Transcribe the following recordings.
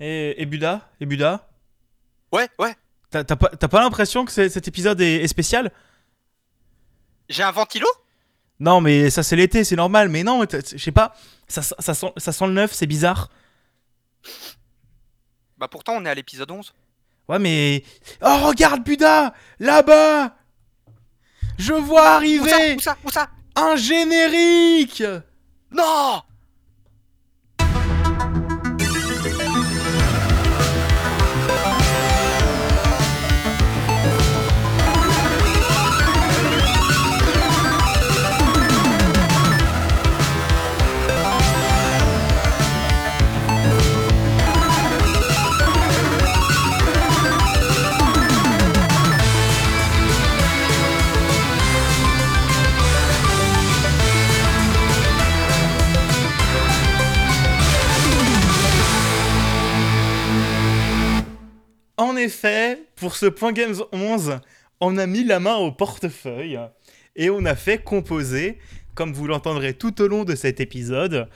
Et, et Buda Et Buda Ouais, ouais. T'as pas, pas l'impression que cet épisode est, est spécial? J'ai un ventilo? Non, mais ça c'est l'été, c'est normal. Mais non, je sais pas. Ça, sent- ça, sent, ça sent le neuf, c'est bizarre. Bah pourtant on est à l'épisode 11. Ouais, mais. Oh, regarde, Buda Là-bas Je vois Où ça? arriver Où ça? Où ça? un générique Non En effet, pour ce Point Games 11, on a mis la main au portefeuille et on a fait composer, comme vous l'entendrez tout au long de cet épisode,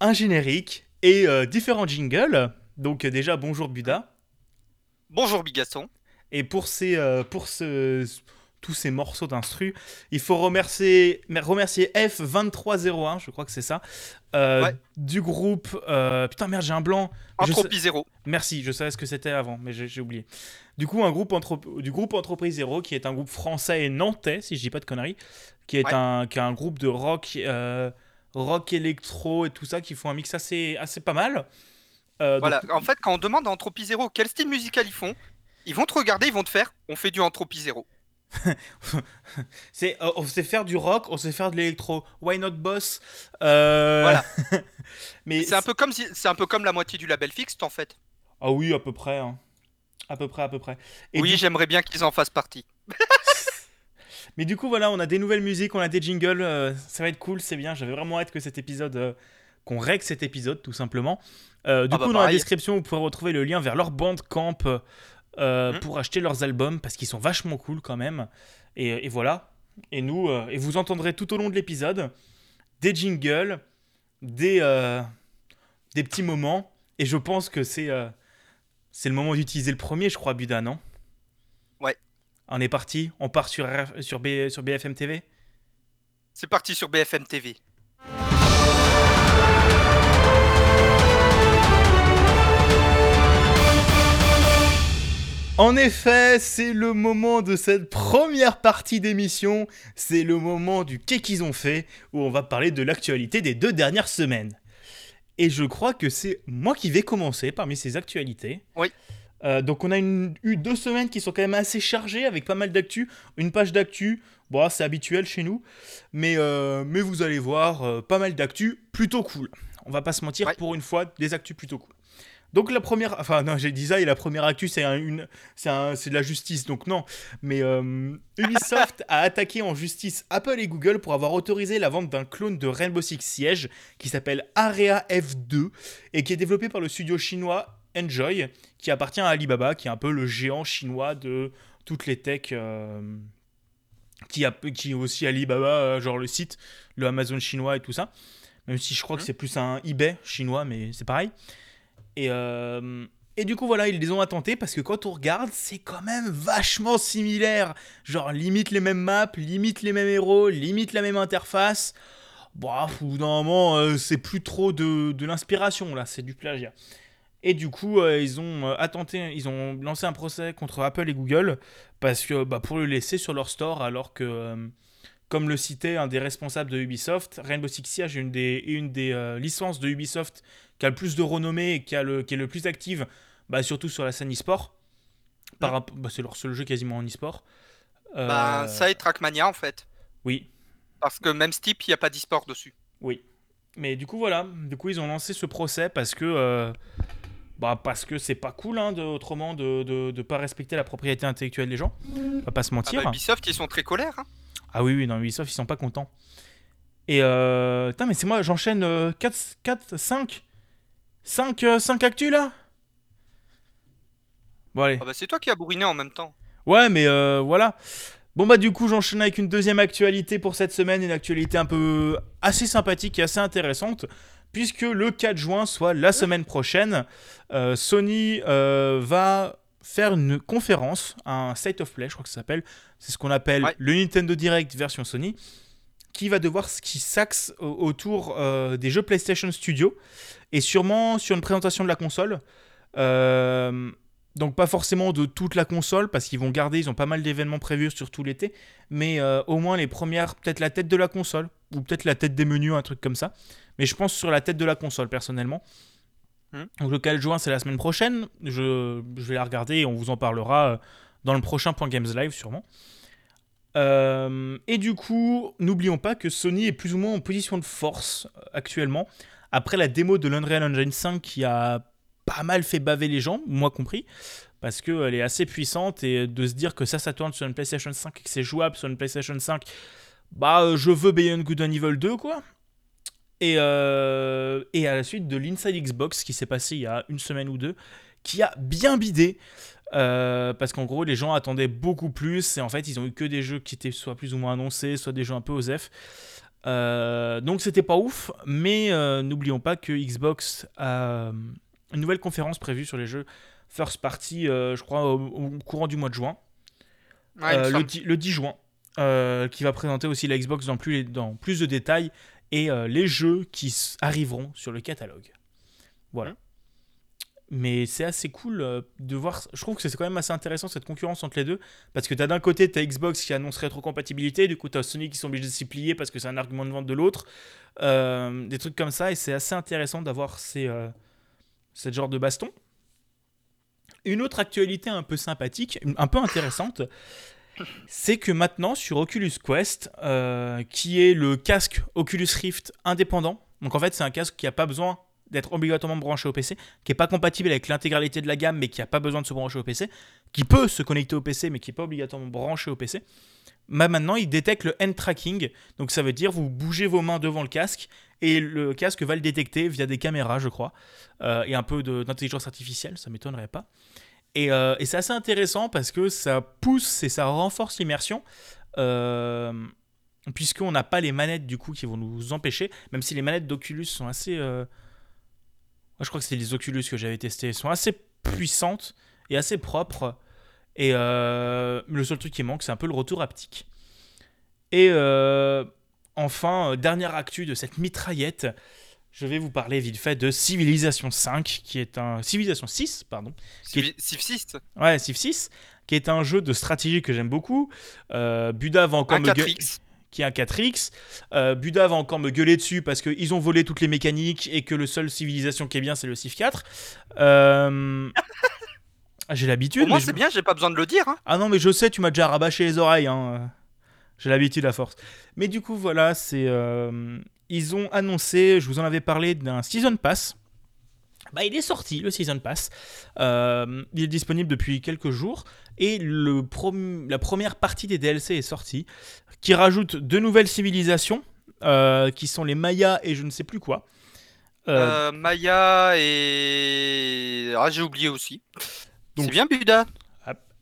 un générique et euh, différents jingles. Donc déjà, bonjour Buda. Bonjour Bigaston. Et pour, ces, euh, pour ce, tous ces morceaux d'instru, il faut remercier, mer- remercier F2301, je crois que c'est ça, euh, Ouais. du groupe... euh, putain merde, j'ai un blanc. Entropie zéro. Merci, je savais ce que c'était avant, mais j'ai oublié. Du coup, un groupe entrep- du groupe Entreprise Zéro, qui est un groupe français et nantais, si je dis pas de conneries, qui est, Ouais. un, qui est un groupe de rock, euh, rock électro et tout ça, qui font un mix assez, assez pas mal. Donc- Voilà. En fait, quand on demande à Entropie zéro quel style musical ils font, ils vont te regarder, ils vont te faire on fait du Entropie zéro. c'est, euh, on sait faire du rock, on sait faire de l'électro. Why not boss? Euh, Voilà. mais C'est un peu comme si- c'est un peu comme la moitié du label fixe en fait. Ah oui, à peu près. hein. À peu près, à peu près. Et oui, du- j'aimerais bien qu'ils en fassent partie. Mais du coup, voilà, on a des nouvelles musiques, on a des jingles, euh, ça va être cool, c'est bien. J'avais vraiment hâte que cet épisode, euh, qu'on règle cet épisode, tout simplement. Du Ah coup, bah dans la description, vous pourrez retrouver le lien vers leur bandcamp euh, Mhm. pour acheter leurs albums, parce qu'ils sont vachement cool quand même. Et, et voilà. Et nous, euh, et vous entendrez tout au long de l'épisode des jingles, des, euh, des petits moments. Et je pense que c'est c'est le moment d'utiliser le premier, je crois, Buda, non? Ouais. On est parti, on part sur, sur, B- sur BFM TV C'est parti sur BFM TV. En effet, c'est le moment de cette première partie d'émission, c'est le moment du qu'est qu'ils ont fait, où on va parler de l'actualité des deux dernières semaines. Et je crois que c'est moi qui vais commencer parmi ces actualités. Oui. Euh, donc on a une- eu deux semaines qui sont quand même assez chargées, avec pas mal d'actu, une page d'actu, bon c'est habituel chez nous, mais, euh, mais vous allez voir, euh, pas mal d'actu, plutôt cool. On va pas se mentir, Ouais. pour une fois, des actus plutôt cool. Donc la première, enfin non j'ai dit ça et la première actu c'est un- une, c'est un- c'est de la justice donc non. Mais euh, Ubisoft a attaqué en justice Apple et Google pour avoir autorisé la vente d'un clone de Rainbow Six Siege qui s'appelle Area F2 et qui est développé par le studio chinois Enjoy qui appartient à Alibaba qui est un peu le géant chinois de toutes les techs. euh, qui, a, qui est aussi Alibaba, euh, genre le site, le Amazon chinois et tout ça. Même si je crois que Mhm. c'est plus un eBay chinois, mais c'est pareil. Et, euh, et du coup, voilà, ils les ont attentés parce que quand on regarde, c'est quand même vachement similaire. Genre, limite les mêmes maps, limite les mêmes héros, limite la même interface. D'un moment, euh, c'est plus trop de, de l'inspiration, là, c'est du plagiat. Et du coup, euh, ils ont attenté, ils ont lancé un procès contre Apple et Google parce que bah, pour le laisser sur leur store, alors que, comme le citait un des responsables de Ubisoft, Rainbow Six Siege est une des, est une des euh, licences de Ubisoft qui a le plus de renommée et qui, a le, qui est le plus active, bah, surtout sur la scène e-sport. Bah, c'est leur seul jeu quasiment en e-sport. Euh, Bah, ça et Trackmania en fait. Oui, Parce que même Steep, il n'y a pas d'e-sport dessus. oui. Mais du coup, voilà. Du coup, ils ont lancé ce procès parce que. euh, bah, parce que c'est pas cool, hein, de, autrement, de, de, de pas respecter la propriété intellectuelle des gens. On va pas se Ah mentir. bah, Ubisoft, ils sont très colères. hein. Ah oui, oui, non, Ubisoft, ils sont pas contents. Et euh... Putain, mais c'est moi, j'enchaîne 4, 4, 5 5, 5 actus là Bon, allez. Ah bah, c'est toi qui as bourriné en même temps. Ouais, mais euh, voilà. Bon, bah, du coup, j'enchaîne avec une deuxième actualité pour cette semaine, une actualité un peu assez sympathique et assez intéressante. puisque le 4 juin, soit la semaine prochaine, euh, Sony euh, va faire une conférence, un State of Play, je crois que ça s'appelle. C'est ce qu'on appelle Ouais. le Nintendo Direct version Sony, qui va devoir, qui s'axe au- autour euh, des jeux PlayStation Studio et sûrement sur une présentation de la console. Euh, donc pas forcément de toute la console parce qu'ils vont garder, ils ont pas mal d'événements prévus sur tout l'été, mais euh, au moins les premières, peut-être la tête de la console ou peut-être la tête des menus, un truc comme ça. Mais je pense sur la tête de la console personnellement. Mhm. Donc le 4 juin c'est la semaine prochaine. Je, vais la regarder et on vous en parlera euh, dans le prochain Point Games Live sûrement. Euh, et du coup, n'oublions pas que Sony est plus ou moins en position de force euh, actuellement. Après la démo de l'Unreal Engine 5 qui a pas mal fait baver les gens, moi compris, parce qu'elle est assez puissante et de se dire que ça, ça tourne sur une PlayStation 5 et que c'est jouable sur une PlayStation 5, bah je veux Beyond Good and Evil 2 quoi. Et, euh, et à la suite de l'Inside Xbox qui s'est passé il y a une semaine ou deux, qui a bien bidé. euh, parce qu'en gros, les gens attendaient beaucoup plus et en fait, ils ont eu que des jeux qui étaient soit plus ou moins annoncés, soit des jeux un peu osef. Euh, donc c'était pas ouf, mais euh, n'oublions pas que Xbox a une nouvelle conférence prévue sur les jeux first party, je crois, au, au courant du mois de juin, Ouais, le, semble. 10, le 10 juin, qui va présenter aussi la Xbox dans plus, dans plus de détails et euh, les jeux qui arriveront sur le catalogue. Voilà. Mais c'est assez cool euh, de voir. Je trouve que c'est quand même assez intéressant cette concurrence entre les deux. Parce que tu as d'un côté ta Xbox qui annonce rétrocompatibilité, du coup tu as Sony qui sont obligés de s'y plier parce que c'est un argument de vente de l'autre. Euh, des trucs comme ça, et c'est assez intéressant d'avoir ces, euh, ce genre de baston. Une autre actualité un peu sympathique, un peu intéressante, c'est que maintenant sur Oculus Quest, euh, qui est le casque Oculus Rift indépendant, donc en fait c'est un casque qui n'a pas besoin d'être obligatoirement branché au PC, qui n'est pas compatible avec l'intégralité de la gamme, mais qui n'a pas besoin de se brancher au PC, qui peut se connecter au PC, mais qui n'est pas obligatoirement branché au PC. Bah maintenant, il détecte le hand tracking, donc ça veut dire vous bougez vos mains devant le casque et le casque va le détecter via des caméras, je crois, euh, et un peu d'intelligence artificielle, ça m'étonnerait pas. Et, euh, et c'est assez intéressant parce que ça pousse et ça renforce l'immersion. Euh, puisqu'on n'a pas les manettes du coup qui vont nous empêcher, même si les manettes d'Oculus sont assez. euh, je crois que c'était les Oculus que j'avais testé, sont assez puissantes et assez propres. Et le seul truc qui manque, c'est un peu le retour haptique. Et enfin, dernière actu de cette mitraillette, je vais vous parler vite fait de Civilization 5, qui est un. Civilization 6, pardon. Civ- Civ 6, Ouais, Civ 6, qui est un jeu de stratégie que j'aime beaucoup. Euh, Buda va encore un me gueuler. 4X. Qui est un 4X. Euh, Buda va encore me gueuler dessus parce qu'ils ont volé toutes les mécaniques et que le seul civilisation qui est bien, c'est le Civ 4. Euh, J'ai l'habitude. Je- c'est bien, j'ai pas besoin de le dire. hein. ah non, mais je sais, tu m'as déjà rabâché les oreilles. hein. J'ai l'habitude à force. Mais du coup, voilà, c'est. euh, Ils ont annoncé, je vous en avais parlé, d'un Season Pass. Bah, il est sorti, le Season Pass. Euh, il est disponible depuis quelques jours. Et le la première partie des DLC est sortie, qui rajoute deux nouvelles civilisations, euh, qui sont les Mayas et je ne sais plus quoi. Euh, Euh, Maya et. Ah, j'ai oublié aussi. C'est bien, Buda.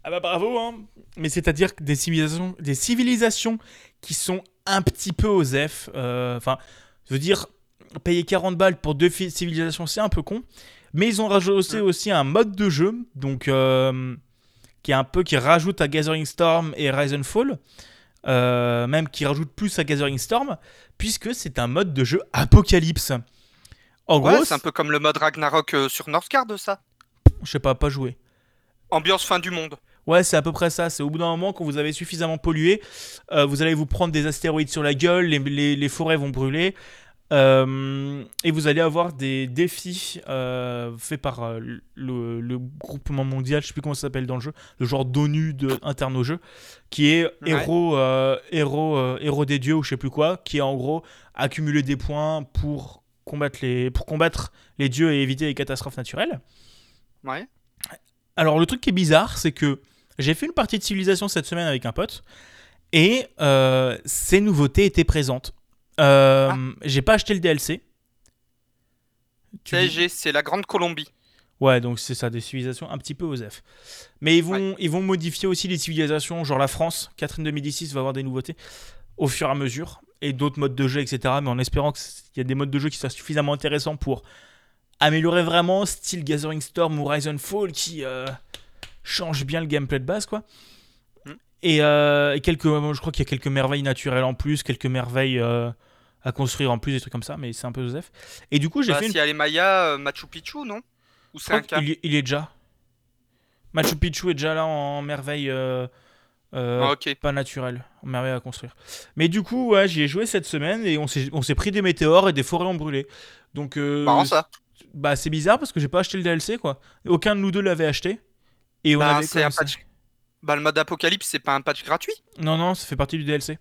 Ah bah bravo, hein. Mais c'est-à-dire que des civilisations, des civilisations qui sont un petit peu OSEF. euh, Enfin, je veux dire, payer 40 balles pour deux civilisations, c'est un peu con. Mais ils ont rajouté aussi un mode de jeu, donc euh, qui est un peu qui rajoute à Gathering Storm et Rise and Fall, euh, même qui rajoute plus à Gathering Storm, puisque c'est un mode de jeu apocalypse. En Ouais, gros, c'est un peu comme le mode Ragnarok sur Northgard, ça. je sais pas, pas joué. Ambiance fin du monde. Ouais, c'est à peu près ça. C'est au bout d'un moment, quand vous avez suffisamment pollué, euh, vous allez vous prendre des astéroïdes sur la gueule, les, les- les forêts vont brûler, euh, et vous allez avoir des défis euh, faits par euh, le, le groupement mondial, je sais plus comment ça s'appelle dans le jeu, le genre d'ONU interne au jeu, qui est Ouais. héros, héros, héros des dieux ou je sais plus quoi, qui est en gros accumuler des points pour combattre les, pour combattre les dieux et éviter les catastrophes naturelles. Ouais. Alors le truc qui est bizarre, c'est que j'ai fait une partie de civilisation cette semaine avec un pote et euh, ces nouveautés étaient présentes. Euh, Ah. J'ai pas acheté le DLC. Dis- c'est la Grande Colombie. Ouais, donc c'est ça, des civilisations un petit peu OSEF. Mais ils vont, ils vont modifier aussi les civilisations, genre la France, Catherine 2016 va avoir des nouveautés au fur et à mesure. et d'autres modes de jeu, etc. Mais en espérant qu'il y a des modes de jeu qui soient suffisamment intéressants pour améliorer vraiment, style Gathering Storm ou Horizon Fall, qui euh, change bien le gameplay de base, quoi. Mm. Et, euh, et quelques, je crois qu'il y a quelques merveilles naturelles en plus, quelques merveilles euh, à construire en plus, des trucs comme ça, mais c'est un peu Joseph. Et du coup, j'ai Bah, fait une S'il y a les Mayas, euh, Machu Picchu, non? Ou c'est un cas? il est déjà. Machu Picchu est déjà là en merveille euh, euh, Ah, Ok. pas naturelle, en merveille à construire. Mais du coup, ouais, j'y ai joué cette semaine et on s'est on s'est pris des météores et des forêts ont brûlé. Donc, euh, Marrant ça. bah, c'est bizarre parce que j'ai pas acheté le DLC quoi. Aucun de nous deux l'avait acheté. Et on Bah, avait c'est un patch. Bah, le mode apocalypse, c'est pas un patch gratuit Non, non, ça fait partie du DLC.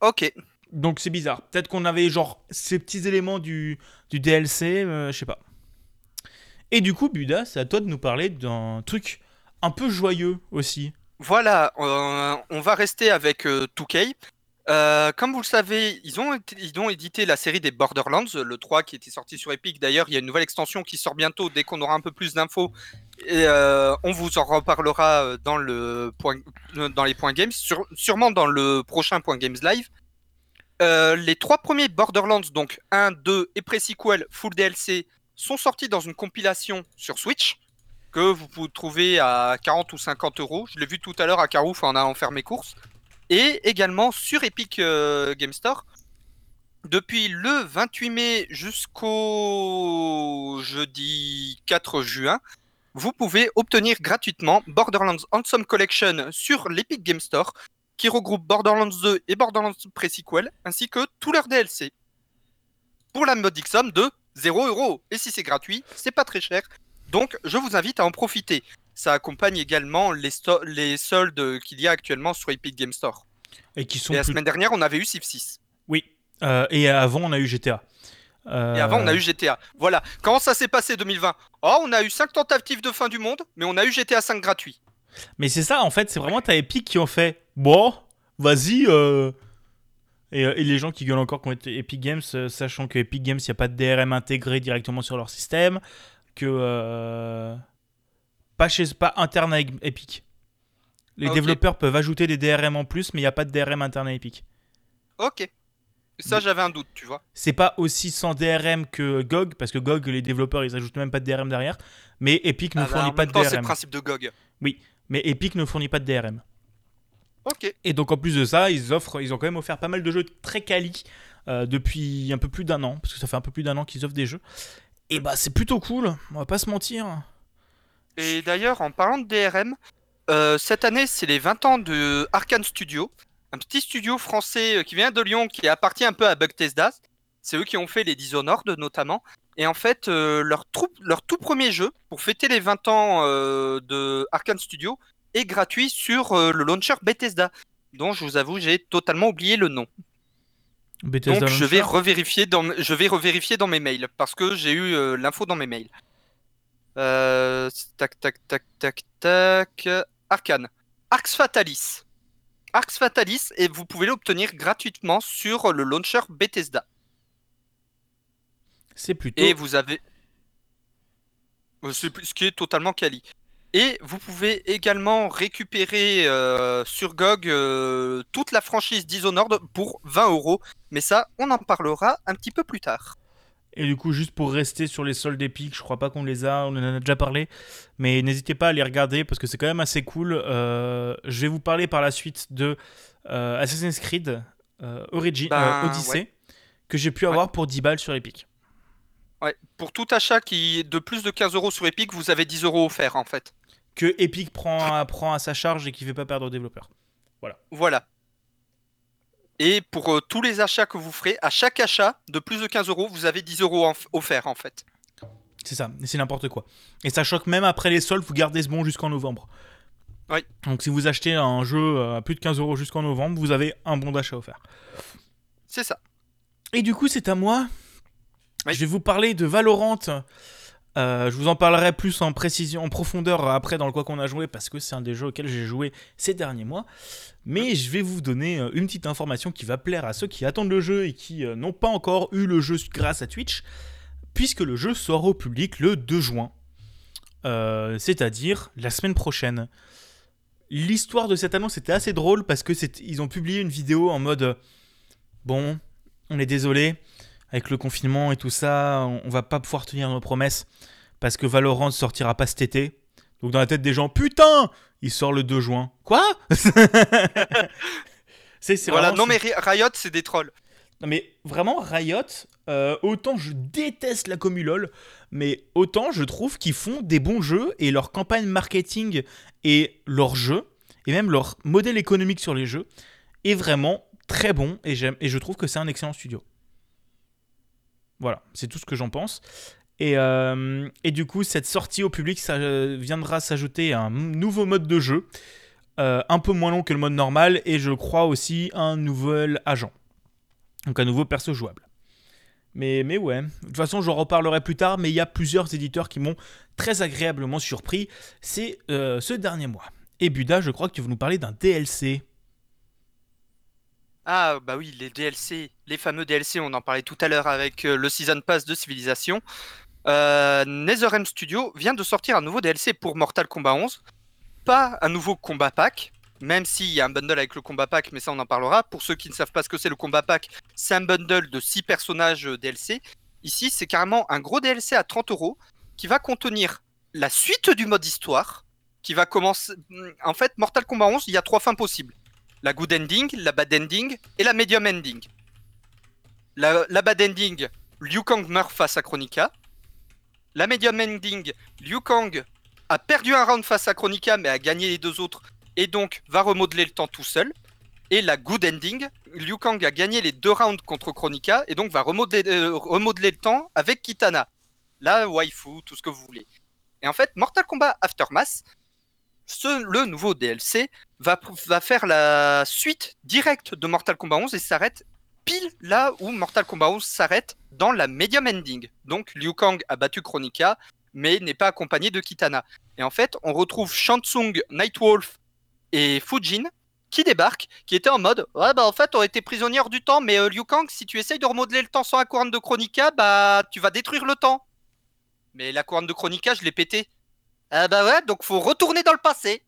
Ok. Donc c'est bizarre. Peut-être qu'on avait genre ces petits éléments du, du DLC, euh, je sais pas. Et du coup, Buda, c'est à toi de nous parler d'un truc un peu joyeux aussi. Voilà, euh, on va rester avec euh, 2K. Euh, comme vous le savez, ils ont, ils ont édité la série des Borderlands, le 3 qui était sorti sur Epic. D'ailleurs, il y a une nouvelle extension qui sort bientôt dès qu'on aura un peu plus d'infos. Euh, on vous en reparlera euh, dans, le point, euh, dans les points games, sûrement dans le prochain point games live. Les trois premiers Borderlands, donc 1, 2 et Pre-Sequel Full DLC, sont sortis dans une compilation sur Switch que vous pouvez trouver à 40 ou 50 euros. Je l'ai vu tout à l'heure à Carouf en allant faire mes courses. Et également sur Epic Game Store. Depuis le 28 mai jusqu'au jeudi 4 juin, vous pouvez obtenir gratuitement Borderlands Handsome Collection sur l'Epic Game Store, qui regroupe Borderlands 2 et Borderlands Pre-Sequel, ainsi que tous leurs DLC. Pour la modique somme de 0 euros. Et si c'est gratuit, c'est pas très cher. Donc, je vous invite à en profiter. Ça accompagne également les, soldes qu'il y a actuellement sur Epic Game Store. Et qui sont Et la plus- semaine dernière, on avait eu Civ 6. Oui. Euh, et avant, on a eu GTA. Et avant, on a eu GTA. Voilà. Comment ça s'est passé 2020 Oh, on a eu 5 tentatives de fin du monde, mais on a eu GTA 5 gratuit. Mais c'est ça, en fait, c'est vraiment t'as Epic qui ont fait Bon, vas-y. euh. Et, euh, et les gens qui gueulent encore contre Epic Games, euh, sachant que Epic Games, il n'y a pas de DRM intégré directement sur leur système, que. euh, Pas, chez, pas interne à Epic. Les Ok. développeurs peuvent ajouter des DRM en plus, mais il n'y a pas de DRM interne à Epic. Ok. Ça, j'avais un doute, tu vois. C'est pas aussi sans DRM que GOG, parce que GOG, les développeurs, ils ajoutent même pas de DRM derrière. Mais Epic ne Ah bah, fournit en pas même de temps, c'est le DRM. principe de GOG. Mais Epic ne fournit pas de DRM. Ok. Et donc en plus de ça, ils offrent, ils ont quand même offert pas mal de jeux très quali euh, depuis un peu plus d'un an, parce que ça fait un peu plus d'un an qu'ils offrent des jeux. Et bah c'est plutôt cool, on va pas se mentir. Et d'ailleurs, en parlant de DRM, euh, cette année, c'est les 20 ans de Arkane Studio, un petit studio français euh, qui vient de Lyon, qui appartient un peu à Bethesda. C'est eux qui ont fait les Dishonored notamment. Et en fait, euh, leur, tout premier jeu, pour fêter les 20 ans euh, de Arkane Studio, est gratuit sur euh, le launcher Bethesda, dont je vous avoue, j'ai totalement oublié le nom. Bethesda Donc je vais revérifier dans je vais revérifier dans mes mails parce que j'ai eu l'info dans mes mails. Tac tac tac tac tac Arcane. Arx Fatalis. Arx Fatalis et vous pouvez l'obtenir gratuitement sur le launcher Bethesda. C'est plutôt. Et vous avez Euh, ce qui est totalement quali. Et vous pouvez également récupérer euh, sur GOG euh, toute la franchise Dishonored pour 20 euros. Mais ça, on en parlera un petit peu plus tard. Et du coup, juste pour rester sur les soldes épiques, je crois pas qu'on les a, on en a déjà parlé, mais n'hésitez pas à les regarder parce que c'est quand même assez cool. Euh, je vais vous parler par la suite de euh, Assassin's Creed euh, Origin, Ben, Odyssey que j'ai pu avoir pour 10 balles sur Epic. Ouais, pour tout achat qui est de plus de 15 euros sur Epic, vous avez 10 euros offerts en fait. Que Epic prend à, prend à sa charge et qui fait pas perdre aux développeurs. Voilà. Et pour euh, tous les achats que vous ferez, à chaque achat de plus de 15 euros, vous avez 10 euros offerts en fait. C'est ça, c'est n'importe quoi. Et ça choque même après les soldes, vous gardez ce bon jusqu'en novembre. Oui. Donc si vous achetez un jeu à plus de 15 euros jusqu'en novembre, vous avez un bon d'achat offert. C'est ça. Et du coup, c'est à moi. Oui. Je vais vous parler de Valorant. Euh, je vous en parlerai plus en précision, en profondeur après dans le quoi qu'on a joué parce que c'est un des jeux auxquels j'ai joué ces derniers mois. Mais je vais vous donner euh, une petite information qui va plaire à ceux qui attendent le jeu et qui euh, n'ont pas encore eu le jeu grâce à Twitch, puisque le jeu sort au public le 2 juin, c'est-à-dire la semaine prochaine. L'histoire de cette annonce était assez drôle parce que ils ont publié une vidéo en mode bon, on est désolé, avec le confinement et tout ça, on va pas pouvoir tenir nos promesses parce que Valorant sortira pas cet été. Donc dans la tête des gens, putain, il sort le 2 juin. Quoi? C'est voilà, non mais Riot c'est des trolls. Non mais vraiment Riot, euh, autant je déteste la commu mais autant je trouve qu'ils font des bons jeux et leur campagne marketing et leur jeu et même leur modèle économique sur les jeux est vraiment très bon et j'aime et je trouve que c'est un excellent studio. Voilà, c'est tout ce que j'en pense. Et, euh, du coup, cette sortie au public, euh, viendra s'ajouter un nouveau mode de jeu, euh, un peu moins long que le mode normal, et je crois aussi un nouvel agent. Donc un nouveau perso jouable. Mais, mais ouais, de toute façon, j'en reparlerai plus tard, mais il y a plusieurs éditeurs qui m'ont très agréablement surpris c'est ce dernier mois. Et Buda, je crois que tu veux nous parler d'un DLC. Ah bah oui, les DLC, les fameux DLC, on en parlait tout à l'heure avec le Season Pass de Civilisation. Euh, Studio vient de sortir un nouveau DLC pour Mortal Kombat 11. Pas un nouveau combat pack, même s'il y a un bundle avec le combat pack, mais ça on en parlera. Pour ceux qui ne savent pas ce que c'est le combat pack, c'est un bundle de 6 personnages euh, DLC. Ici, c'est carrément un gros DLC à 30 euros qui va contenir la suite du mode histoire, qui va commencer. Hmm, en fait, Mortal Kombat 11, il y a trois fins possibles la good ending, la bad ending et la medium ending. La, bad ending, Liu Kang meurt face à Chronica. La medium ending, Liu Kang a perdu un round face à Chronica mais a gagné les deux autres et donc va remodeler le temps tout seul. Et la good ending, Liu Kang a gagné les deux rounds contre Chronica et donc va remodeler, euh, remodeler le temps avec Kitana. La waifu, tout ce que vous voulez. Et en fait, Mortal Kombat Aftermath, le nouveau DLC, va, va faire la suite directe de Mortal Kombat 11 et s'arrête pile là où Mortal Kombat 11 s'arrête dans la medium ending. Donc Liu Kang a battu Chronica, mais n'est pas accompagné de Kitana. Et en fait, on retrouve Shansung, Nightwolf et Fujin qui débarquent, qui étaient en mode Ouais, bah en fait, on était prisonnière du temps, mais euh, Liu Kang, si tu essayes de remodeler le temps sans la couronne de Chronica, bah tu vas détruire le temps. Mais la couronne de Chronica, je l'ai pété. Ah bah ouais, donc faut retourner dans le passé.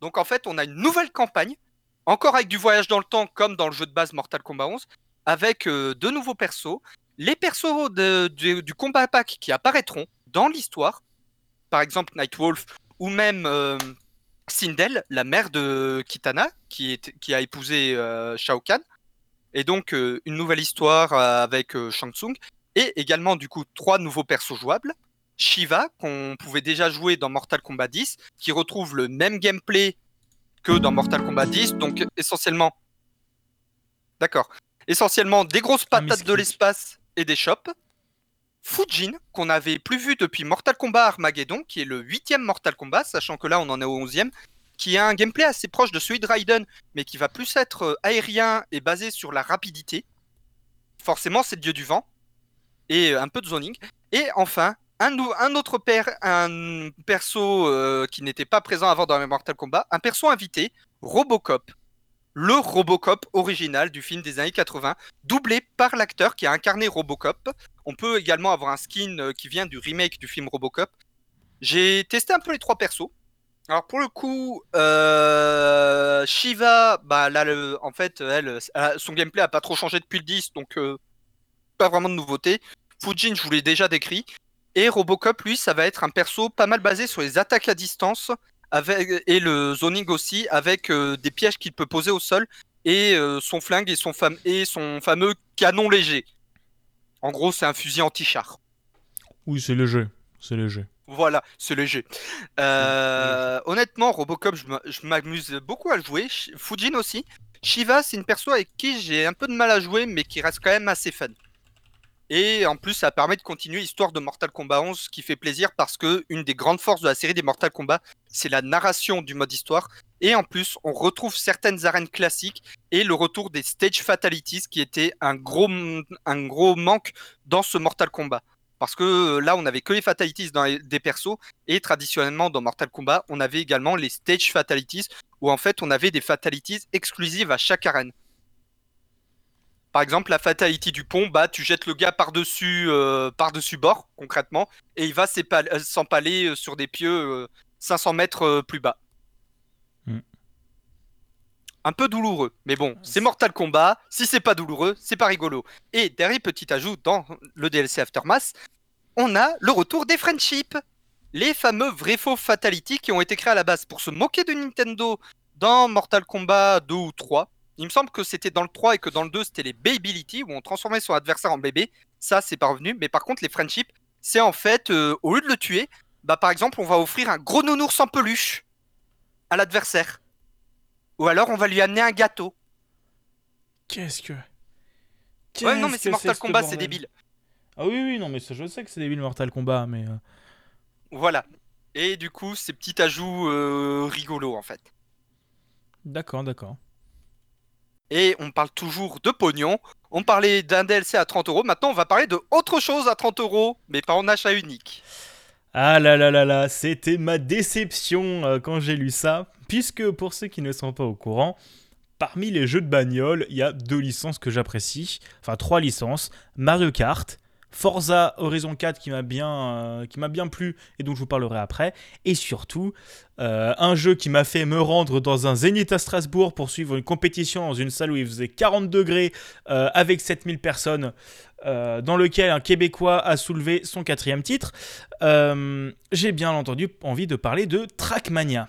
Donc en fait, on a une nouvelle campagne encore avec du voyage dans le temps, comme dans le jeu de base Mortal Kombat 11, avec euh, de nouveaux persos. Les persos du combat pack qui apparaîtront dans l'histoire, par exemple Nightwolf ou même euh, Sindel, la mère de Kitana, qui, a épousé euh, Shao Kahn. Et donc une nouvelle histoire avec Shang Tsung. Et également du coup trois nouveaux persos jouables. Shiva, qu'on pouvait déjà jouer dans Mortal Kombat 10, qui retrouve le même gameplay que dans Mortal Kombat 10. Donc essentiellement, d'accord, essentiellement des grosses patates de l'espace et des shops. Fujin, qu'on n'avait plus vu depuis Mortal Kombat Armageddon, qui est le huitième Mortal Kombat, sachant que là on en est au onzième, qui a un gameplay assez proche de celui de Raiden, mais qui va plus être euh, aérien et basé sur la rapidité. Forcément, c'est le dieu du vent. Et euh, un peu de zoning. Et enfin, un, autre perso euh, qui n'était pas présent avant dans Mortal Kombat, un perso invité, Robocop. Le Robocop original du film des années 80, doublé par l'acteur qui a incarné Robocop. On peut également avoir un skin euh, qui vient du remake du film Robocop. J'ai testé un peu les trois persos. Alors pour le coup, euh, Shiva, bah là, en fait, elle, son gameplay a pas trop changé depuis le 10, donc pas vraiment de nouveauté. Fujin, je vous l'ai déjà décrit. Et Robocop, lui, ça va être un perso pas mal basé sur les attaques à distance avec, et le zoning aussi, avec euh, des pièges qu'il peut poser au sol et euh, son flingue et son, et son fameux canon léger. En gros, c'est un fusil anti-char. Oui, c'est léger. C'est léger. Voilà, c'est léger. Euh, honnêtement, Robocop, je m'amuse beaucoup à le jouer. Fujin aussi. Shiva, c'est une perso avec qui j'ai un peu de mal à jouer, mais qui reste quand même assez fun. Et en plus, ça permet de continuer l'histoire de Mortal Kombat 11, qui fait plaisir parce que une des grandes forces de la série des Mortal Kombat, c'est la narration du mode histoire. Et en plus, on retrouve certaines arènes classiques et le retour des stage fatalities, qui était un gros, manque dans ce Mortal Kombat. Parce que euh, là, on n'avait que les fatalities dans des persos, et traditionnellement dans Mortal Kombat, on avait également les stage fatalities, où en fait, on avait des fatalities exclusives à chaque arène. Par exemple, la fatality du pont, bah, tu jettes le gars par-dessus euh, par-dessus bord, concrètement, et il va euh, s'empaler euh, sur des pieux 500 mètres plus bas. Hmm. un peu douloureux. Mais bon, c'est Mortal Kombat. Si c'est pas douloureux, c'est pas rigolo. Et dernier petit ajout dans le DLC Aftermath, on a le retour des friendships. Les fameux vrais faux Fatality qui ont été créés à la base pour se moquer de Nintendo dans Mortal Kombat 2 ou 3. Il me semble que c'était dans le 3 et que dans le 2 c'était les Babyility où on transformait son adversaire en bébé. Ça c'est pas revenu. Mais par contre les friendships, c'est en fait, euh, au lieu de le tuer, bah par exemple on va offrir un gros nounours en peluche à l'adversaire. Ou alors on va lui amener un gâteau. Qu'est-ce que. Ouais, non, mais c'est Mortal Kombat, c'est débile. Ah oui, oui, non, mais je sais que c'est débile Mortal Kombat, mais. euh, Voilà. Et du coup, ces petits ajouts euh, rigolos en fait. D'accord, d'accord. Et on parle toujours de pognon. On parlait d'un DLC à 30 euros. Maintenant, on va parler de autre chose à 30 euros, mais pas en achat unique. Ah là là là là, c'était ma déception euh, quand j'ai lu ça, puisque pour ceux qui ne sont pas au courant, parmi les jeux de bagnole, il y a deux licences que j'apprécie, enfin trois licences, Mario Kart, Forza Horizon 4 qui m'a bien, euh, qui m'a bien plu et dont je vous parlerai après, et surtout euh, un jeu qui m'a fait me rendre dans un Zénith à Strasbourg pour suivre une compétition dans une salle où il faisait 40 degrés euh, avec 7000 personnes, euh, dans lequel un Québécois a soulevé son quatrième titre. J'ai bien entendu envie de parler de Trackmania,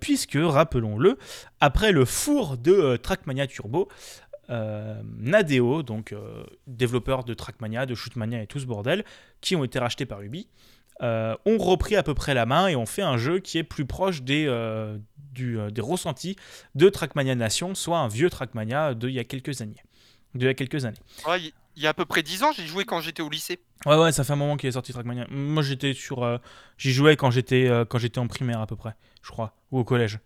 puisque, rappelons-le, après le four de Trackmania Turbo, euh, Nadeo, donc euh, développeur de Trackmania, de Shootmania et tout ce bordel, qui ont été rachetés par Ubi, euh, ont repris à peu près la main et ont fait un jeu qui est plus proche des, euh, du, des ressentis de Trackmania Nation, soit un vieux Trackmania d'il y a quelques années. D'il y a quelques années. Ouais, il il y a à peu près 10 ans, j'ai joué quand j'étais au lycée. Ouais, ouais, ça fait un moment qu'il est sorti Trackmania. Moi, j'étais sur. J'y jouais quand j'étais quand j'étais en primaire à peu près, je crois, ou au collège.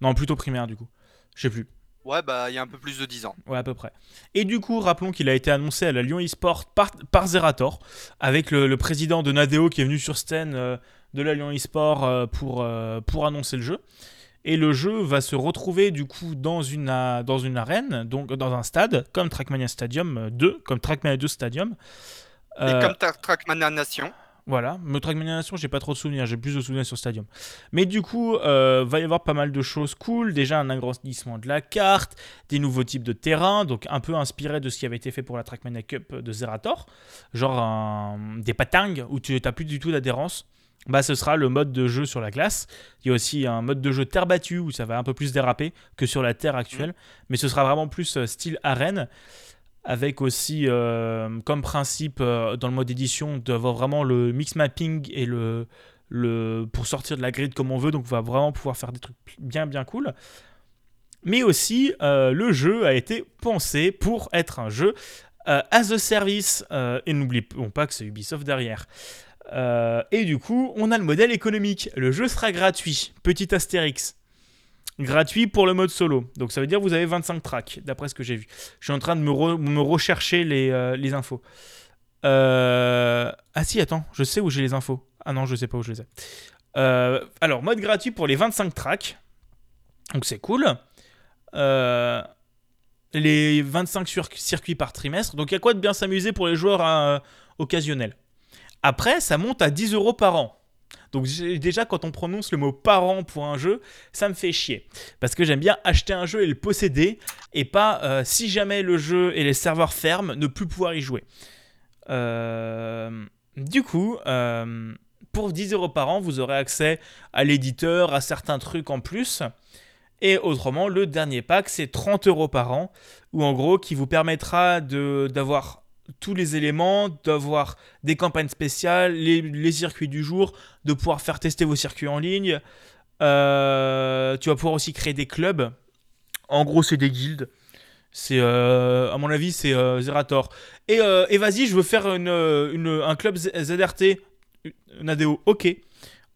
Non, plutôt primaire du coup. Je sais plus. Ouais, bah il y a un peu plus de 10 ans. Ouais, à peu près. Et du coup, rappelons qu'il a été annoncé à la Lyon eSport par, par Zerator, avec le, le président de Nadeo qui est venu sur scène euh, de la Lyon eSport euh, pour, euh, pour annoncer le jeu. Et le jeu va se retrouver du coup dans une, a- dans une arène, donc dans un stade, comme Trackmania Stadium 2, comme Trackmania 2 Stadium. Et Euh, comme Trackmania Nation, voilà, me Trackmania Nation, j'ai pas trop de souvenirs, j'ai plus de souvenirs sur Stadium. Mais du coup, euh, va y avoir pas mal de choses cool. Déjà un agrandissement de la carte, des nouveaux types de terrains, donc un peu inspiré de ce qui avait été fait pour la Trackmania Cup de Zerator, genre un- des patingues où tu n'as plus du tout d'adhérence. Bah, ce sera le mode de jeu sur la glace. Il y a aussi un mode de jeu terre battue où ça va un peu plus déraper que sur la terre actuelle, mais ce sera vraiment plus euh, style arène avec aussi euh, comme principe euh, dans le mode édition d'avoir vraiment le mix mapping et le, le pour sortir de la grid comme on veut. Donc on va vraiment pouvoir faire des trucs bien bien cool. Mais aussi euh, le jeu a été pensé pour être un jeu as a service. Et n'oublions pas que c'est Ubisoft derrière. Et du coup on a le modèle économique. Le jeu sera gratuit. Petit astérix gratuit pour le mode solo. Donc ça veut dire que vous avez 25 tracks, d'après ce que j'ai vu. Je suis en train de me, re- me rechercher les, euh, infos. Euh, Ah si, attends, je sais où j'ai les infos. Ah non, je sais pas où je les ai. Euh, Alors, mode gratuit pour les 25 tracks. Donc c'est cool. Les 25 sur- circuits par trimestre. Donc il y a quoi de bien s'amuser pour les joueurs euh, occasionnels? Après, ça monte à 10 euros par an. Donc déjà, quand on prononce le mot par an pour un jeu, ça me fait chier. Parce que j'aime bien acheter un jeu et le posséder, et pas, euh, si jamais le jeu et les serveurs ferment, ne plus pouvoir y jouer. Euh, du coup, euh, pour 10 euros par an, vous aurez accès à l'éditeur, à certains trucs en plus. Et autrement, le dernier pack, c'est 30 euros par an, ou en gros, qui vous permettra d'avoir tous les éléments, d'avoir des campagnes spéciales, les, les circuits du jour, de pouvoir faire tester vos circuits en ligne. Euh, tu vas pouvoir aussi créer des clubs. En gros, c'est des guildes. C'est, euh, à mon avis, c'est euh, Zerator. Et, et vas-y, je veux faire une, une- un club ZRT, Nadeo. Ok,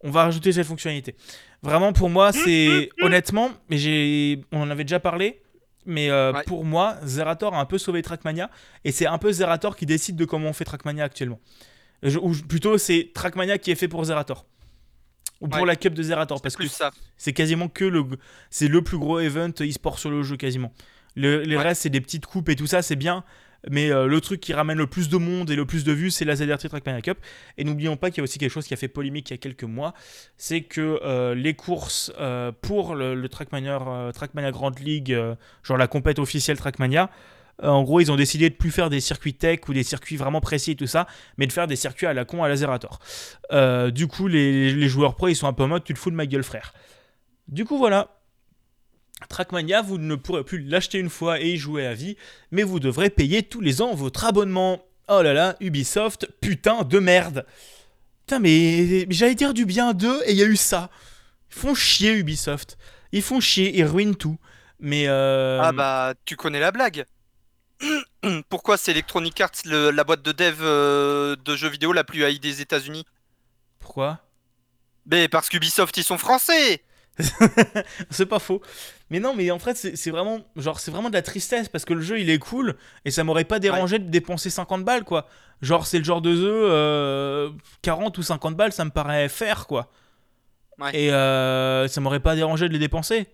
on va rajouter cette fonctionnalité. Vraiment, pour moi, c'est honnêtement, mais j'ai, on en avait déjà parlé. Mais euh, Ouais. pour moi, Zerator a un peu sauvé Trackmania. Et c'est un peu Zerator qui décide de comment on fait Trackmania actuellement. Je- ou plutôt, c'est Trackmania qui est fait pour Zerator. Ou pour Ouais. la Cup de Zerator. Parce que c'est quasiment que le, c'est le plus gros event e-sport sur le jeu quasiment. Le, les Ouais. restes, c'est des petites coupes et tout ça, c'est bien. Mais euh, le truc qui ramène le plus de monde et le plus de vues, c'est la ZRT Trackmania Cup. Et n'oublions pas qu'il y a aussi quelque chose qui a fait polémique il y a quelques mois, c'est que euh, les courses euh, pour le, Trackmania, Trackmania Grand League, genre la compète officielle Trackmania, en gros, ils ont décidé de plus faire des circuits tech ou des circuits vraiment précis et tout ça, mais de faire des circuits à la con à la Zerator. du coup, les, joueurs pro, ils sont un peu en mode tu te fous de ma gueule, frère. Du coup, voilà. Trackmania, vous ne pourrez plus l'acheter une fois et y jouer à vie, mais vous devrez payer tous les ans votre abonnement. Oh là là, Ubisoft, putain de merde. Putain, mais, j'allais dire du bien d'eux et il y a eu ça. Ils font chier Ubisoft. Ils font chier, ils ruinent tout. Mais euh... Ah bah, tu connais la blague. Pourquoi c'est Electronic Arts, la boîte de dev euh, de jeux vidéo la plus haïe des États-Unis? Pourquoi? Mais parce qu'Ubisoft, ils sont français c'est pas faux. Mais non, mais en fait, c'est vraiment, genre, c'est vraiment de la tristesse parce que le jeu il est cool et ça m'aurait pas dérangé de dépenser 50 balles, quoi. Genre, c'est le genre de jeu, 40 euh, ou 50 balles, ça me paraît faire, quoi. Et euh, ça m'aurait pas dérangé de les dépenser.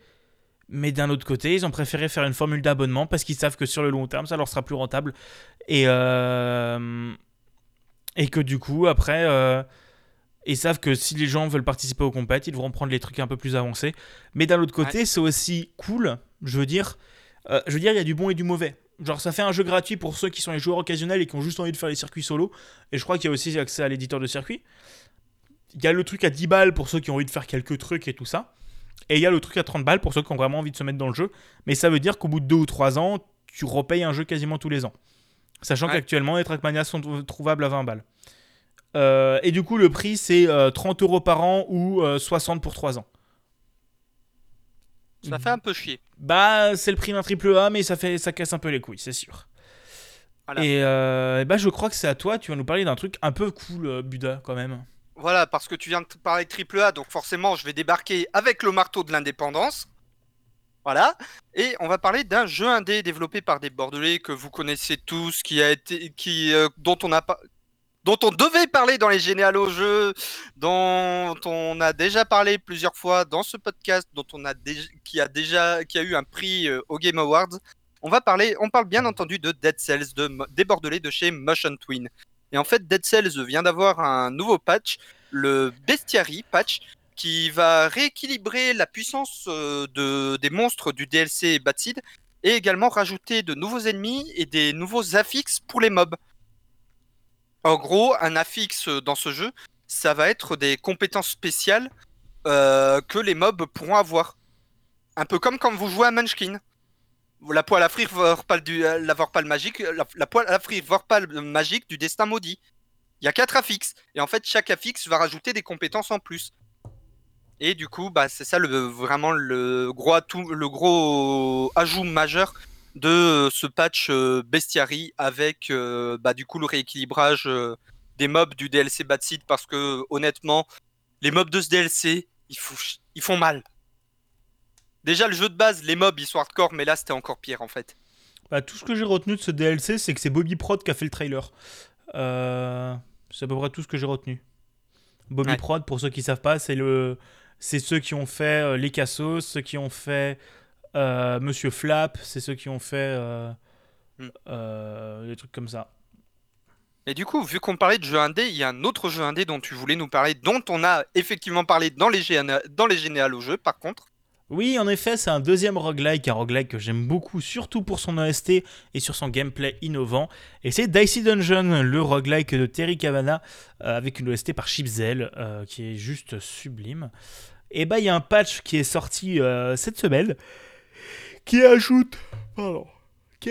Mais d'un autre côté, ils ont préféré faire une formule d'abonnement parce qu'ils savent que sur le long terme, ça leur sera plus rentable. Et, euh, et que du coup, après et savent que si les gens veulent participer aux compètes, ils devront prendre les trucs un peu plus avancés. Mais d'un autre côté, c'est aussi cool, je veux dire. Euh, je veux dire, il y a du bon et du mauvais. Genre, ça fait un jeu gratuit pour ceux qui sont les joueurs occasionnels et qui ont juste envie de faire les circuits solo. Et je crois qu'il y a aussi accès à l'éditeur de circuit. Il y a le truc à 10 balles pour ceux qui ont envie de faire quelques trucs et tout ça. Et il y a le truc à 30 balles pour ceux qui ont vraiment envie de se mettre dans le jeu. Mais ça veut dire qu'au bout de 2 ou 3 ans, tu repayes un jeu quasiment tous les ans. Sachant qu'actuellement, les Trackmania sont trouvables à 20 balles. Euh, et du coup, le prix, c'est 30 euh, euros par an ou 60 euh, pour 3 ans. Ça fait un peu chier. Bah, c'est le prix d'un triple A, mais ça, fait, ça casse un peu les couilles, c'est sûr. Et, bah, je crois que c'est à toi, tu vas nous parler d'un truc un peu cool, Buda, quand même. Voilà, parce que tu viens de parler de triple A, donc forcément, je vais débarquer avec le marteau de l'indépendance. Voilà. Et on va parler d'un jeu indé développé par des Bordelais que vous connaissez tous, qui a été, qui, dont on a pas, dont on devait parler dans les généalogies dont on a déjà parlé plusieurs fois dans ce podcast, dont on a qui a déjà qui a eu un prix euh, au Game Awards. On va parler, on parle bien entendu de Dead Cells, de, des de chez Motion Twin. Et en fait, Dead Cells vient d'avoir un nouveau patch, le Bestiary patch, qui va rééquilibrer la puissance euh, de, des monstres du DLC Batsid et également rajouter de nouveaux ennemis et des nouveaux affixes pour les mobs. En gros, un affixe dans ce jeu, ça va être des compétences spéciales euh, que les mobs pourront avoir. Un peu comme quand vous jouez à Munchkin. La poêle à frire vorpal du, euh, la vorpal magique, poêle à frire magique du destin maudit. Il y a quatre affixes et en fait chaque affixe va rajouter des compétences en plus. Et du coup, bah c'est ça le vraiment le gros atout, le gros ajout majeur de euh, ce patch euh, bestiary avec euh, bah, du coup le rééquilibrage des mobs du DLC Bad Seed parce que honnêtement, les mobs de ce DLC, ils, ils font mal. Déjà le jeu de base, les mobs ils sont hardcore, mais là c'était encore pire en fait. Bah, tout ce que j'ai retenu de ce DLC, c'est que c'est Bobby Prod qui a fait le trailer. c'est à peu près tout ce que j'ai retenu. Bobby Prod, pour ceux qui savent pas, c'est le, c'est ceux qui ont fait les Cassos, ceux qui ont fait Monsieur Flap, c'est ceux qui ont fait euh, hmm. euh, des trucs comme ça. Et du coup, vu qu'on parlait de jeux indé, il y a un autre jeu indé dont tu voulais nous parler, dont on a effectivement parlé dans les, dans les généales au jeu, par contre. Oui, en effet, c'est un deuxième roguelike, un roguelike que j'aime beaucoup, surtout pour son OST et sur son gameplay innovant. Et c'est Dicey Dungeon, le roguelike de Terry Cavana, avec une OST par Chipzel, qui est juste sublime. Et bah, il y a un patch qui est sorti cette semaine, qui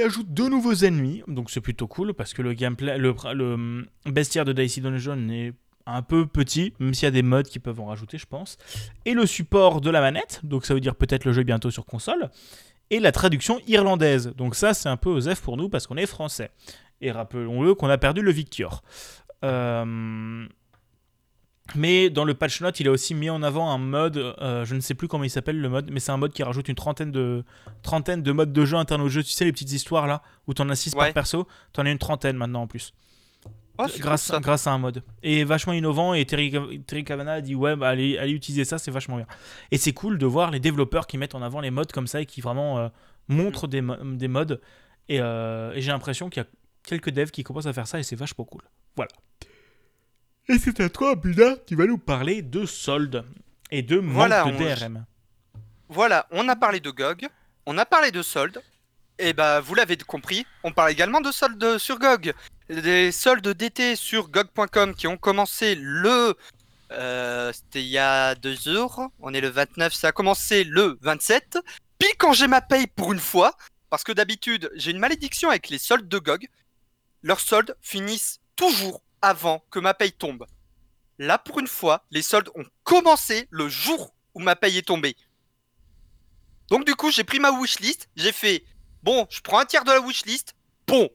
ajoute, deux nouveaux ennemis. Donc c'est plutôt cool parce que le gameplay, le, le bestiaire de Dicey Dungeon est un peu petit, même s'il y a des modes qui peuvent en rajouter, je pense. Et le support de la manette, donc ça veut dire peut-être le jeu bientôt sur console. Et la traduction irlandaise. Donc ça, c'est un peu osef pour nous parce qu'on est français. Et rappelons-le qu'on a perdu le Victor. Euh, mais dans le patch note, il a aussi mis en avant un mode, euh, je ne sais plus comment il s'appelle le mode, mais c'est un mode qui rajoute une trentaine de, trentaine de modes de jeu internes au jeu. Tu sais, les petites histoires là, où tu en as 6 par perso, tu en as une trentaine maintenant en plus. Oh, grâce, grâce à un mode. Et vachement innovant, et Terry, Terry a dit Ouais, bah, allez, allez utiliser ça, c'est vachement bien. Et c'est cool de voir les développeurs qui mettent en avant les modes comme ça et qui vraiment euh, montrent des, des, modes. Et, euh, et j'ai l'impression qu'il y a quelques devs qui commencent à faire ça et c'est vachement cool. Voilà. Et c'est à toi, Buna, qui va nous parler de soldes et de manque Voilà, de on- DRM. Voilà, on a parlé de GOG, on a parlé de soldes, et bah vous l'avez compris, on parle également de soldes sur GOG. Des soldes d'été sur GOG.com qui ont commencé le... euh, C'était il y a deux jours, on est le 29, ça a commencé le 27. Puis quand j'ai ma paye pour une fois, parce que d'habitude j'ai une malédiction avec les soldes de GOG, leurs soldes finissent toujours avant que ma paye tombe. Là pour une fois, les soldes ont commencé le jour où ma paye est tombée. Donc du coup, j'ai pris ma wishlist, j'ai fait bon, je prends un tiers de la wishlist, bon,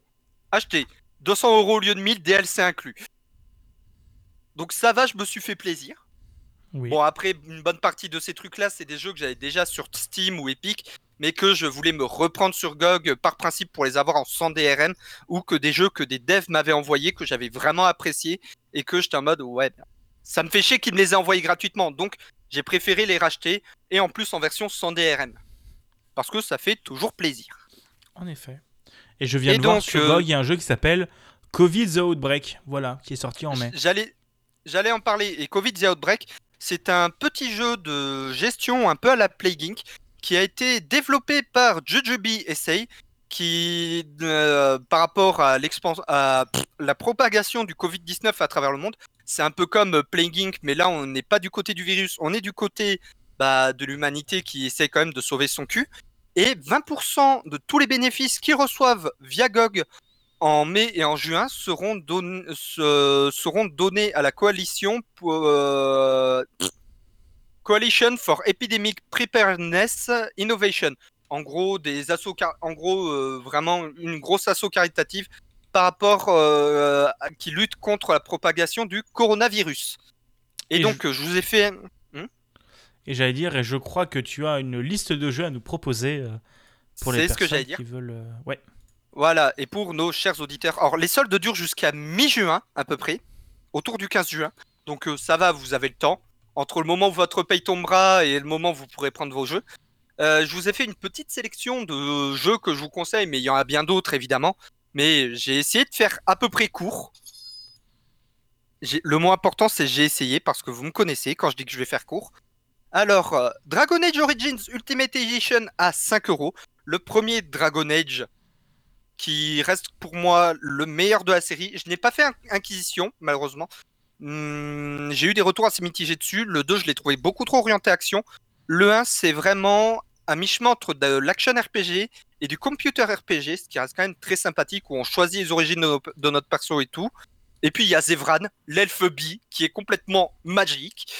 acheté 200 euros au lieu de 1000 DLC inclus. Donc ça va, je me suis fait plaisir. Oui. Bon après, une bonne partie de ces trucs-là, c'est des jeux que j'avais déjà sur Steam ou Epic, mais que je voulais me reprendre sur GOG par principe pour les avoir en 100 DRM, ou que des jeux que des devs m'avaient envoyés, que j'avais vraiment apprécié, et que j'étais en mode ouais, ça me fait chier qu'ils me les aient envoyés gratuitement, donc j'ai préféré les racheter, et en plus en version 100 DRM. Parce que ça fait toujours plaisir. En effet. Et je viens Et de voir donc, sur euh, GOG, il y a un jeu qui s'appelle Covid The Outbreak, voilà, qui est sorti en mai. J'allais, j'allais en parler. Et Covid The Outbreak, c'est un petit jeu de gestion un peu à la Plague Inc. qui a été développé par Jujubee Essay, qui, euh, par rapport à, à la propagation du Covid-19 à travers le monde, c'est un peu comme Plague Inc. Mais là, on n'est pas du côté du virus, on est du côté bah, de l'humanité qui essaie quand même de sauver son cul. Et 20% de tous les bénéfices qu'ils reçoivent via GOG en mai et en juin seront, seront donnés à la coalition pour, euh, Coalition for Epidemic Preparedness Innovation. En gros, des assos, en gros, euh, vraiment une grosse asso caritative par rapport euh, à- qui lutte contre la propagation du coronavirus. Et, Et donc, je vous ai fait Et j'allais dire, et je crois que tu as une liste de jeux à nous proposer euh, pour les c'est ce que personnes dire. qui veulent. Ouais. Voilà, et pour nos chers auditeurs, alors les soldes durent jusqu'à mi-juin à peu près, autour du 15 juin. Donc ça va, vous avez le temps. Entre le moment où votre paye tombera et le moment où vous pourrez prendre vos jeux. Euh, je vous ai fait une petite sélection de jeux que je vous conseille, mais il y en a bien d'autres évidemment. Mais j'ai essayé de faire à peu près court. Le mot important c'est j'ai essayé parce que vous me connaissez quand je dis que je vais faire court. Alors, euh, Dragon Age Origins Ultimate Edition à 5 euros. Le premier Dragon Age qui reste pour moi le meilleur de la série. Je n'ai pas fait Inquisition, malheureusement. Hmm, J'ai eu des retours assez mitigés dessus. Le 2, je l'ai trouvé beaucoup trop orienté action. Le 1, c'est vraiment un mi-chemin entre de l'action RPG et du computer RPG, ce qui reste quand même très sympathique, où on choisit les origines de, notre perso et tout. Et puis il y a Zevran, l'elfe bi, qui est complètement magique.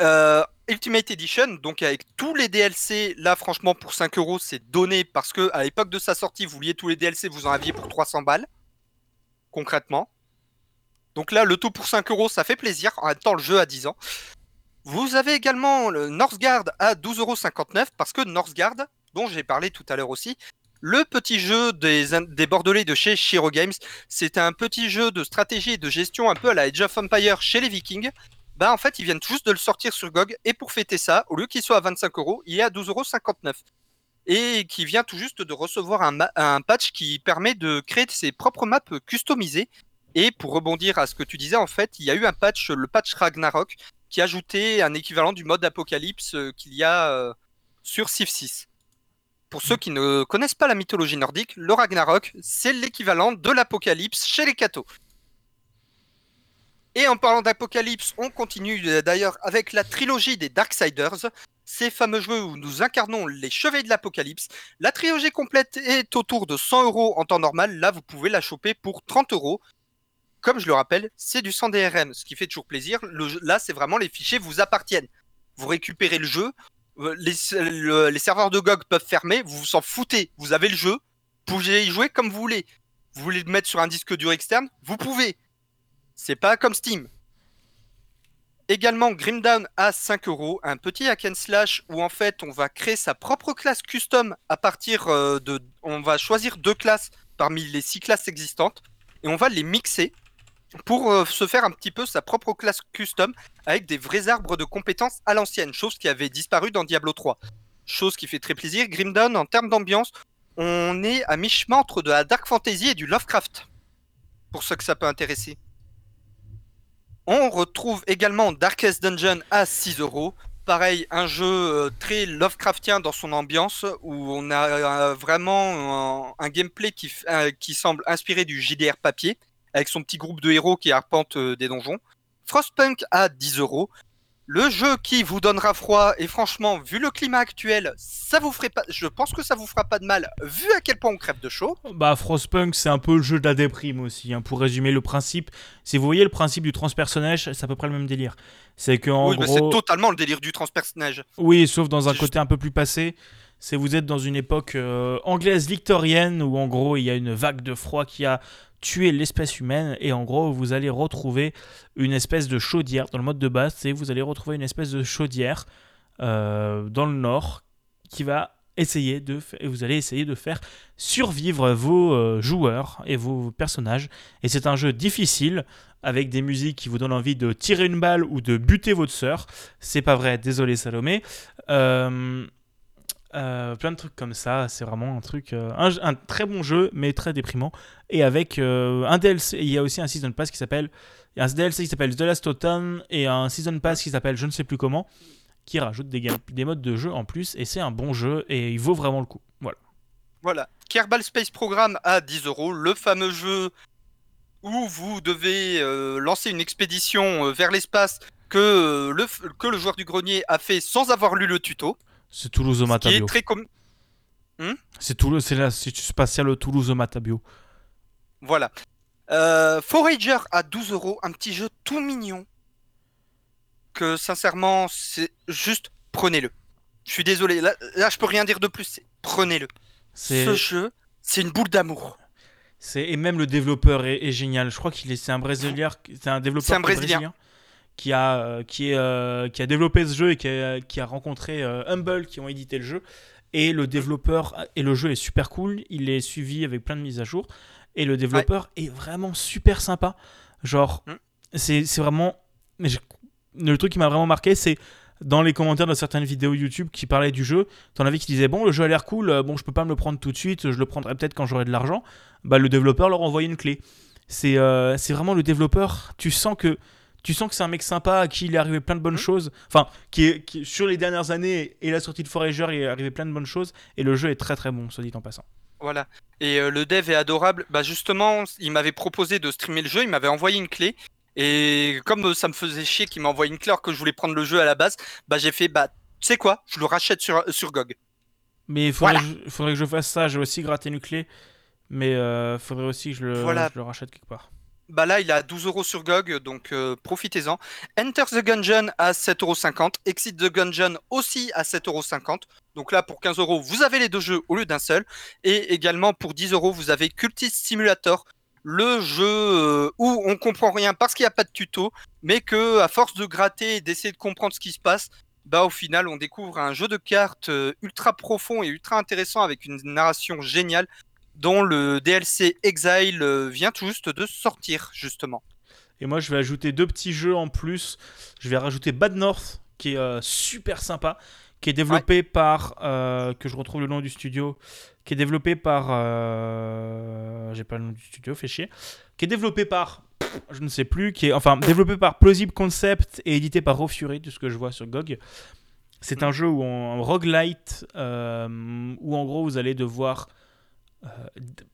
Euh, Ultimate Edition, donc avec tous les DLC, là franchement pour 5 euros c'est donné parce que à l'époque de sa sortie vous vouliez tous les DLC, vous en aviez pour 300 balles, concrètement. Donc là le tout pour 5 euros ça fait plaisir, en même temps le jeu a 10 ans. Vous avez également le Northgard à 12,59€ parce que Northgard, dont j'ai parlé tout à l'heure aussi, le petit jeu des, Bordelais de chez Shiro Games, c'est un petit jeu de stratégie et de gestion un peu à la Age of Empire chez les Vikings. Bah en fait ils viennent juste de le sortir sur GOG et pour fêter ça, au lieu qu'il soit à 25 euros, il est à 12,59€. Et qui vient tout juste de recevoir un patch qui permet de créer ses propres maps customisées. Et pour rebondir à ce que tu disais, en fait, il y a eu un patch, le patch Ragnarok, qui ajoutait un équivalent du mode Apocalypse euh, qu'il y a euh, sur Civ 6. Pour ceux qui ne connaissent pas la mythologie nordique, le Ragnarok, c'est l'équivalent de l'Apocalypse chez les cathos. Et en parlant d'Apocalypse, on continue euh, d'ailleurs avec la trilogie des Darksiders, ces fameux jeux où nous incarnons les chevaliers de l'Apocalypse. La trilogie complète est autour de 100 euros en temps normal, là vous pouvez la choper pour 30 euros. Comme je le rappelle, c'est du 100 DRM, ce qui fait toujours plaisir. Là, c'est vraiment les fichiers vous appartiennent. Vous récupérez le jeu, euh, les, le- les serveurs de GOG peuvent fermer, vous vous en foutez, vous avez le jeu, vous pouvez y jouer comme vous voulez. Vous voulez le mettre sur un disque dur externe, vous pouvez. C'est pas comme Steam. Également Grim Down à 5 euros, un petit hack and slash où en fait on va créer sa propre classe custom à partir euh, de. On va choisir deux classes parmi les six classes existantes et on va les mixer pour euh, se faire un petit peu sa propre classe custom avec des vrais arbres de compétences à l'ancienne, chose qui avait disparu dans Diablo 3. Chose qui fait très plaisir. Grim Dawn, en termes d'ambiance, on est à mi-chemin entre de la Dark Fantasy et du Lovecraft. Pour ceux que ça peut intéresser. On retrouve également Darkest Dungeon à 6 euros. Pareil, un jeu euh, très Lovecraftien dans son ambiance, où on a euh, vraiment un, gameplay qui, qui, semble inspiré du JDR papier, avec son petit groupe de héros qui arpentent des donjons. Frostpunk à 10 euros. Le jeu qui vous donnera froid, et franchement, vu le climat actuel, ça vous ferait pas. Je pense que ça vous fera pas de mal, vu à quel point on crève de chaud. Bah, Frostpunk, c'est un peu le jeu de la déprime aussi, hein, pour résumer le principe. Si vous voyez le principe du transpersonnage, c'est à peu près le même délire. C'est que en oui, gros. c'est totalement le délire du transpersonnage. Oui, sauf dans un côté un peu plus passé. C'est vous êtes dans une époque euh, anglaise victorienne où en gros il y a une vague de froid qui a tuer l'espèce humaine et en gros vous allez retrouver une espèce de chaudière. Dans le mode de base c'est vous allez retrouver une espèce de chaudière euh, dans le nord qui va essayer de et vous allez essayer de faire survivre vos euh, joueurs et vos personnages. Et c'est un jeu difficile avec des musiques qui vous donnent envie de tirer une balle ou de buter votre sœur. C'est pas vrai désolé Salomé. Euh, euh, plein de trucs comme ça, c'est vraiment un truc, euh, un, très bon jeu, mais très déprimant. Et avec euh, un DLC, il y a aussi un season pass qui s'appelle, un DLC qui s'appelle The Last Autumn et un season pass qui s'appelle je ne sais plus comment, qui rajoute des, des modes de jeu en plus. Et c'est un bon jeu et il vaut vraiment le coup. Voilà. Voilà. Kerbal Space Program à 10 euros, le fameux jeu où vous devez lancer une expédition vers l'espace que le, que le joueur du grenier a fait sans avoir lu le tuto. C'est Toulouse au Matabio. hmm c'est Toulouse, c'est l'Institut spatial Toulouse au Matabio. Voilà. Euh, Forager à 12 euros, un petit jeu tout mignon. Que sincèrement, c'est juste prenez-le. Je suis désolé, là, là je peux rien dire de plus. Prenez-le. Ce jeu, c'est une boule d'amour. C'est et même le développeur est, génial. Je crois qu'il est, c'est un brésilien, c'est un développeur un brésilien qui a, euh, qui, est, euh, qui a développé ce jeu et qui a, qui a rencontré euh, Humble qui ont édité le jeu. Et le développeur, et le jeu est super cool, il est suivi avec plein de mises à jour. Et le développeur est vraiment super sympa. Genre, mm. c'est vraiment. Mais le truc qui m'a vraiment marqué, c'est dans les commentaires de certaines vidéos YouTube qui parlaient du jeu, t'en avais qui disaient bon le jeu a l'air cool, bon je peux pas me le prendre tout de suite, je le prendrai peut-être quand j'aurai de l'argent. Bah le développeur leur envoyé une clé. C'est c'est vraiment le développeur, tu sens que tu sens que c'est un mec sympa à qui il est arrivé plein de bonnes mmh. choses. Enfin, qui, est, sur les dernières années et la sortie de Forager, il est arrivé plein de bonnes choses. Et le jeu est très très bon, soit dit en passant. Voilà. Et euh, le dev est adorable. Bah justement, il m'avait proposé de streamer le jeu, il m'avait envoyé une clé. Et comme euh, ça me faisait chier qu'il m'envoie une clé alors que je voulais prendre le jeu à la base, bah j'ai fait bah tu sais quoi, je le rachète sur, sur GOG. Mais il faudrait, faudrait, que je fasse ça. J'ai aussi gratté une clé, mais il euh, faudrait aussi que je le, je le rachète quelque part. Bah là, il a 12 euros sur GOG, donc euh, profitez-en. Enter the Gungeon à 7,50€. Exit the Gungeon aussi à 7,50€. Donc là, pour 15 euros, vous avez les deux jeux au lieu d'un seul. Et également, pour 10 euros, vous avez Cultist Simulator, le jeu euh, où on comprend rien parce qu'il n'y a pas de tuto, mais que à force de gratter et d'essayer de comprendre ce qui se passe, bah au final, on découvre un jeu de cartes euh, ultra profond et ultra intéressant avec une narration géniale dont le DLC Exile euh, vient tout juste de sortir, justement. Et moi, je vais ajouter deux petits jeux en plus. Je vais rajouter Bad North, qui est euh, super sympa, qui est développé par. Euh, que je retrouve le nom du studio. Qui est développé par. J'ai pas le nom du studio, fait chier. Qui est développé par. Je ne sais plus. Qui est, enfin, développé par Plausible Concept et édité par Raw Fury, de ce que je vois sur GOG. C'est un jeu où on, roguelite, où en gros vous allez devoir euh,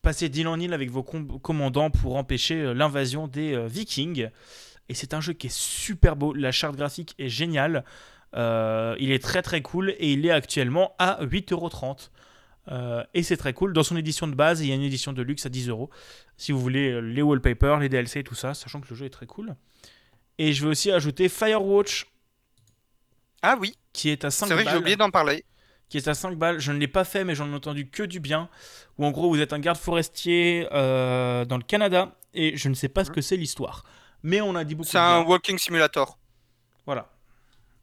passer d'île en île avec vos commandants pour empêcher euh, l'invasion des euh, vikings. Et c'est un jeu qui est super beau, la charte graphique est géniale, il est très très cool et il est actuellement à 8,30€. Euh, et c'est très cool. Dans son édition de base, il y a une édition de luxe à 10 euros. Si vous voulez les wallpapers, les DLC et tout ça, sachant que le jeu est très cool. Et je vais aussi ajouter Firewatch. Ah oui. Qui est à 5 C'est vrai que j'ai oublié d'en parler qui est à 5 balles. Je ne l'ai pas fait, mais j'en ai entendu que du bien. Où en gros, vous êtes un garde forestier euh, dans le Canada et je ne sais pas ce que c'est l'histoire. Mais on a dit beaucoup. C'est un walking simulator. Voilà.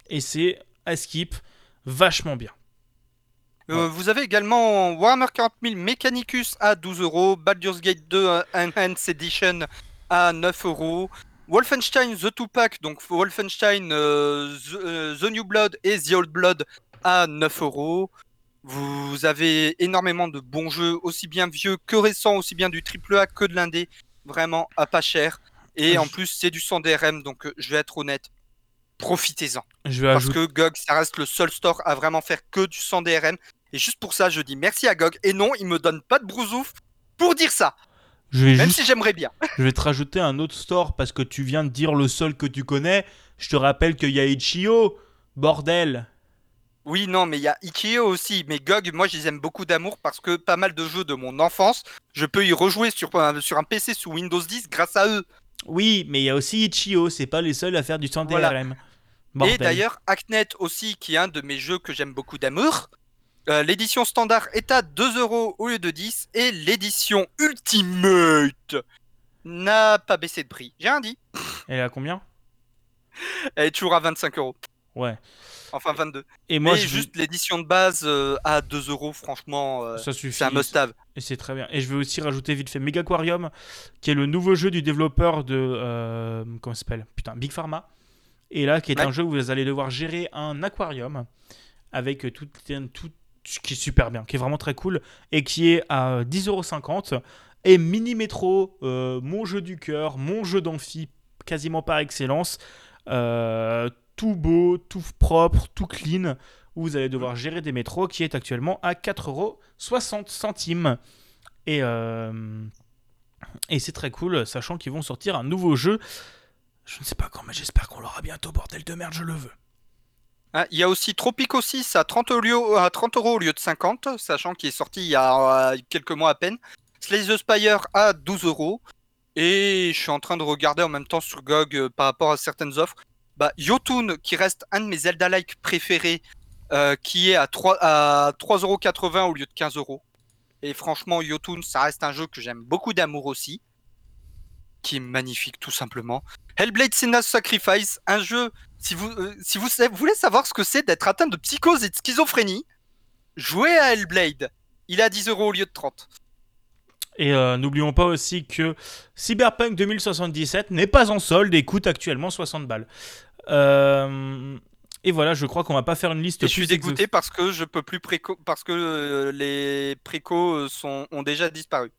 Et c'est à skip vachement bien. Euh, vous avez également Warhammer 40 000 Mechanicus à 12 euros, Baldur's Gate 2 Enhanced Edition à 9 euros, Wolfenstein The Two Pack, donc Wolfenstein euh, The, New Blood et The Old Blood à 9 euros. Vous avez énormément de bons jeux, aussi bien vieux que récents, aussi bien du AAA que de l'indé, vraiment à pas cher. Et Ah, en plus, c'est du 100 DRM, donc euh, je vais être honnête, profitez-en. Je vais Parce ajouter. que GOG, ça reste le seul store à vraiment faire que du 100 DRM. Et juste pour ça, je dis merci à GOG. Et non, il me donne pas de brousouf pour dire ça, Je vais même juste si j'aimerais bien. Je vais te rajouter un autre store parce que tu viens de dire le seul que tu connais. Je te rappelle qu'il y a. Bordel. Oui, non, mais il y a Itch.io aussi. Mais GOG, moi, je les aime beaucoup d'amour parce que pas mal de jeux de mon enfance, je peux y rejouer sur un, sur un PC sous Windows 10 grâce à eux. Oui, mais il y a aussi Itch.io. C'est pas les seuls à faire du 100 Voilà. DRM. Et d'ailleurs, Hacknet aussi, qui est un de mes jeux que j'aime beaucoup d'amour. Euh, l'édition standard est à 2 euros au lieu de 10 et l'édition Ultimate n'a pas baissé de prix. J'ai rien dit. Elle est à combien? Elle est toujours à 25 euros. Ouais. Enfin 22. Et moi, Mais je juste l'édition de base euh, à 2 euros, franchement, euh, ça suffit. c'est un must-have. Et c'est très bien. Et je vais aussi rajouter vite fait Megaquarium, qui est le nouveau jeu du développeur de. euh, comment s'appelle? Putain, Big Pharma. Et là, qui est Ouais. un jeu où vous allez devoir gérer un aquarium avec tout, tout qui est super bien, qui est vraiment très cool et qui est à 10,50€. Et Mini Metro, euh, mon jeu du cœur, mon jeu d'amphi, quasiment par excellence. Euh, tout beau, tout propre, tout clean, où vous allez devoir gérer des métros, qui est actuellement à 4,60€ centimes. Et, euh, et c'est très cool, sachant qu'ils vont sortir un nouveau jeu. Je ne sais pas quand, mais j'espère qu'on l'aura bientôt, bordel de merde, je le veux. Hein, Il y a aussi Tropico 6 à 30, au lieu- à 30 euros au lieu de 50, sachant qu'il est sorti il y a euh, quelques mois à peine. Slay the Spire à 12 euros. Et je suis en train de regarder en même temps sur GOG euh, par rapport à certaines offres. Bah, Yotun, qui reste un de mes Zelda-like préférés, euh, qui est à 3 à 3,80€ au lieu de 15 euros. Et franchement, Yotun, ça reste un jeu que j'aime beaucoup d'amour aussi. Qui est magnifique, tout simplement. Hellblade Senua's Sacrifice, un jeu si vous, euh, si voulez savoir ce que c'est d'être atteint de psychose et de schizophrénie, jouez à Hellblade. Il est à 10 euros au lieu de 30. Et euh, n'oublions pas aussi que Cyberpunk 2077 n'est pas en solde et coûte actuellement 60 balles. Euh, et voilà, je crois qu'on va pas faire une liste Et je suis dégoûté parce que je peux plus préco parce que euh, les précos euh, sont ont déjà disparu.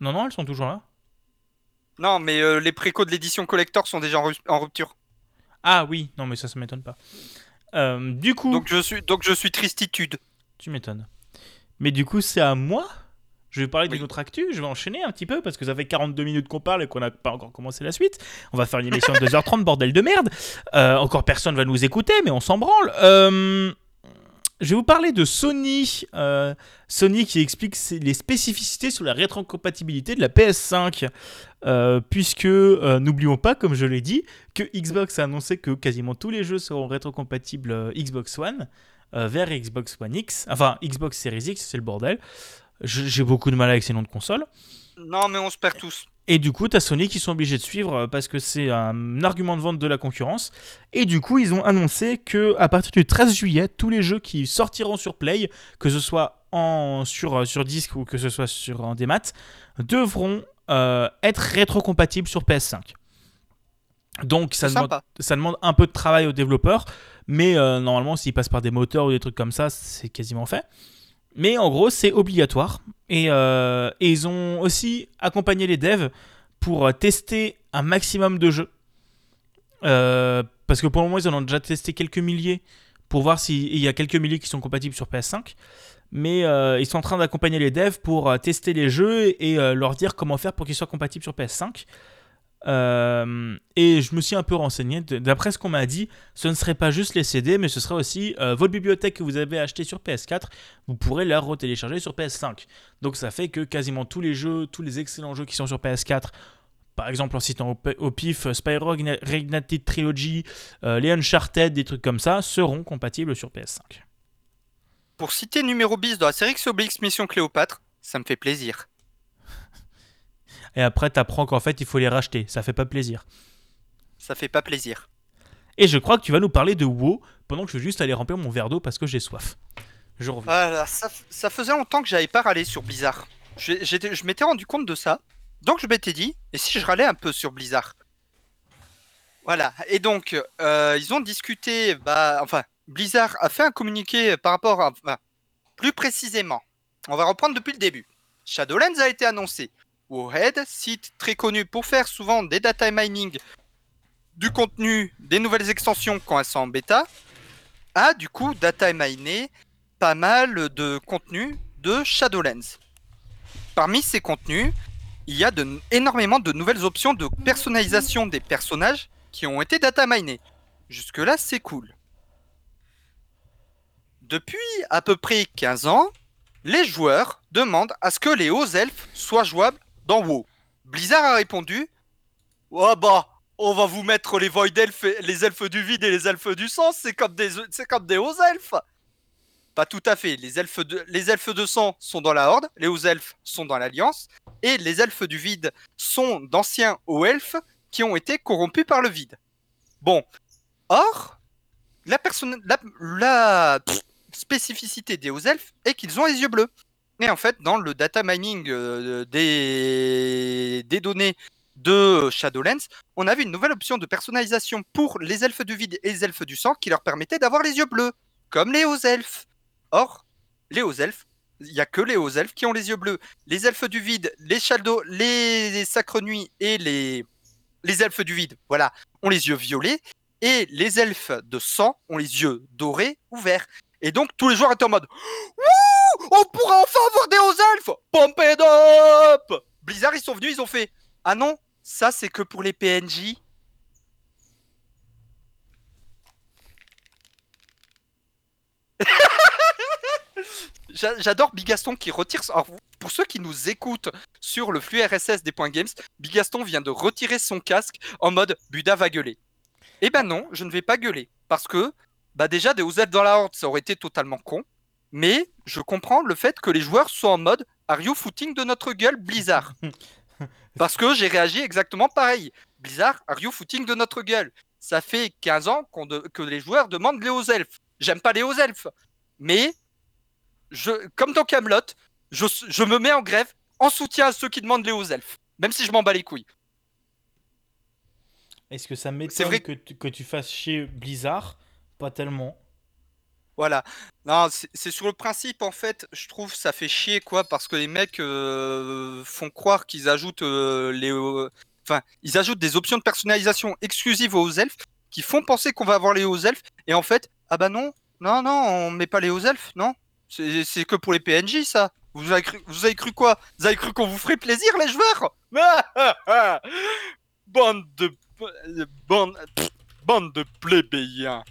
Non, non, elles sont toujours là. Non, mais euh, les précos de l'édition collector sont déjà en, ru- en rupture. Ah oui, non, mais ça, ça m'étonne pas. Du coup, Donc je suis donc je suis tristitude. tu m'étonnes. Mais du coup, c'est à moi Je vais parler Oui. d'une autre actu, je vais enchaîner un petit peu parce que ça fait 42 minutes qu'on parle et qu'on n'a pas encore commencé la suite. On va faire une émission de 2h30, bordel de merde. Euh, encore personne va nous écouter, mais on s'en branle. Euh, je vais vous parler de Sony. euh, Sony qui explique les spécificités sur la rétrocompatibilité de la PS5. Euh, puisque, euh, n'oublions pas, comme je l'ai dit, que Xbox a annoncé que quasiment tous les jeux seront rétrocompatibles Xbox One vers Xbox One X. Enfin, Xbox Series X, c'est le bordel. J'ai beaucoup de mal avec ces noms de consoles. Non, mais on se perd tous. Et du coup, t'as Sony qui sont obligés de suivre euh, parce que c'est un argument de vente de la concurrence. Et du coup, ils ont annoncé que à partir du 13 juillet, tous les jeux qui sortiront sur Play, que ce soit en, sur, euh, sur disque ou que ce soit sur un démat, devront euh, être rétrocompatibles sur PS5. Donc ça demande, ça demande un peu de travail aux développeurs, mais euh, normalement, s'ils passent par des moteurs ou des trucs comme ça, c'est quasiment fait. Mais en gros, c'est obligatoire. Et, euh, et ils ont aussi accompagné les devs pour euh, tester un maximum de jeux. Euh, parce que pour le moment, ils en ont déjà testé quelques milliers pour voir s'il y a quelques milliers qui sont compatibles sur PS5. Mais ils sont en train d'accompagner les devs pour tester les jeux et leur dire comment faire pour qu'ils soient compatibles sur PS5. Euh, et je me suis un peu renseigné. D'après ce qu'on m'a dit, ce ne serait pas juste les CD, mais ce serait aussi euh, votre bibliothèque que vous avez acheté sur PS4. Vous pourrez la retélécharger sur PS5. Donc ça fait que quasiment tous les jeux, tous les excellents jeux qui sont sur PS4, par exemple en citant au, pif Spyro Reignited Trilogy, euh, les Uncharted, des trucs comme ça, seront compatibles sur PS5. Pour citer numéro bis dans la série Obélix Mission Cléopâtre, ça me fait plaisir. Et après, t'apprends qu'en fait, il faut les racheter. Ça fait pas plaisir. Ça fait pas plaisir. Et je crois que tu vas nous parler de WoW pendant que je vais juste aller remplir mon verre d'eau parce que j'ai soif. Je reviens. Voilà, ça, faisait longtemps que j'avais pas râlé sur Blizzard. Je m'étais rendu compte de ça. Donc je m'étais dit, et si je râlais un peu sur Blizzard? Voilà, et donc euh, ils ont discuté, bah, enfin, Blizzard a fait un communiqué par rapport à... enfin, Plus précisément, on va reprendre depuis le début. Shadowlands a été annoncé. Warhead, site très connu pour faire souvent des data mining du contenu des nouvelles extensions quand elles sont en bêta, a du coup data miné pas mal de contenu de Shadowlands. Parmi ces contenus, il y a de, énormément de nouvelles options de personnalisation des personnages qui ont été data minés. Jusque-là, c'est cool. Depuis à peu près 15 ans, les joueurs demandent à ce que les hauts elfes soient jouables dans WoW. Blizzard a répondu Oh bah, on va vous mettre les Void Elfes, les elfes du vide et les elfes du sang, c'est comme des, comme des hauts elfes. Pas tout à fait. Les elfes, de, sang sont dans la Horde, les hauts elfes sont dans l'Alliance, et les elfes du vide sont d'anciens hauts elfes qui ont été corrompus par le vide. Bon. Or, la spécificité des hauts elfes est qu'ils ont les yeux bleus. Et en fait, dans le data mining euh, des, données de Shadowlands, on avait une nouvelle option de personnalisation pour les elfes du vide et les elfes du sang qui leur permettait d'avoir les yeux bleus, comme les hauts elfes. Or, les hauts elfes, il n'y a que les hauts elfes qui ont les yeux bleus. Les elfes du vide, les shadows, les sacres nuits et les, les elfes du vide, voilà, ont les yeux violets. Et les elfes de sang ont les yeux dorés ou verts. Et donc tous les joueurs étaient en mode Wouh On pourra enfin avoir des hauts elfes Pump it up Blizzard, ils sont venus, ils ont fait Ah non, ça c'est que pour les PNJ. J'adore Bigaston qui retire. Pour ceux qui nous écoutent sur le flux RSS des points games, Bigaston vient de retirer son casque en mode Buda va gueuler. Eh ben non, je ne vais pas gueuler. Parce que, bah déjà, des OZ dans la horde, ça aurait été totalement con. Mais je comprends le fait que les joueurs soient en mode Are you footing de notre gueule, Blizzard? Parce que j'ai réagi exactement pareil. Blizzard, are you footing de notre gueule? Ça fait 15 ans que les joueurs demandent les hauts elfes. J'aime pas les hauts elfes. Mais, je, comme dans Camelot, je, je me mets en grève en soutien à ceux qui demandent les hauts elfes. Même si je m'en bats les couilles. Est-ce que ça m'étonne que, tu, que tu fasses chier Blizzard Pas tellement. Voilà. Non, c'est sur le principe, en fait, je trouve ça fait chier, quoi, parce que les mecs euh, font croire qu'ils ajoutent euh, les. Euh, enfin, ils ajoutent des options de personnalisation exclusives aux elfes qui font penser qu'on va avoir les hauts elfes, et en fait, ah bah non, non, non, on met pas les hauts elfes, non. C'est que pour les PNJ, ça. Vous avez cru, vous avez cru quoi? Vous avez cru qu'on vous ferait plaisir, les joueurs? Bande de Bande, bande de plébéiens.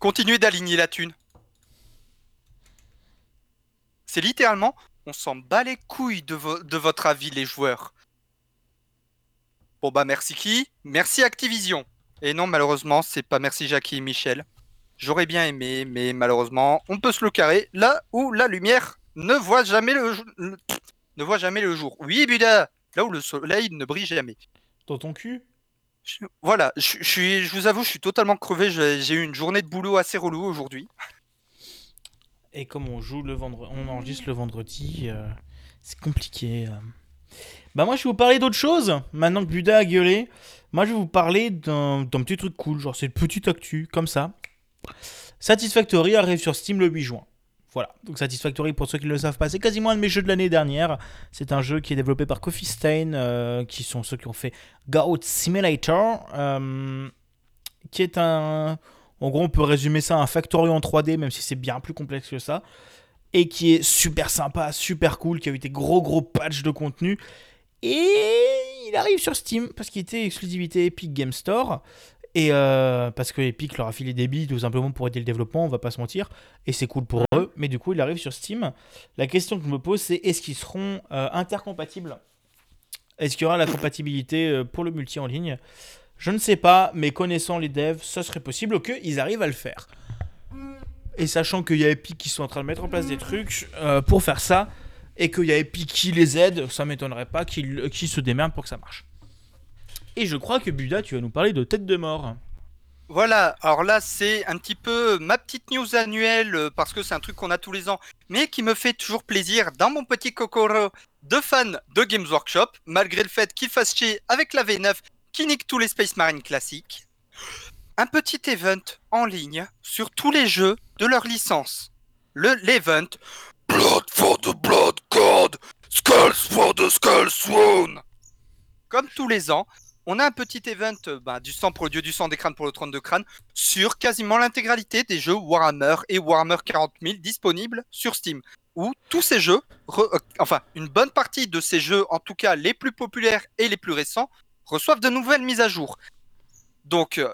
Continuez d'aligner la thune. C'est littéralement, on s'en bat les couilles de, votre avis, les joueurs. Bon bah merci qui Merci Activision. Et non, malheureusement, c'est pas merci Jackie et Michel. J'aurais bien aimé, mais malheureusement, on peut se le carrer là où la lumière ne voit jamais le, ne voit jamais le jour. Oui, Buda, là où le soleil ne brille jamais. Dans ton cul? Voilà, je, vous avoue, je suis totalement crevé. J'ai eu une journée de boulot assez relou aujourd'hui. Et comme on joue le vendredi, on enregistre le vendredi, euh, c'est compliqué. Euh. Bah moi, je vais vous parler d'autre chose. Maintenant que Buda a gueulé, moi, je vais vous parler d'un petit truc cool. Genre, c'est une petite actu, comme ça. Satisfactory arrive sur Steam le 8 juin. Voilà, donc Satisfactory, pour ceux qui ne le savent pas, c'est quasiment un de mes jeux de l'année dernière. C'est un jeu qui est développé par Coffee Stain, euh, qui sont ceux qui ont fait Goat Simulator, euh, qui est un... En gros, on peut résumer ça à un Factory en 3D, même si c'est bien plus complexe que ça, et qui est super sympa, super cool, qui a eu des gros gros patchs de contenu. Et il arrive sur Steam, parce qu'il était exclusivité Epic Game Store. Et euh, parce que Epic leur a filé des billes tout simplement pour aider le développement, on va pas se mentir. Et c'est cool pour eux. Mais du coup, il arrive sur Steam. La question que je me pose, c'est est-ce qu'ils seront euh, intercompatibles? Est-ce qu'il y aura la compatibilité euh, pour le multi en ligne? Je ne sais pas, mais connaissant les devs, ça serait possible qu'ils arrivent à le faire. Et sachant qu'il y a Epic qui sont en train de mettre en place des trucs pour faire ça, et qu'il y a Epic qui les aide, ça m'étonnerait pas qu'ils se démerdent pour que ça marche. Et je crois que Buda, tu vas nous parler de Tête de Mort. Voilà, alors là c'est un petit peu ma petite news annuelle euh, parce que c'est un truc qu'on a tous les ans, mais qui me fait toujours plaisir dans mon petit cocoro de fan de Games Workshop, malgré le fait qu'il fasse chier avec la V9 qui nique tous les Space Marine classiques. Un petit event en ligne sur tous les jeux de leur licence. le l'event Blood for the Blood God, Skulls for the Skull Throne. Comme tous les ans, on a un petit event euh, bah, du sang pour le dieu du sang, des crânes pour le trône de crâne, sur quasiment l'intégralité des jeux Warhammer et Warhammer 40 000 disponibles sur Steam. Où tous ces jeux, euh, enfin une bonne partie de ces jeux, en tout cas les plus populaires et les plus récents, reçoivent de nouvelles mises à jour. Donc, euh,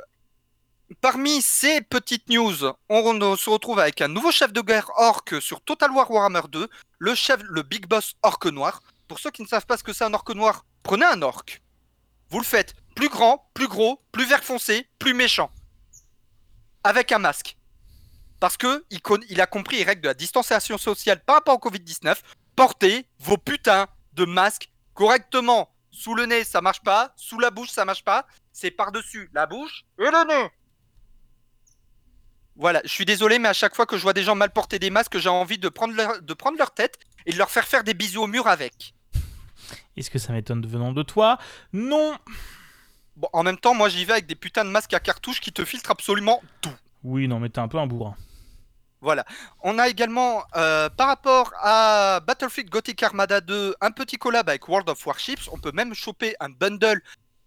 parmi ces petites news, on, on se retrouve avec un nouveau chef de guerre orc sur Total War Warhammer 2, le chef, le Big Boss Orc Noir. Pour ceux qui ne savent pas ce que c'est un orc noir, prenez un orc. Vous le faites plus grand, plus gros, plus vert foncé, plus méchant. Avec un masque. Parce que il, a compris les règles de la distanciation sociale par rapport au Covid-19. Portez vos putains de masques correctement. Sous le nez, ça marche pas. Sous la bouche, ça marche pas. C'est par-dessus la bouche et le nez. Voilà, je suis désolé, mais à chaque fois que je vois des gens mal porter des masques, j'ai envie de prendre, leur, de prendre leur tête et de leur faire faire des bisous au mur avec. Est-ce que ça m'étonne venant de toi? Non Bon, en même temps, moi j'y vais avec des putains de masques à cartouches qui te filtrent absolument tout. Oui, non, mais t'es un peu un bourrin. Voilà. On a également, euh, par rapport à Battlefield Gothic Armada 2, un petit collab avec World of Warships. On peut même choper un bundle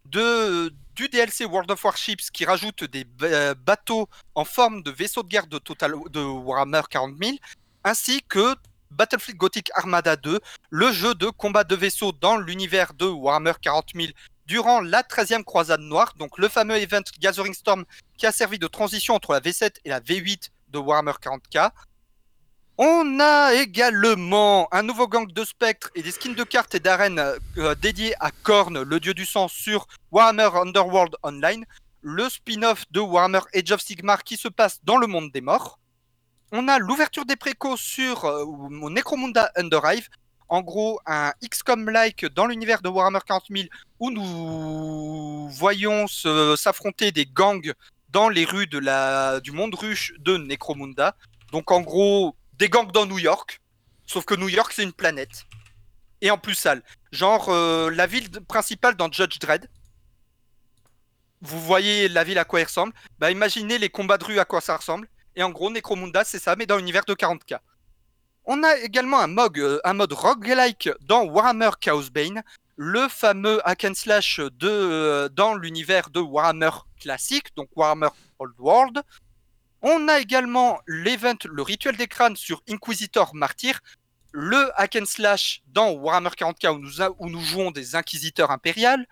de, du DLC World of Warships qui rajoute des ba- bateaux en forme de vaisseaux de guerre de, Total, de Warhammer 40 000, ainsi que Battlefield Gothic Armada 2, le jeu de combat de vaisseaux dans l'univers de Warhammer 40 000 durant la 13e croisade noire, donc le fameux event Gathering Storm qui a servi de transition entre la V7 et la V8 de Warhammer 40k. On a également un nouveau gang de spectres et des skins de cartes et d'arènes euh, dédiés à Korn, le dieu du sang, sur Warhammer Underworld Online, le spin-off de Warhammer Age of Sigmar qui se passe dans le monde des morts. On a l'ouverture des précos sur euh, Necromunda Underhive, en gros un XCOM-like dans l'univers de Warhammer 40 000 où nous voyons s'affronter des gangs dans les rues du monde ruche de Necromunda. Donc en gros, des gangs dans New York, sauf que New York c'est une planète. Et en plus sale. Genre euh, la ville principale dans Judge Dredd. Vous voyez la ville à quoi elle ressemble. Bah imaginez les combats de rue à quoi ça ressemble. Et en gros, Necromunda c'est ça, mais dans l'univers de 40k. On a également un mode, euh, un mode roguelike dans Warhammer Chaos Bane, le fameux hack and slash de, euh, dans l'univers de Warhammer classique, donc Warhammer Old World. On a également l'event, le rituel des crânes sur Inquisitor Martyr, le hack and slash dans Warhammer 40k où nous, où nous jouons des inquisiteurs impériales,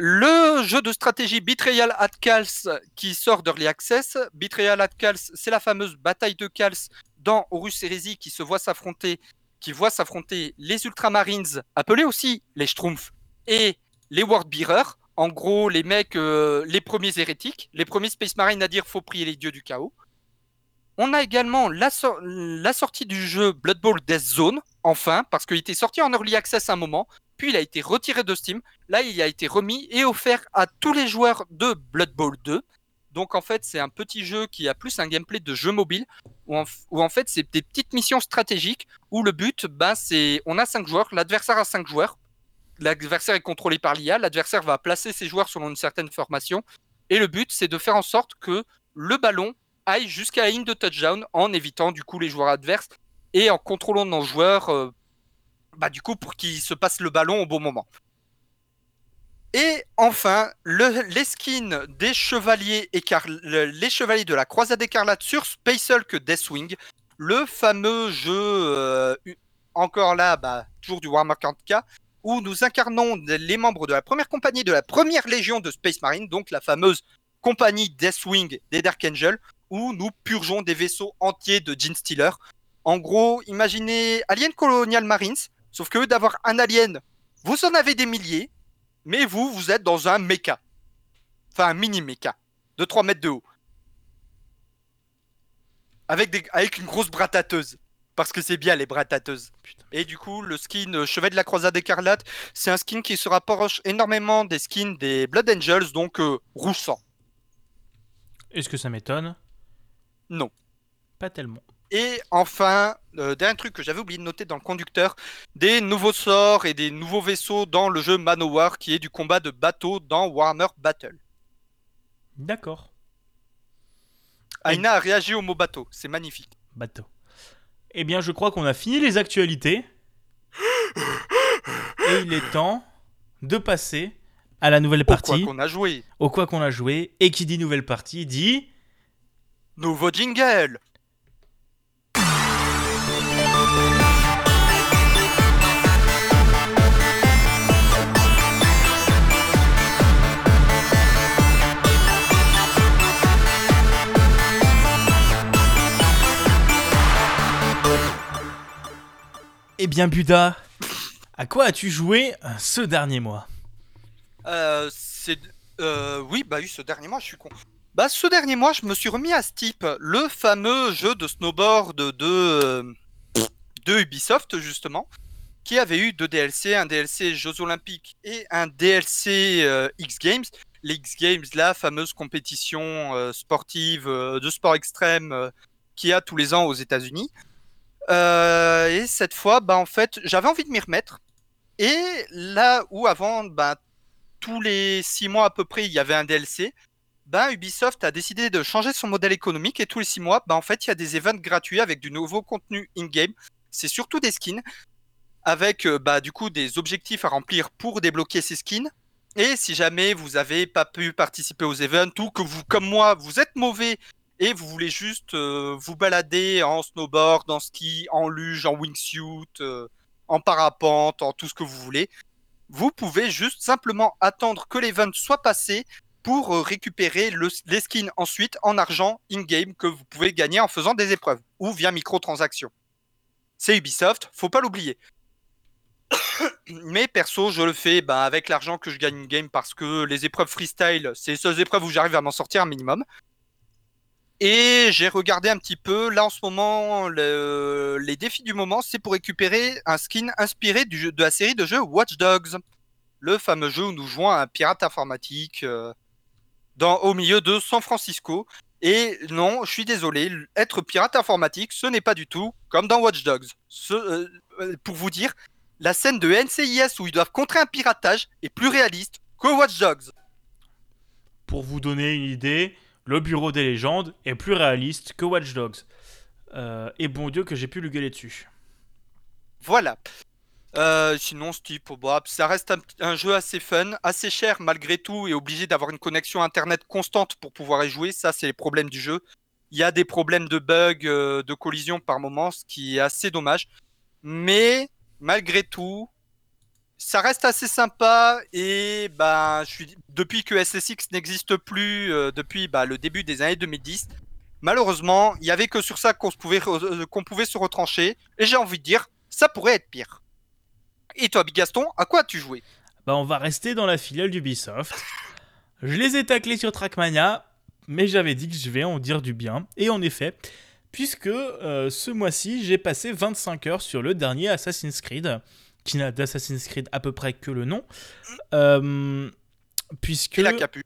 le jeu de stratégie Betrayal at Cals qui sort d'Early Access. Betrayal at Cals, c'est la fameuse bataille de Cals dans Horus Heresy qui se voit s'affronter, qui voit s'affronter les Ultramarines, appelés aussi les Schtroumpfs, et les Wordbearers. En gros, les mecs, euh, les premiers hérétiques, les premiers Space Marines à dire faut prier les dieux du chaos. On a également la, la sortie du jeu Blood Bowl Death Zone, enfin, parce qu'il était sorti en Early Access à un moment, puis il a été retiré de Steam. Là, il a été remis et offert à tous les joueurs de Blood Bowl 2. Donc en fait, c'est un petit jeu qui a plus un gameplay de jeu mobile, où en, fait, c'est des petites missions stratégiques, où le but, ben, c'est, on a 5 joueurs, l'adversaire a 5 joueurs, l'adversaire est contrôlé par l'IA, l'adversaire va placer ses joueurs selon une certaine formation, et le but, c'est de faire en sorte que le ballon aille jusqu'à la ligne de touchdown en évitant du coup les joueurs adverses et en contrôlant nos joueurs, euh, bah, du coup, pour qu'ils se passent le ballon au bon moment. Et enfin, le- les skins des chevaliers, le- les chevaliers de la croisade écarlate sur Space Hulk Deathwing, le fameux jeu, euh, encore là, bah, toujours du Warhammer 40k, où nous incarnons les membres de la première compagnie de la première légion de Space Marine, donc la fameuse compagnie Deathwing des Dark Angels, où nous purgeons des vaisseaux entiers de Gene Stealer. En gros, imaginez Alien Colonial Marines, sauf que d'avoir un alien, vous en avez des milliers, mais vous, vous êtes dans un mecha. Enfin, un mini mecha, de 3 mètres de haut. Avec, des, avec une grosse bratateuse. Parce que c'est bien les bratateuses. Et du coup, le skin euh, Chevet de la Croisade écarlate, c'est un skin qui se rapproche énormément des skins des Blood Angels, donc euh, rouge sang. Est-ce que ça m'étonne? Non. Pas tellement. Et enfin, euh, dernier truc que j'avais oublié de noter dans le conducteur, des nouveaux sorts et des nouveaux vaisseaux dans le jeu Manowar, qui est du combat de bateau dans Warhammer Battle. D'accord. Aina a réagi au mot bateau, c'est magnifique. Bateau. Eh bien, je crois qu'on a fini les actualités. Et il est temps de passer à la nouvelle Au quoi partie. qu'on a joué. Au quoi qu'on a joué. Et qui dit nouvelle partie dit. Nouveau jingle. Eh bien, Buda, à quoi as-tu joué euh, ce dernier mois? Euh, c'est euh, oui, bah oui, ce dernier mois, je suis con. Bah, ce dernier mois, je me suis remis à Steep, le fameux jeu de snowboard de euh, de Ubisoft justement, qui avait eu deux DLC, un DLC Jeux Olympiques et un DLC euh, X Games. Les X Games, la fameuse compétition sportive de sport extrême qu'il y a tous les ans aux États-Unis. Euh, et cette fois, bah en fait, j'avais envie de m'y remettre. Et là où avant, bah, tous les six mois à peu près, il y avait un DLC. Ben, Ubisoft a décidé de changer son modèle économique et tous les six mois, ben, en fait, il y a des events gratuits avec du nouveau contenu in-game. C'est surtout des skins avec euh, bah, du coup des objectifs à remplir pour débloquer ces skins. Et si jamais vous n'avez pas pu participer aux events ou que vous, comme moi, vous êtes mauvais et vous voulez juste euh, vous balader en snowboard, en ski, en luge, en wingsuit, euh, en parapente, en tout ce que vous voulez, vous pouvez juste simplement attendre que l'event soit passé pour euh, récupérer le- les skins ensuite en argent in-game que vous pouvez gagner en faisant des épreuves ou via microtransactions. C'est Ubisoft, faut pas l'oublier. Mais perso, je le fais bah, avec l'argent que je gagne in-game parce que les épreuves freestyle, c'est les seules épreuves où j'arrive à m'en sortir un minimum. Et j'ai regardé un petit peu, là en ce moment, le- les défis du moment, c'est pour récupérer un skin inspiré du jeu- de la série de jeux Watch Dogs, le fameux jeu où nous jouons un pirate informatique euh, dans, au milieu de San Francisco. Et non, je suis désolé, être pirate informatique, ce n'est pas du tout comme dans Watch Dogs. Euh, euh, pour vous dire, la scène de NCIS où ils doivent contrer un piratage est plus réaliste que Watch Dogs. Pour vous donner une idée, le bureau des légendes est plus réaliste que Watch Dogs. Euh, et bon Dieu que j'ai pu lui gueuler dessus. Voilà. Euh, sinon, ce type, bah, ça reste un, jeu assez fun, assez cher malgré tout, et obligé d'avoir une connexion internet constante pour pouvoir y jouer. Ça, c'est les problèmes du jeu. Il y a des problèmes de bugs, euh, de collision par moment, ce qui est assez dommage. Mais malgré tout, ça reste assez sympa. Et bah, je suis depuis que SSX n'existe plus, euh, depuis bah, le début des années 2010. Malheureusement, il y avait que sur ça qu'on pouvait, euh, qu'on pouvait se retrancher. Et j'ai envie de dire, ça pourrait être pire. Et toi, Bigaston, à quoi as-tu joué? Bah on va rester dans la filiale d'Ubisoft. Je les ai taclés sur Trackmania, mais j'avais dit que je vais en dire du bien. Et en effet, puisque euh, ce mois-ci, j'ai passé 25 heures sur le dernier Assassin's Creed, qui n'a d'Assassin's Creed à peu près que le nom. Euh, puisque... Et la capu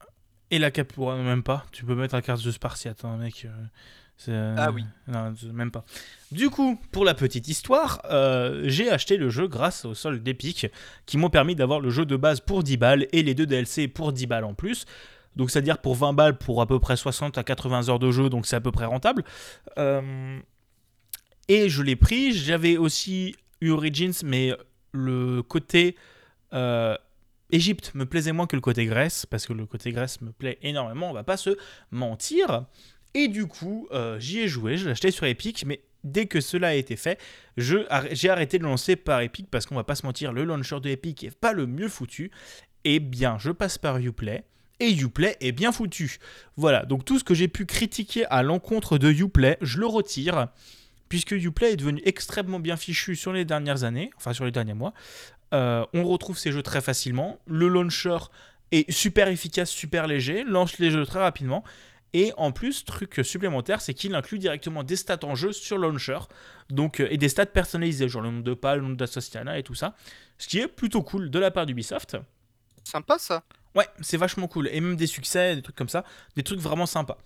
Et la ouais, même pas. Tu peux mettre la carte de Spartiate, hein, mec. euh, euh, Ah oui. Non, même pas. Du coup, pour la petite histoire, euh, j'ai acheté le jeu grâce au solde d'Epic, qui m'ont permis d'avoir le jeu de base pour 10 balles et les deux DLC pour 10 balles en plus. Donc, c'est-à-dire pour 20 balles pour à peu près 60 à 80 heures de jeu, donc c'est à peu près rentable. Euh, et je l'ai pris. J'avais aussi eu Origins, mais le côté euh, Égypte me plaisait moins que le côté Grèce, parce que le côté Grèce me plaît énormément, on va pas se mentir. Et du coup, euh, j'y ai joué, je l'ai acheté sur Epic, mais dès que cela a été fait, j'ai arrêté de lancer par Epic, parce qu'on va pas se mentir, le launcher de Epic est pas le mieux foutu. Eh bien, je passe par Uplay, et Uplay est bien foutu. Voilà, donc tout ce que j'ai pu critiquer à l'encontre de Uplay, je le retire, puisque Uplay est devenu extrêmement bien fichu sur les dernières années, enfin sur les derniers mois. Euh, on retrouve ces jeux très facilement. Le launcher est super efficace, super léger, lance les jeux très rapidement. Et en plus, truc supplémentaire, c'est qu'il inclut directement des stats en jeu sur launcher, donc euh, et des stats personnalisées, genre le nombre de pas, le nombre d'associations et tout ça, ce qui est plutôt cool de la part d'Ubisoft. Sympa ça. Ouais, c'est vachement cool. Et même des succès, des trucs comme ça, des trucs vraiment sympas.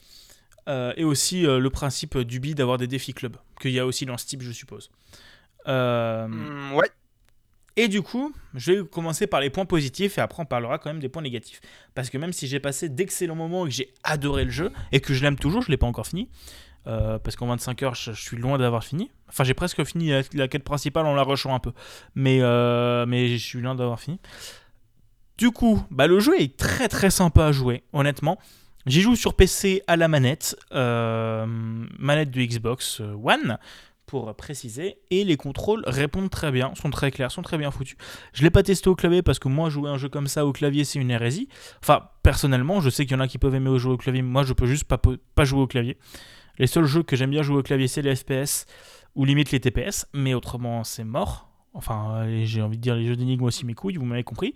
Euh, et aussi euh, le principe d'Ubi d'avoir des défis club, qu'il y a aussi dans Steam, je suppose. Euh, Hmm, ouais. et du coup, je vais commencer par les points positifs et après on parlera quand même des points négatifs. Parce que même si j'ai passé d'excellents moments et que j'ai adoré le jeu et que je l'aime toujours, je ne l'ai pas encore fini, Euh, parce qu'en 25 heures, je, suis loin d'avoir fini. Enfin, j'ai presque fini la, quête principale en la rushant un peu. Mais, euh, mais je suis loin d'avoir fini. Du coup, bah, le jeu est très très sympa à jouer, honnêtement. J'y joue sur PC à la manette, euh, manette du Xbox One pour préciser, et les contrôles répondent très bien, sont très clairs, sont très bien foutus. Je l'ai pas testé au clavier parce que moi jouer un jeu comme ça au clavier c'est une hérésie. Enfin, personnellement, je sais qu'il y en a qui peuvent aimer jouer au clavier, moi je peux juste pas, pas jouer au clavier. Les seuls jeux que j'aime bien jouer au clavier c'est les FPS ou limite les TPS, mais autrement c'est mort. Enfin, j'ai envie de dire les jeux d'énigmes aussi mes couilles, vous m'avez compris.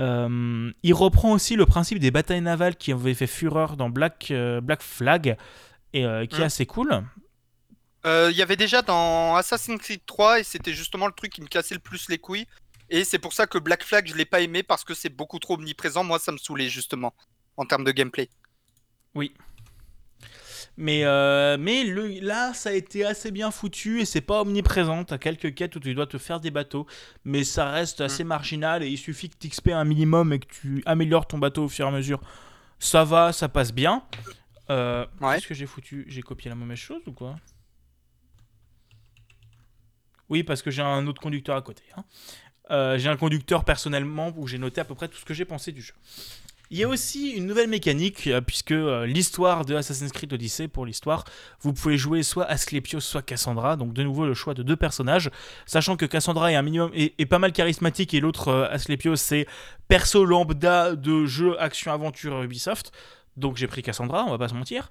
Euh, il reprend aussi le principe des batailles navales qui avaient fait fureur dans Black, euh, Black Flag et euh, qui est mmh. assez cool. Il y avait déjà dans Assassin's Creed 3 et c'était justement le truc qui me cassait le plus les couilles. Et c'est pour ça que Black Flag je l'ai pas aimé parce que c'est beaucoup trop omniprésent. Moi ça me saoulait justement en termes de gameplay. Oui, mais, euh, mais le, là, ça a été assez bien foutu et c'est pas omniprésent. T'as quelques quêtes où tu dois te faire des bateaux, mais ça reste assez mm. marginal et il suffit que tu XP un minimum et que tu améliores ton bateau au fur et à mesure. Ça va, ça passe bien. Euh, Qu'est-ce que j'ai foutu? J'ai copié la mauvaise chose ou quoi? Oui, parce que j'ai un autre conducteur à côté. Hein. Euh, j'ai un conducteur personnellement où j'ai noté à peu près tout ce que j'ai pensé du jeu. Il y a aussi une nouvelle mécanique, euh, puisque euh, l'histoire de Assassin's Creed Odyssey, pour l'histoire, vous pouvez jouer soit Asclepios, soit Cassandra, donc de nouveau le choix de deux personnages, sachant que Cassandra est un minimum est, pas mal charismatique et l'autre euh, Asclepios c'est perso lambda de jeu action-aventure Ubisoft, donc j'ai pris Cassandra, on va pas se mentir.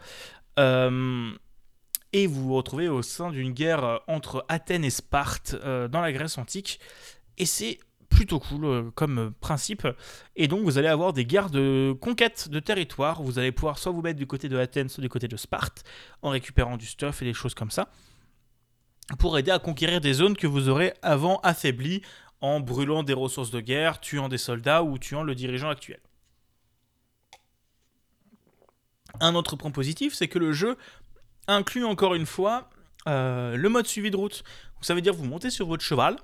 et vous vous retrouvez au sein d'une guerre entre Athènes et Sparte dans la Grèce antique, et c'est plutôt cool euh, comme euh, principe. Et donc vous allez avoir des guerres de conquête de territoire. Vous allez pouvoir soit vous mettre du côté de Athènes, soit du côté de Sparte, en récupérant du stuff et des choses comme ça, pour aider à conquérir des zones que vous aurez avant affaiblies en brûlant des ressources de guerre, tuant des soldats ou tuant le dirigeant actuel. Un autre point positif, c'est que le jeu inclut encore une fois euh, le mode suivi de route. Ça veut dire vous montez sur votre cheval,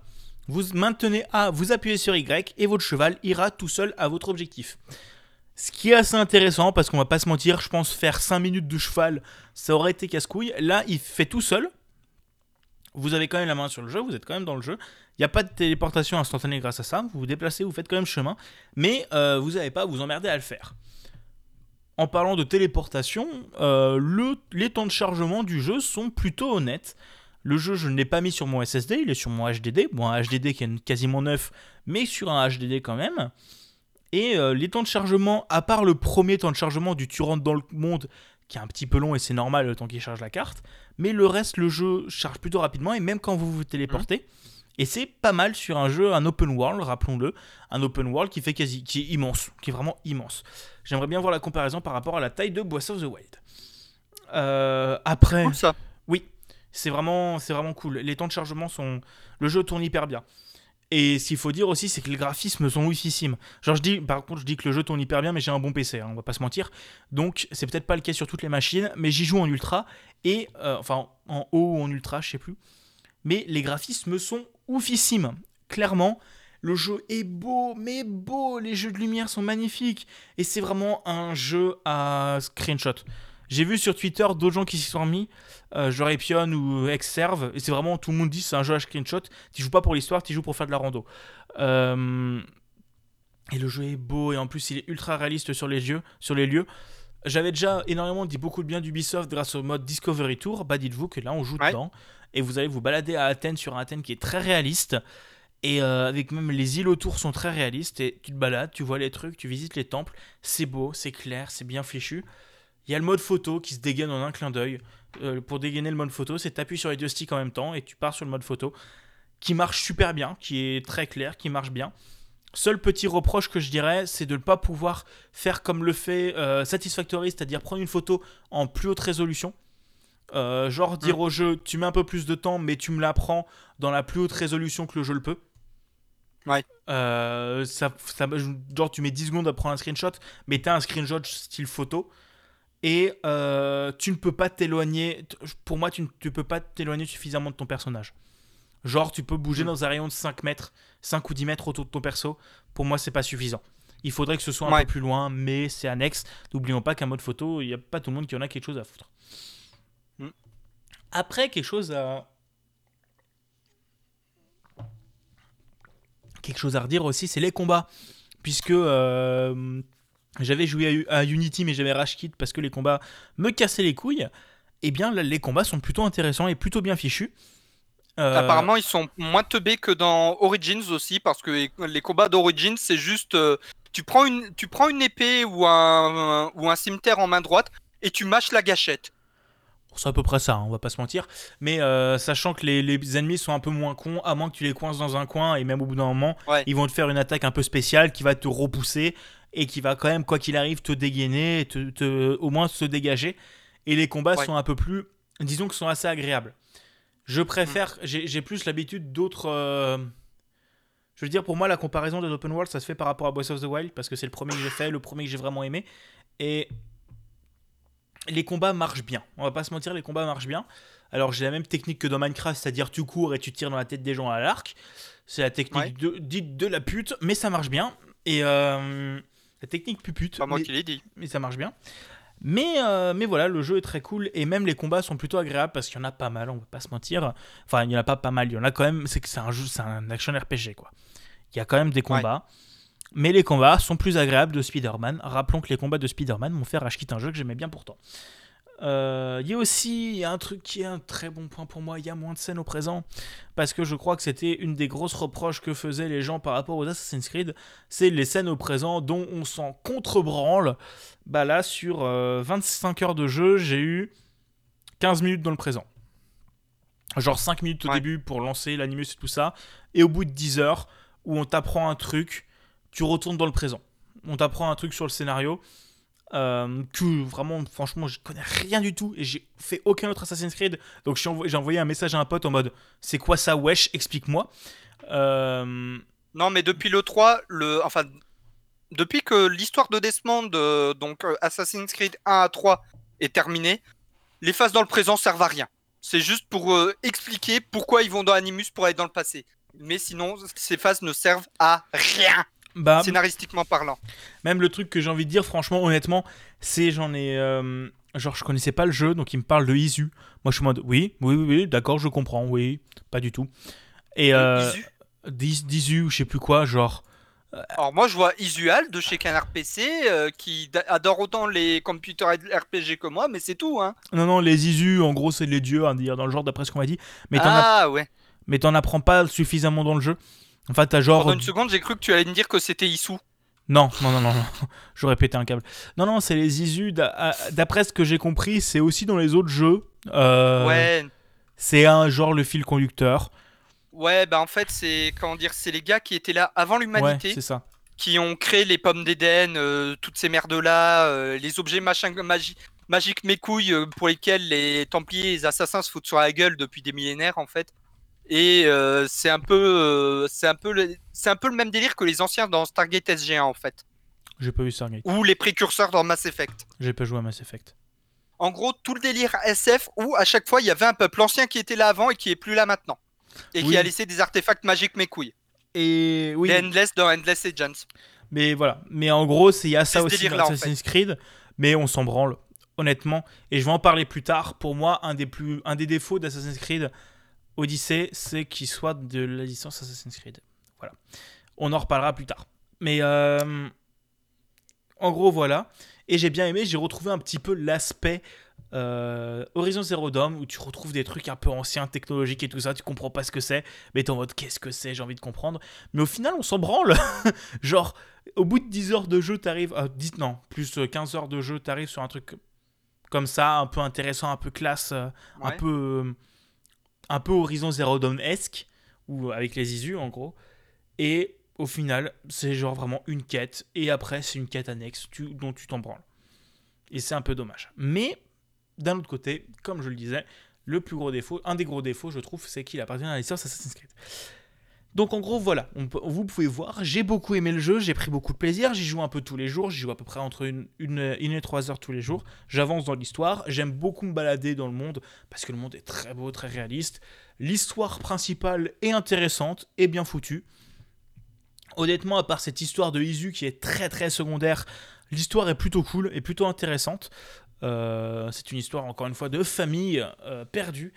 vous maintenez A, vous appuyez sur Y et votre cheval ira tout seul à votre objectif. Ce qui est assez intéressant parce qu'on va pas se mentir, je pense faire 5 minutes de cheval, ça aurait été casse-couille. Là, il fait tout seul. Vous avez quand même la main sur le jeu, vous êtes quand même dans le jeu. Il n'y a pas de téléportation instantanée grâce à ça. Vous vous déplacez, vous faites quand même chemin. Mais euh, vous n'avez pas à vous emmerder à le faire. En parlant de téléportation, euh, le, les temps de chargement du jeu sont plutôt honnêtes. Le jeu, je ne l'ai pas mis sur mon SSD, il est sur mon HDD. Bon, un HDD qui est quasiment neuf, mais sur un HDD quand même. Et euh, les temps de chargement, à part le premier temps de chargement du Tu rentres dans le monde, qui est un petit peu long et c'est normal le temps qu'il charge la carte, mais le reste, le jeu charge plutôt rapidement et même quand vous vous téléportez. Mmh. Et c'est pas mal sur un jeu, un open world, rappelons-le, un open world qui fait quasi, qui est immense, qui est vraiment immense. J'aimerais bien voir la comparaison par rapport à la taille de Boss of the Wild. Euh, après, ça? C'est vraiment, c'est vraiment cool. Les temps de chargement sont. Le jeu tourne hyper bien. Et ce qu'il faut dire aussi, c'est que les graphismes sont oufissimes. Genre, je dis, par contre, je dis que le jeu tourne hyper bien, mais j'ai un bon PC, hein, on va pas se mentir. Donc, c'est peut-être pas le cas sur toutes les machines, mais j'y joue en ultra, et. Euh, enfin, en haut ou en ultra, je sais plus. Mais les graphismes sont oufissimes. Clairement, le jeu est beau, mais beau. Les jeux de lumière sont magnifiques. Et c'est vraiment un jeu à screenshot. J'ai vu sur Twitter d'autres gens qui s'y sont remis, euh, genre Epion ou Exserve, et c'est vraiment tout le monde dit c'est un jeu à screenshot. Tu joues pas pour l'histoire, tu joues pour faire de la rando. Euh, et le jeu est beau et en plus il est ultra réaliste sur les lieux. Sur les lieux. J'avais déjà énormément dit beaucoup de bien d'Ubisoft grâce au mode Discovery Tour. Bah dites-vous que là on joue dedans et vous allez vous balader à Athènes sur un Athènes qui est très réaliste. Et euh, avec même les îles autour sont très réalistes. Et tu te balades, tu vois les trucs, tu visites les temples. C'est beau, c'est clair, c'est bien fichu. Il y a le mode photo qui se dégaine en un clin d'œil. Euh, pour dégainer le mode photo, c'est appuies sur les deux sticks en même temps et tu pars sur le mode photo qui marche super bien, qui est très clair, qui marche bien. Seul petit reproche que je dirais, c'est de ne pas pouvoir faire comme le fait euh, Satisfactory, c'est-à-dire prendre une photo en plus haute résolution. Euh, genre dire mm. au jeu, tu mets un peu plus de temps, mais tu me la prends dans la plus haute résolution que le jeu le peut. Ouais. ça, genre tu mets 10 secondes à prendre un screenshot, mais tu as un screenshot style photo et euh, tu ne peux pas t'éloigner. Pour moi, tu ne peux pas t'éloigner suffisamment de ton personnage. Genre, tu peux bouger mm. dans un rayon de 5 mètres, 5 ou 10 mètres autour de ton perso. Pour moi, c'est pas suffisant. Il faudrait que ce soit un peu plus loin, mais c'est annexe. N'oublions pas qu'un mode photo, il n'y a pas tout le monde qui en a quelque chose à foutre. Après, quelque chose à. Quelque chose à redire aussi, c'est les combats. Puisque euh, j'avais joué à, Unity, mais j'avais rage kit parce que les combats me cassaient les couilles. Eh bien, les combats sont plutôt intéressants et plutôt bien fichus. Euh, Apparemment, ils sont moins teubés que dans Origins aussi, parce que les combats d'Origins, c'est juste. Euh, tu, prends une, tu prends une épée ou un, ou un cimetière en main droite et tu mâches la gâchette. C'est à peu près ça, hein, on va pas se mentir. Mais euh, sachant que les, ennemis sont un peu moins cons, à moins que tu les coinces dans un coin et même au bout d'un moment, ils vont te faire une attaque un peu spéciale qui va te repousser et qui va quand même, quoi qu'il arrive, te dégainer, te, au moins se dégager. Et les combats sont un peu plus, disons que sont assez agréables. Je préfère, mm. j'ai plus l'habitude d'autres. Euh, je veux dire, pour moi, la comparaison de l'open world, ça se fait par rapport à Breath of the Wild parce que c'est le premier que j'ai fait, le premier que j'ai vraiment aimé. Et les combats marchent bien. On va pas se mentir, les combats marchent bien. Alors j'ai la même technique que dans Minecraft, c'est-à-dire tu cours et tu tires dans la tête des gens à l'arc. C'est la technique de, dite de la pute, mais ça marche bien. Et euh, la technique pupute. Pas moi mais, qui l'ai dit. Mais ça marche bien. Mais, euh, mais voilà, le jeu est très cool et même les combats sont plutôt agréables parce qu'il y en a pas mal, on va pas se mentir. Enfin, il y en a pas pas mal, il y en a quand même, c'est que c'est un jeu, c'est un action RPG quoi. Il y a quand même des combats. Mais les combats sont plus agréables de Spider-Man. Rappelons que les combats de Spider-Man m'ont fait racheter un jeu que j'aimais bien pourtant. Euh, il y a aussi un truc qui est un très bon point pour moi, il y a moins de scènes au présent, parce que je crois que c'était une des grosses reproches que faisaient les gens par rapport aux Assassin's Creed, c'est les scènes au présent dont on s'en contrebranle. Bah là, sur 25 euh, heures de jeu, j'ai eu 15 minutes dans le présent. Genre 5 minutes au début pour lancer l'animus et tout ça, et au bout de 10 heures, où on t'apprend un truc, tu retournes dans le présent. On t'apprend un truc sur le scénario, euh, que vraiment, franchement, je connais rien du tout et j'ai fait aucun autre Assassin's Creed. Donc j'ai envoyé un message à un pote en mode C'est quoi ça, wesh? Explique-moi. Euh, non, mais depuis le 3, le, enfin, depuis que l'histoire de Desmond, euh, donc Assassin's Creed 1 à 3, est terminée, les phases dans le présent servent à rien. C'est juste pour expliquer pourquoi ils vont dans Animus pour aller dans le passé. Mais sinon, ces phases ne servent à rien. Bah, Scénaristiquement parlant. Même le truc que j'ai envie de dire, franchement, honnêtement, c'est j'en ai. Euh, genre, je connaissais pas le jeu, donc il me parle de Isu. Moi, je suis en mode, oui, oui, oui, oui d'accord, je comprends, oui, pas du tout. Et. Euh, Isu ou je sais plus quoi, genre. Euh, Alors, moi, je vois Isual de chez Canard PC euh, qui adore autant les computers RPG que moi, mais c'est tout, hein. Non, non, les Isu, en gros, c'est les dieux, hein, dans le genre, d'après ce qu'on m'a dit. Mais ah, ouais. Mais t'en apprends pas suffisamment dans le jeu. Enfin, t'as genre. Pendant une seconde, j'ai cru que tu allais me dire que c'était Issou. Non, non, non, non, j'aurais pété un câble. Non, non, c'est les Isu. D'après ce que j'ai compris, c'est aussi dans les autres jeux. Euh, ouais. C'est un genre le fil conducteur. Ouais, bah en fait, c'est comment dire, c'est les gars qui étaient là avant l'humanité. Ouais, c'est ça. Qui ont créé les pommes d'Éden, euh, toutes ces merdes là, euh, les objets machin magi magiques mes couilles pour lesquels les Templiers et les Assassins se foutent sur la gueule depuis des millénaires en fait. Et euh, c'est un peu, euh, c'est un peu, le, c'est un peu le même délire que les anciens dans Stargate SG1 en fait. J'ai pas vu Stargate. Ou les précurseurs dans Mass Effect. J'ai pas joué à Mass Effect. En gros, tout le délire SF où à chaque fois il y avait un peuple ancien qui était là avant et qui est plus là maintenant. Et qui a laissé des artefacts magiques mes couilles. Et oui. Endless dans Endless Agents. Mais voilà. Mais en gros, il y a ça aussi dans Assassin's Creed. Mais on s'en branle, honnêtement. Et je vais en parler plus tard. Pour moi, un des, plus, un des défauts d'Assassin's Creed, Odyssey, c'est qu'il soit de la licence Assassin's Creed. Voilà. On en reparlera plus tard. Mais euh, en gros, voilà. Et j'ai bien aimé, j'ai retrouvé un petit peu l'aspect euh, Horizon Zero Dawn où tu retrouves des trucs un peu anciens, technologiques et tout ça. Tu comprends pas ce que c'est, mais t'es en mode qu'est-ce que c'est, j'ai envie de comprendre. Mais au final, on s'en branle. Genre, au bout de 10 heures de jeu, t'arrives. Euh, 10, non, plus 15 heures de jeu, t'arrives sur un truc comme ça, un peu intéressant, un peu classe, euh, un peu un peu Horizon Zero Dawn-esque, ou avec les Isu en gros. Et au final, c'est genre vraiment une quête, et après, c'est une quête annexe dont tu t'en branles. Et c'est un peu dommage. Mais, d'un autre côté, comme je le disais, le plus gros défaut, un des gros défauts, je trouve, c'est qu'il appartient à la licence Assassin's Creed. Donc en gros, voilà, vous pouvez voir, j'ai beaucoup aimé le jeu, j'ai pris beaucoup de plaisir, j'y joue un peu tous les jours, j'y joue à peu près entre une, et trois heures tous les jours, j'avance dans l'histoire, j'aime beaucoup me balader dans le monde, parce que le monde est très beau, très réaliste, l'histoire principale est intéressante et bien foutue. Honnêtement, à part cette histoire de Isu qui est très très secondaire, l'histoire est plutôt cool et plutôt intéressante. Euh, c'est une histoire, encore une fois, de famille euh, perdue.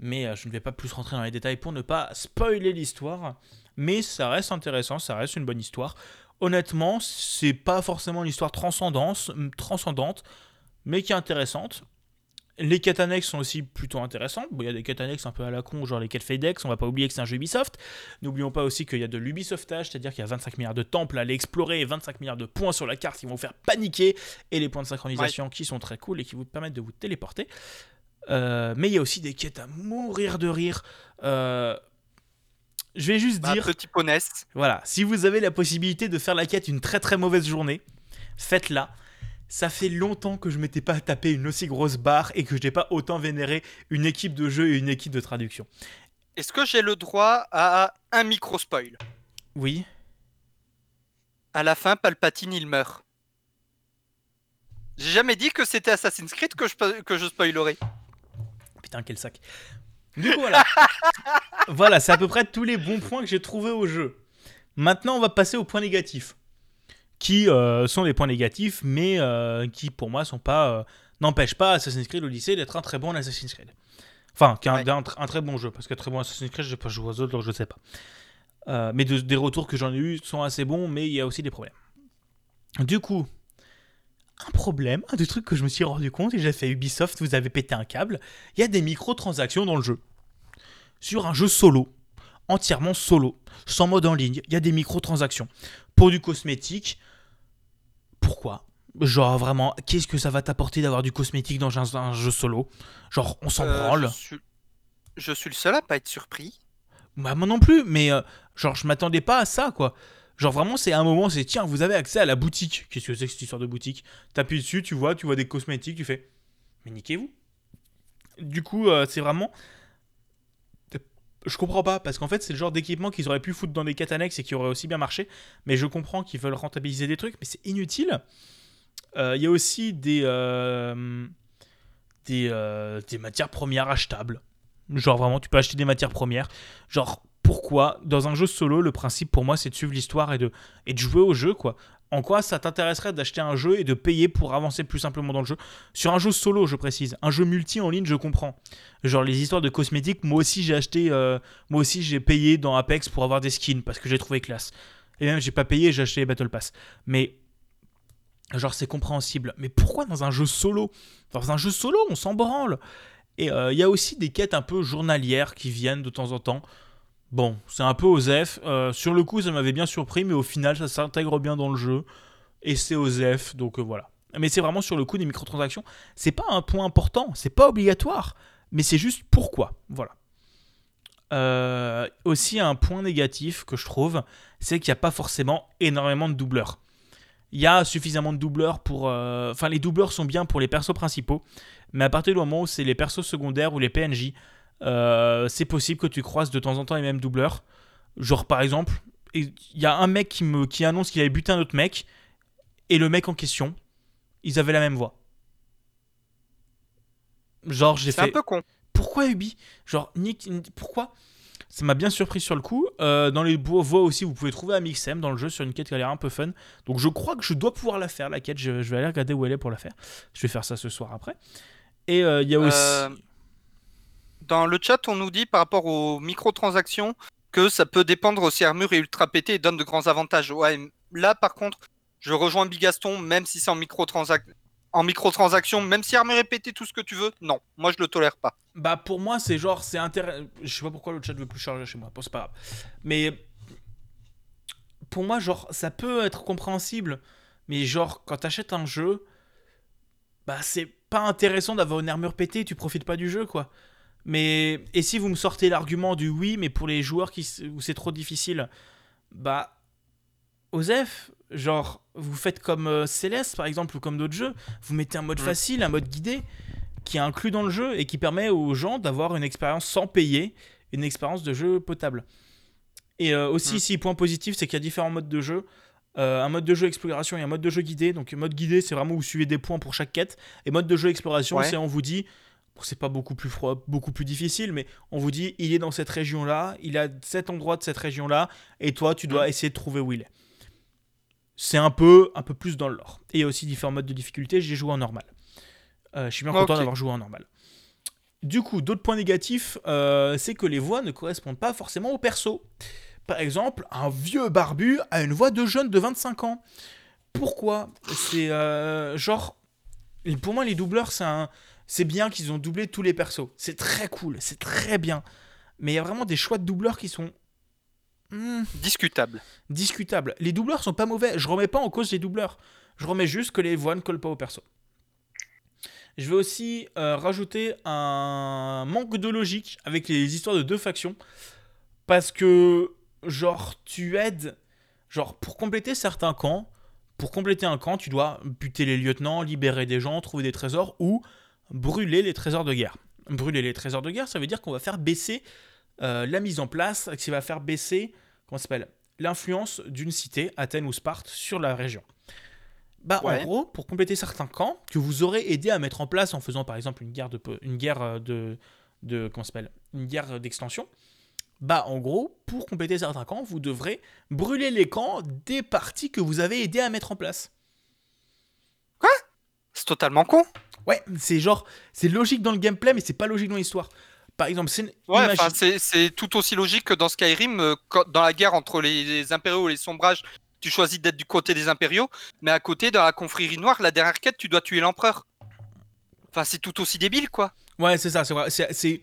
Mais euh, je ne vais pas plus rentrer dans les détails pour ne pas spoiler l'histoire. Mais ça reste intéressant, ça reste une bonne histoire. Honnêtement, c'est pas forcément une histoire transcendante, transcendante mais qui est intéressante. Les quêtes annexes sont aussi plutôt intéressantes. Bon, il y a des quêtes annexes un peu à la con, genre les quêtes FedEx. On va pas oublier que c'est un jeu Ubisoft. N'oublions pas aussi qu'il y a de l'Ubisoftage, c'est-à-dire qu'il y a 25 milliards de temples à aller explorer et 25 milliards de points sur la carte qui vont vous faire paniquer. Et les points de synchronisation qui sont très cool et qui vous permettent de vous téléporter. Euh, mais il y a aussi des quêtes à mourir de rire. Euh, je vais juste Bah, dire. petit ponès. Voilà, si vous avez la possibilité de faire la quête une très très mauvaise journée, faites-la. Ça fait longtemps que je m'étais pas tapé une aussi grosse barre et que je n'ai pas autant vénéré une équipe de jeu et une équipe de traduction. Est-ce que j'ai le droit à un micro spoil? Oui. À la fin, Palpatine il meurt. J'ai jamais dit que c'était Assassin's Creed que je, que je spoilerais. Putain, quel sac. Du coup, voilà. voilà, c'est à peu près tous les bons points que j'ai trouvés au jeu. Maintenant, on va passer aux points négatifs. Qui euh, sont des points négatifs, mais euh, qui pour moi sont pas. euh, n'empêchent pas Assassin's Creed Odyssey d'être un très bon Assassin's Creed. Enfin, Ouais. tr- un très bon jeu, parce que très bon Assassin's Creed, je n'ai pas joué aux autres, donc je sais pas. Mais de- des retours que j'en ai eu sont assez bons, mais il y a aussi des problèmes. Du coup, un problème, un des trucs que je me suis rendu compte, et j'ai fait Ubisoft, vous avez pété un câble, il y a des microtransactions dans le jeu. Sur un jeu solo, entièrement solo, sans mode en ligne, il y a des microtransactions. Pour du cosmétique, pourquoi? Genre vraiment, qu'est-ce que ça va t'apporter d'avoir du cosmétique dans un, un jeu solo? Genre, on s'en Euh, branle. je, suis... je suis le seul à pas être surpris. Bah, moi non plus, mais euh, genre, je m'attendais pas à ça, quoi. Genre, vraiment, c'est un moment, c'est tiens, vous avez accès à la boutique. Qu'est-ce que c'est que cette histoire de boutique? T'appuies dessus, tu vois, tu vois des cosmétiques, tu fais. Mais niquez-vous. Du coup, euh, c'est vraiment. Je comprends pas, parce qu'en fait, c'est le genre d'équipement qu'ils auraient pu foutre dans des quêtes et qui aurait aussi bien marché. Mais je comprends qu'ils veulent rentabiliser des trucs, mais c'est inutile. Euh, Il y a aussi des. euh, des, des matières premières achetables. Genre vraiment, tu peux acheter des matières premières. Genre, pourquoi Dans un jeu solo, le principe pour moi, c'est de suivre l'histoire et de, jouer au jeu, quoi. En quoi ça t'intéresserait d'acheter un jeu et de payer pour avancer plus simplement dans le jeu? Sur un jeu solo, je précise. Un jeu multi en ligne, je comprends. Genre les histoires de cosmétiques, moi aussi j'ai acheté, euh, moi aussi j'ai payé dans Apex pour avoir des skins parce que j'ai trouvé classe. Et même j'ai pas payé, j'ai acheté les Battle Pass. Mais genre c'est compréhensible. Mais pourquoi dans un jeu solo? Dans un jeu solo, on s'en branle. Et euh, il y a aussi des quêtes un peu journalières qui viennent de temps en temps. Bon, c'est un peu OSEF. Euh, sur le coup, ça m'avait bien surpris, mais au final, ça s'intègre bien dans le jeu. Et c'est OSEF, donc euh, voilà. Mais c'est vraiment sur le coup des microtransactions. C'est pas un point important, c'est pas obligatoire, mais c'est juste pourquoi. Voilà. Euh, aussi, un point négatif que je trouve, c'est qu'il n'y a pas forcément énormément de doubleurs. Il y a suffisamment de doubleurs pour. euh, Enfin, les doubleurs sont bien pour les persos principaux, mais à partir du moment où c'est les persos secondaires ou les PNJ, euh, c'est possible que tu croises de temps en temps les mêmes doubleurs. Genre, par exemple, il y a un mec qui, me, qui annonce qu'il avait buté un autre mec, et le mec en question, ils avaient la même voix. Genre, j'ai C'est fait. un peu con. Pourquoi Ubi? Genre, Nick, pourquoi? Ça m'a bien surpris sur le coup. Euh, dans les voix aussi, vous pouvez trouver Amixem dans le jeu sur une quête qui a l'air un peu fun. Donc je crois que je dois pouvoir la faire, la quête. Je, je vais aller regarder où elle est pour la faire. Je vais faire ça ce soir après. Et euh, il y a aussi. Dans le chat, on nous dit par rapport aux microtransactions que ça peut dépendre aussi armure et ultra pété et donne de grands avantages. Ouais, là par contre, je rejoins Bigaston, même si c'est en microtransac- en microtransaction, même si armure est pété, tout ce que tu veux, non, moi je le tolère pas. Bah pour moi c'est genre c'est intéressant. Je sais pas pourquoi le chat veut plus charger chez moi. Bon c'est pas grave. Mais pour moi genre ça peut être compréhensible. Mais genre quand t'achètes un jeu, bah c'est pas intéressant d'avoir une armure pétée. Tu profites pas du jeu quoi. Mais et si vous me sortez l'argument du oui mais pour les joueurs qui où c'est trop difficile, bah Osef, genre vous faites comme euh, Céleste par exemple ou comme d'autres jeux, vous mettez un mode Mm. facile, un mode guidé qui est inclus dans le jeu et qui permet aux gens d'avoir une expérience sans payer, une expérience de jeu potable. Et euh, aussi, Mm. ici, point positif, c'est qu'il y a différents modes de jeu. Euh, un mode de jeu exploration et un mode de jeu guidé. Donc, mode guidé, c'est vraiment où vous suivez des points pour chaque quête. Et mode de jeu exploration, Ouais. c'est on vous dit, c'est pas beaucoup plus froid, beaucoup plus difficile, mais on vous dit, il est dans cette région-là, il a cet endroit de cette région-là, et toi, tu dois Mm. essayer de trouver où il est. C'est un peu, un peu plus dans le lore. Et il y a aussi différents modes de difficulté, j'ai joué en normal. Euh, je suis bien content d'avoir joué en normal. Du coup, d'autres points négatifs, euh, c'est que les voix ne correspondent pas forcément au perso. Par exemple, un vieux barbu a une voix de jeune de 25 ans. Pourquoi? C'est euh, genre. Pour moi, les doubleurs, c'est un- c'est bien qu'ils ont doublé tous les persos. C'est très cool, c'est très bien. Mais il y a vraiment des choix de doubleurs qui sont. hmm, Discutable. discutables. Les doubleurs sont pas mauvais. Je remets pas en cause les doubleurs. Je remets juste que les voix ne collent pas au perso. Je vais aussi euh, rajouter un manque de logique avec les histoires de deux factions. Parce que, genre, tu aides. Genre, pour compléter certains camps, pour compléter un camp, tu dois buter les lieutenants, libérer des gens, trouver des trésors ou brûler les trésors de guerre. Brûler les trésors de guerre, ça veut dire qu'on va faire baisser euh, la mise en place, qui va faire baisser, comment ça s'appelle, l'influence d'une cité, Athènes ou Sparte, sur la région. Bah, Ouais. en gros, pour compléter certains camps que vous aurez aidé à mettre en place en faisant par exemple une guerre de, une guerre euh, de, de comment ça s'appelle, une guerre d'extension, bah, en gros, pour compléter certains camps, vous devrez brûler les camps des parties que vous avez aidé à mettre en place. C'est totalement con. Ouais, c'est genre, c'est logique dans le gameplay, mais c'est pas logique dans l'histoire. Par exemple, c'est Ouais, imagine- tout aussi logique que dans Skyrim, euh, dans la guerre entre les, les impériaux et les sombrages, tu choisis d'être du côté des impériaux, mais à côté, dans la confrérie noire, la dernière quête, tu dois tuer l'empereur. Enfin, c'est tout aussi débile, quoi. Ouais, c'est ça, c'est vrai. C'est-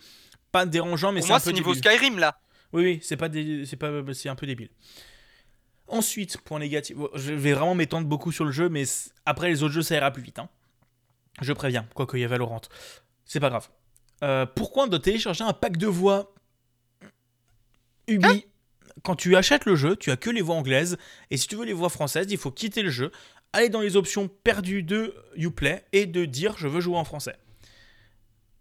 pas dérangeant, mais c'est un moi, peu c'est niveau débile. Skyrim, là. Oui, oui, c'est pas, dé- c'est pas, c'est un peu débile. Ensuite, point négatif, je vais vraiment m'étendre beaucoup sur le jeu, mais après les autres jeux, ça ira plus vite. hein. Je préviens, quoique il y a Valorant. C'est pas grave. Euh, pourquoi on doit télécharger un pack de voix Ubi, quand tu achètes le jeu, tu as que les voix anglaises, et si tu veux les voix françaises, il faut quitter le jeu, aller dans les options perdues de Uplay et de dire je veux jouer en français.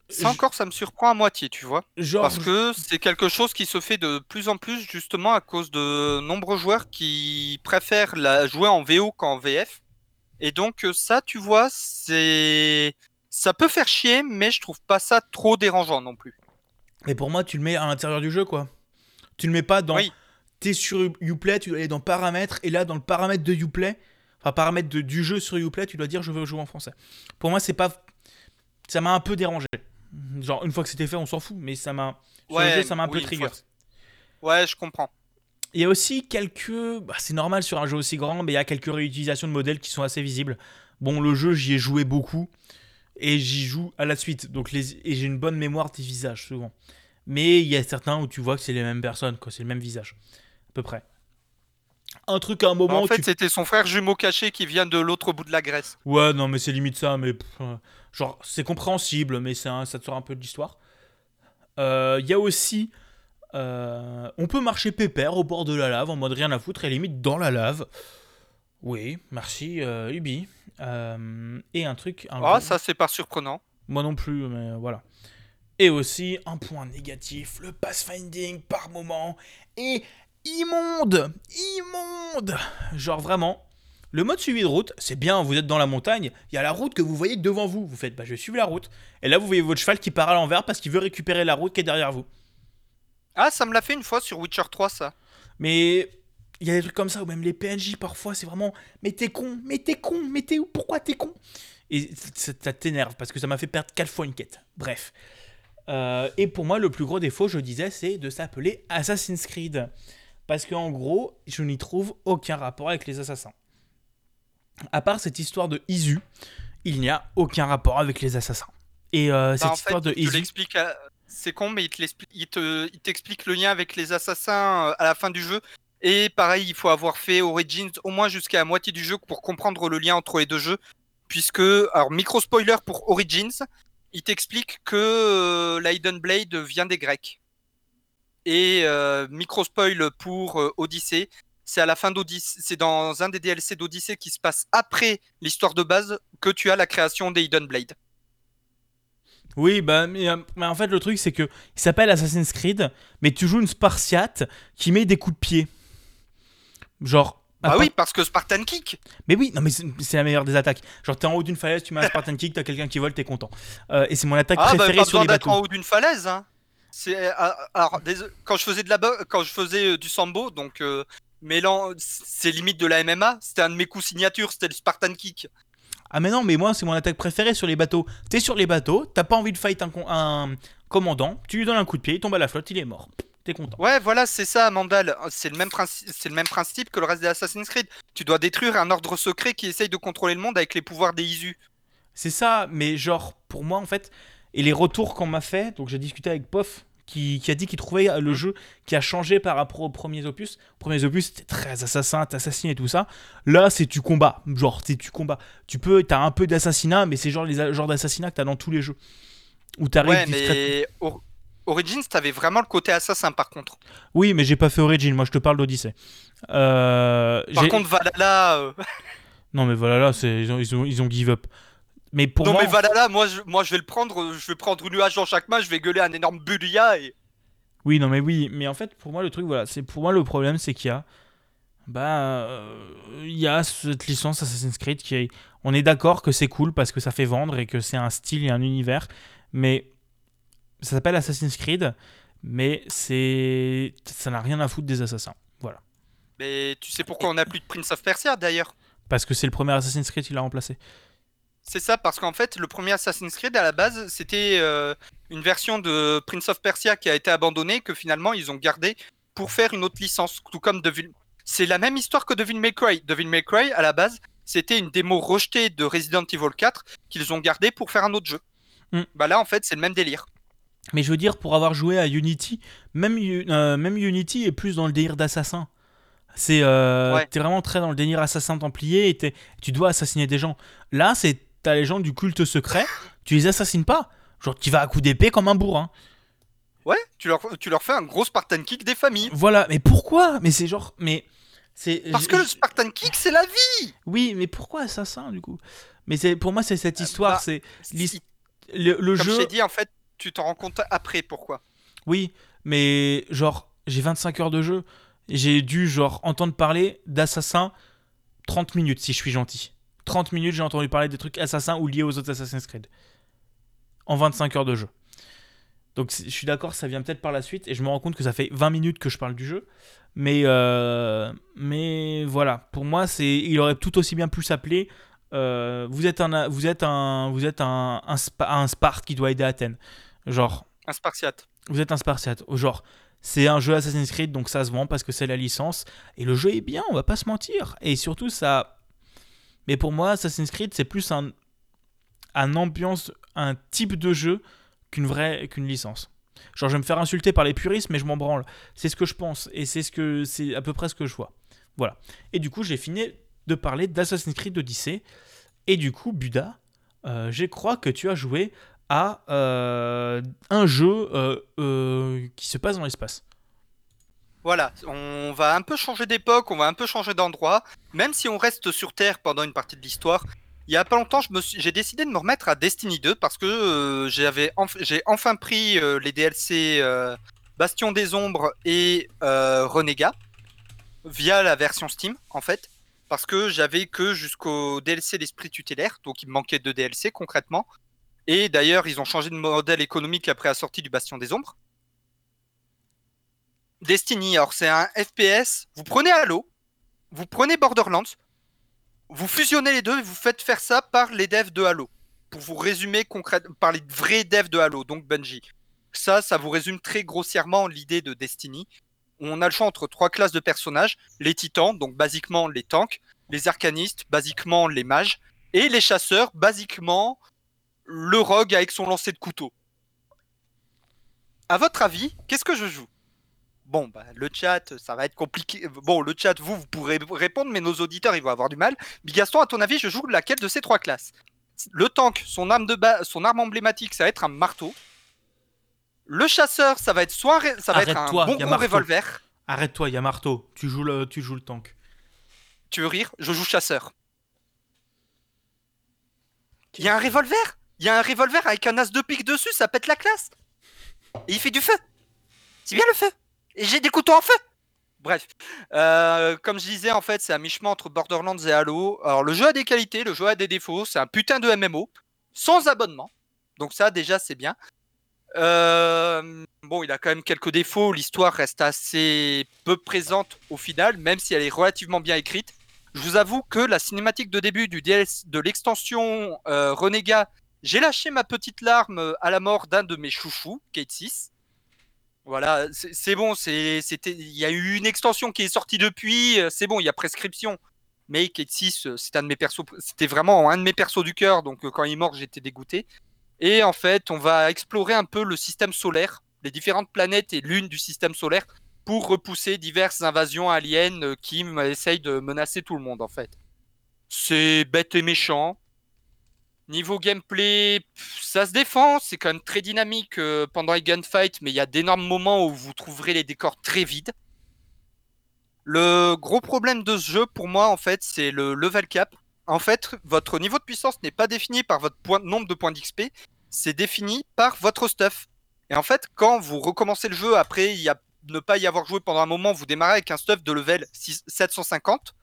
Ça encore, ça me surprend à moitié, tu vois. Genre, Parce que c'est quelque chose qui se fait de plus en plus, justement, à cause de nombreux joueurs qui préfèrent la jouer en VO qu'en VF. Et donc, euh, ça, tu vois, c'est. Ça peut faire chier, mais je trouve pas ça trop dérangeant non plus. Mais pour moi, tu le mets à l'intérieur du jeu, quoi. Tu le mets pas dans. Oui. T'es sur Uplay, tu dois aller dans paramètres, et là, dans le paramètre de Uplay, enfin, paramètre de- du jeu sur Uplay, tu dois dire je veux jouer en français. Pour moi, c'est pas. Ça m'a un peu dérangé. Genre, une fois que c'était fait, on s'en fout, mais ça m'a. Jeu, ça m'a un peu oui, trigger. que- Ouais, je comprends. Il y a aussi quelques. bah, c'est normal sur un jeu aussi grand, mais il y a quelques réutilisations de modèles qui sont assez visibles. Bon, le jeu, j'y ai joué beaucoup. Et j'y joue à la suite. Donc les... Et j'ai une bonne mémoire des visages, souvent. Mais il y a certains où tu vois que c'est les mêmes personnes, quoi. C'est le même visage. À peu près. Un truc à un moment en fait, tu- c'était son frère jumeau caché qui vient de l'autre bout de la Grèce. Ouais, non, mais c'est limite ça. Mais pff, euh, genre, c'est compréhensible, mais un- ça te sort un peu de l'histoire. Euh, Il y a aussi. Euh, on peut marcher pépère au bord de la lave en mode rien à foutre et limite dans la lave. Oui, merci euh, Ubi. Euh, et un truc. Ah, ça, c'est pas surprenant. Moi non plus, mais voilà. Et aussi un point négatif, le pathfinding par moment est immonde, immonde. Genre vraiment, le mode suivi de route, c'est bien, vous êtes dans la montagne, il y a la route que vous voyez devant vous, vous faites bah je vais suivre la route. Et là vous voyez votre cheval qui part à l'envers parce qu'il veut récupérer la route qui est derrière vous. Ah, ça me l'a fait une fois sur Witcher 3, ça. Mais il y a des trucs comme ça, ou même les PNJ parfois, c'est vraiment Mais t'es con, mais t'es con, mais t'es où Pourquoi t'es con? Et ça, ça t'énerve parce que ça m'a fait perdre 4 fois une quête. Bref. Euh, et pour moi, le plus gros défaut, je disais, c'est de s'appeler Assassin's Creed. Parce qu'en gros, je n'y trouve aucun rapport avec les assassins. À part cette histoire de Isu, il n'y a aucun rapport avec les assassins. Et euh, Bah, cette histoire de Isu. l'explique à- C'est con, mais il te l'explique- il te- t'explique le lien avec les assassins euh, à la fin du jeu. Et pareil, il faut avoir fait Origins au moins jusqu'à la moitié du jeu pour comprendre le lien entre les deux jeux. Puisque, alors micro spoiler pour Origins, il t'explique que euh, la Hidden Blade vient des Grecs. Et euh, micro spoil pour euh, Odyssey, c'est à la fin d'Odyssey, c'est dans un des DLC d'Odyssey qui se passe après l'histoire de base que tu as la création des Hidden Blade. Oui, bah, mais, euh, mais en fait, le truc, c'est que il s'appelle Assassin's Creed, mais tu joues une Spartiate qui met des coups de pied. Genre. Ah oui, parce que Spartan Kick. Mais oui, non, mais c'est la meilleure des attaques. Genre, t'es en haut d'une falaise, tu mets un Spartan Kick, t'as quelqu'un qui vole, t'es content. Euh, et c'est mon attaque Ah bah préférée pas sur les d'être en bateaux. haut d'une falaise. Hein. C'est ah, alors quand je faisais de la quand je faisais euh, du sambo, donc euh, mêlant, c'est limite de la MMA. C'était un de mes coups signature, c'était le Spartan Kick. Ah mais non, mais moi c'est mon attaque préférée sur les bateaux. T'es sur les bateaux, t'as pas envie de fight un, commandant, tu lui donnes un coup de pied, il tombe à la flotte, il est mort. T'es content. Ouais, voilà, c'est ça, Mandal. C'est le même c'est le même principe que le reste des Assassin's Creed. Tu dois détruire un ordre secret qui essaye de contrôler le monde avec les pouvoirs des Isu. C'est ça, mais genre pour moi en fait, et les retours qu'on m'a fait, donc j'ai discuté avec Pof qui, qui a dit qu'il trouvait le jeu qui a changé par rapport aux premiers opus. Les premiers opus c'était très assassin, t'assassines et tout ça. Là c'est tu combats, genre c'est tu combats. Tu peux, t'as un peu d'assassinat, mais c'est genre les a- genres d'assassinat que t'as dans tous les jeux. Où t'arrives Ouais, mais Or- Origins, t'avais vraiment le côté assassin par contre. Oui, mais j'ai pas fait Origin, moi je te parle d'Odyssey. Euh, Par contre, Valhalla. euh, Non mais c'est ils ont, ils, ont, ils ont give up. Mais pour non, moi, mais Valhalla, moi je, moi je vais le prendre. Je vais prendre une nuage dans chaque main, je vais gueuler un énorme Bulia et. Oui, non, mais oui. Mais en fait, pour moi, le truc, voilà, c'est pour moi le problème, c'est qu'il y a, bah, euh, il y a cette licence Assassin's Creed qui, est, on est d'accord que c'est cool parce que ça fait vendre et que c'est un style et un univers, mais ça s'appelle Assassin's Creed, mais c'est, ça n'a rien à foutre des assassins. Voilà, Mais tu sais pourquoi on n'a plus de Prince of Persia d'ailleurs? Parce que c'est le premier Assassin's Creed qui l'a remplacé. C'est ça, parce qu'en fait, le premier Assassin's Creed à la base, c'était euh, une version de Prince of Persia qui a été abandonnée, que finalement ils ont gardé pour faire une autre licence, tout comme Devil. C'est la même histoire que Devil May Cry. Devil May Cry, à la base, c'était une démo rejetée de Resident Evil 4 qu'ils ont gardé pour faire un autre jeu. Mm. Bah là, en fait, c'est le même délire. Mais je veux dire, pour avoir joué à Unity, même, euh, même Unity est plus dans le délire d'assassin. C'est, euh, Ouais. t'es vraiment très dans le délire assassin templier et tu dois assassiner des gens. Là, c'est t'as les gens du culte secret, tu les assassines pas. Genre, tu vas à coup d'épée comme un bourrin. Ouais, tu leur, tu leur fais un gros Spartan Kick des familles. Voilà, mais pourquoi? Mais c'est genre, mais c'est. Parce que le Spartan Kick, c'est la vie oui, mais pourquoi assassin du coup? Mais c'est pour moi, c'est cette histoire, bah, c'est Si- le, le Comme je jeu. t'ai dit, en fait, tu t'en rends compte après pourquoi. Oui, mais genre, j'ai 25 heures de jeu. J'ai dû, genre, entendre parler d'assassins 30 minutes, si je suis gentil. 30 minutes, j'ai entendu parler des trucs assassins ou liés aux autres Assassin's Creed. En 25 heures de jeu. Donc, je suis d'accord, ça vient peut-être par la suite. Et je me rends compte que ça fait 20 minutes que je parle du jeu. Mais, euh, mais voilà, pour moi, c'est, il aurait tout aussi bien pu s'appeler. euh, vous êtes un, vous êtes un, vous êtes un, un, Spa- un Sparte qui doit aider Athènes. Genre, Un Spartiate. vous êtes un Spartiate. Genre, c'est un jeu Assassin's Creed, donc ça se vend parce que c'est la licence. Et le jeu est bien, on va pas se mentir. Et surtout, ça. Mais pour moi, Assassin's Creed, c'est plus un, ambiance, un type de jeu qu'une vraie, qu'une licence. Genre, je vais me faire insulter par les puristes, mais je m'en branle. C'est ce que je pense, et c'est ce que c'est à peu près ce que je vois. Voilà. Et du coup, j'ai fini de parler d'Assassin's Creed Odyssey. Et du coup, Buda, euh, je crois que tu as joué à euh, un jeu euh, qui se passe dans l'espace. Voilà, on va un peu changer d'époque, on va un peu changer d'endroit, même si on reste sur Terre pendant une partie de l'histoire. Il y a pas longtemps, j'ai décidé de me remettre à Destiny 2 parce que euh, j'ai enfin pris euh, les DLC euh, Bastion des Ombres et Renégat via la version Steam en fait, parce que j'avais que jusqu'au DLC l'Esprit tutélaire, donc il me manquait deux DLC concrètement. Et d'ailleurs, ils ont changé de modèle économique après la sortie du Bastion des Ombres. Destiny, alors c'est un FPS. Vous prenez Halo, vous prenez Borderlands, vous fusionnez les deux et vous faites faire ça par les devs de Halo. Pour vous résumer concrètement, par les vrais devs de Halo, donc Bungie. Ça, ça vous résume très grossièrement l'idée de Destiny. On a le choix entre trois classes de personnages les titans, donc basiquement les tanks, les arcanistes, basiquement les mages, et les chasseurs, basiquement le rogue avec son lancer de couteau. À votre avis, qu'est-ce que je joue? Bon, bah, le chat, ça va être compliqué. Bon, le chat, vous, vous pourrez répondre, mais nos auditeurs, ils vont avoir du mal. Bigaston, à ton avis, je joue laquelle de ces trois classes? Le tank, son arme, de ba- son arme emblématique, ça va être un marteau. Le chasseur, ça va être soit un ré- ça va être un Arrête-toi, bon y a gros marteau. revolver. Arrête-toi, il y a marteau. Tu joues le, tu joues le tank. Tu veux rire? Je joue chasseur. Il y a un revolver? Il y a un revolver avec un as de pique dessus, ça pète la classe. Et il fait du feu. C'est bien le feu. Et j'ai des couteaux en feu. Bref, Euh, comme je disais, en fait, c'est un mi-chemin entre Borderlands et Halo. Alors, le jeu a des qualités, le jeu a des défauts. C'est un putain de MMO, sans abonnement. Donc ça, déjà, c'est bien. Euh, bon, il a quand même quelques défauts. L'histoire reste assez peu présente au final, même si elle est relativement bien écrite. Je vous avoue que la cinématique de début de l'extension euh, Renégat, j'ai lâché ma petite larme à la mort d'un de mes chouchous, Kate 6. Voilà, c'est bon, c'était, il y a eu une extension qui est sortie depuis, euh, c'est bon, il y a prescription. Mais Kate 6, euh, c'est un de mes persos, c'était vraiment un de mes persos du cœur, donc euh, quand il est mort, j'étais dégoûté. Et en fait, on va explorer un peu le système solaire, les différentes planètes et lunes du système solaire, pour repousser diverses invasions aliens qui essayent de menacer tout le monde, en fait. C'est bête et méchant. Niveau gameplay, ça se défend, c'est quand même très dynamique euh, pendant les gunfights, mais il y a d'énormes moments où vous trouverez les décors très vides. Le gros problème de ce jeu, pour moi, en fait, c'est le level cap. En fait, votre niveau de puissance n'est pas défini par votre point- nombre de points d'XP, c'est défini par votre stuff. Et en fait, quand vous recommencez le jeu après ne pas y avoir joué pendant un moment, vous démarrez avec un stuff de level 6 750.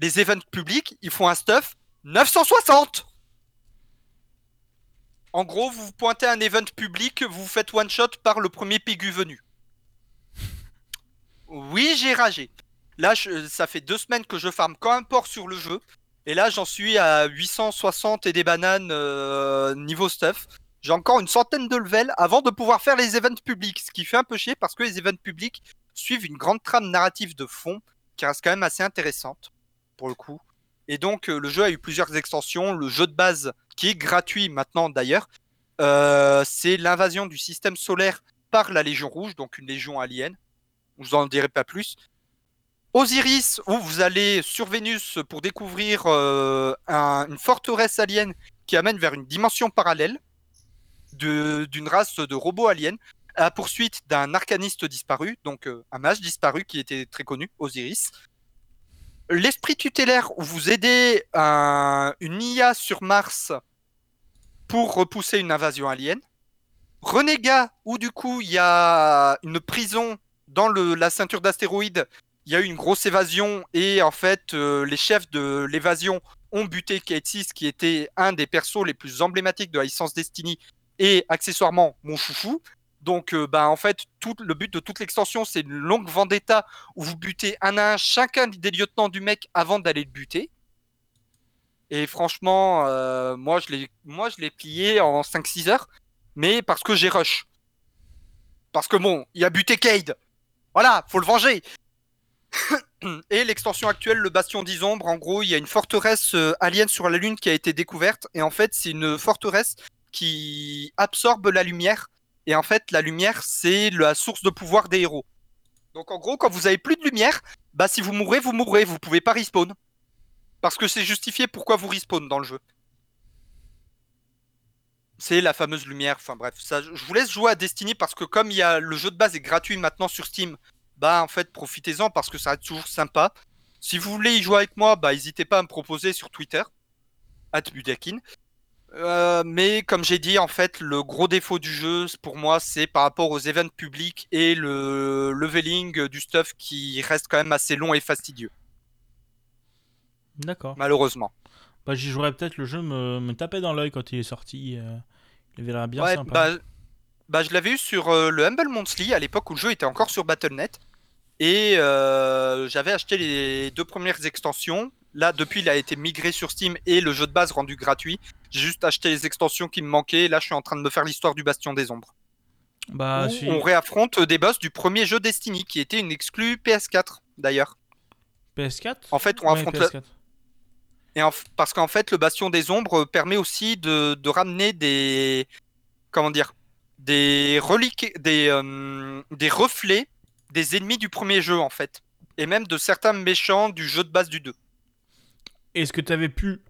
Les events publics, ils font un stuff 960 En gros, vous pointez un event public, vous faites one shot par le premier pégu venu. Oui, j'ai ragé. Là, ça fait deux semaines que je farme quand un port sur le jeu. Et là, j'en suis à 860 et des bananes euh, niveau stuff. J'ai encore une centaine de levels avant de pouvoir faire les events publics. Ce qui fait un peu chier parce que les events publics suivent une grande trame narrative de fond qui reste quand même assez intéressante pour le coup. Et donc, euh, le jeu a eu plusieurs extensions. Le jeu de base, qui est gratuit maintenant d'ailleurs, euh, c'est l'invasion du système solaire par la Légion Rouge, donc une légion alien. Je vous en dirai pas plus. Osiris, où vous allez sur Vénus pour découvrir euh, un- une forteresse alien qui amène vers une dimension parallèle d'une race de robots aliens, à la poursuite d'un arcaniste disparu, donc un mage disparu qui était très connu, Osiris. L'esprit tutélaire, où vous aidez un- une IA sur Mars pour repousser une invasion alien. Renégat, où du coup il y a une prison dans la ceinture d'astéroïdes il y a eu une grosse évasion et en fait euh, les chefs de l'évasion ont buté Kate 6 qui était un des persos les plus emblématiques de la licence Destiny et accessoirement mon chouchou. Donc euh, bah, en fait le but de toute l'extension c'est une longue vendetta où vous butez un à un chacun des lieutenants du mec avant d'aller le buter. Et franchement euh, moi je l'ai moi je l'ai plié en 5-6 heures mais parce que j'ai rush. Parce que bon, il a buté Cade. Voilà, faut le venger. Et l'extension actuelle, le Bastion des Ombres, en gros, il y a une forteresse euh, alien sur la Lune qui a été découverte. Et en fait, c'est une forteresse qui absorbe la lumière. Et en fait, la lumière, c'est la source de pouvoir des héros. Donc en gros, quand vous avez plus de lumière, bah si vous mourrez, vous mourrez. Vous pouvez pas respawn. Parce que c'est justifié pourquoi vous respawn dans le jeu. C'est la fameuse lumière. Enfin bref, ça, je vous laisse jouer à Destiny parce que comme il y a le jeu de base est gratuit maintenant sur Steam, bah en fait profitez-en parce que ça reste toujours sympa. Si vous voulez y jouer avec moi, bah n'hésitez pas à me proposer sur Twitter, @budakin. Euh, mais comme j'ai dit, en fait, le gros défaut du jeu, pour moi, c'est par rapport aux events publics et le leveling du stuff qui reste quand même assez long et fastidieux, D'accord. malheureusement. Bah, j'y jouerais peut-être. Le jeu me, me tapait dans l'œil quand il est sorti. euh, il avait bien Ouais, sympa. bah, bah, je l'avais eu sur euh, le Humble Monthly à l'époque où le jeu était encore sur Battle.net. Et j'avais acheté les deux premières extensions. Là, depuis, il a été migré sur Steam et le jeu de base rendu gratuit. J'ai juste acheté les extensions qui me manquaient. Et là, je suis en train de me faire l'histoire du Bastion des Ombres. Bah, si- on réaffronte des boss du premier jeu Destiny, qui était une exclue PS4 d'ailleurs. PS4 En fait, on Ouais, affronte la- PS4. Et en parce qu'en fait, le Bastion des Ombres permet aussi de, de ramener des. Comment dire Des reliques, des, euh, des reflets des ennemis du premier jeu, en fait. Et même de certains méchants du jeu de base du 2. Est-ce que tu avais pu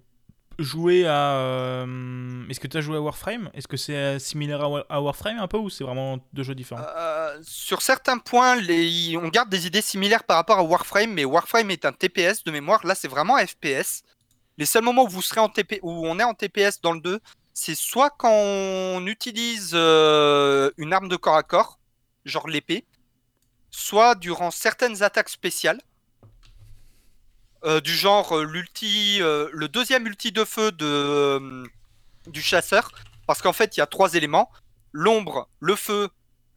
jouer à. euh, Est-ce que tu as joué à Warframe? Est-ce que c'est euh, similaire à Wa- à Warframe un peu ou c'est vraiment deux jeux différents? Euh, sur certains points, on garde des idées similaires par rapport à Warframe, mais Warframe est un TPS de mémoire. Là, c'est vraiment FPS. Les seuls moments où vous serez en TP... où on est en TPS dans le 2, c'est soit quand on utilise une arme de corps à corps, genre l'épée, soit durant certaines attaques spéciales, euh, du genre euh, l'ulti, euh, le deuxième ulti de feu de, du chasseur, parce qu'en fait il y a trois éléments l'ombre, le feu,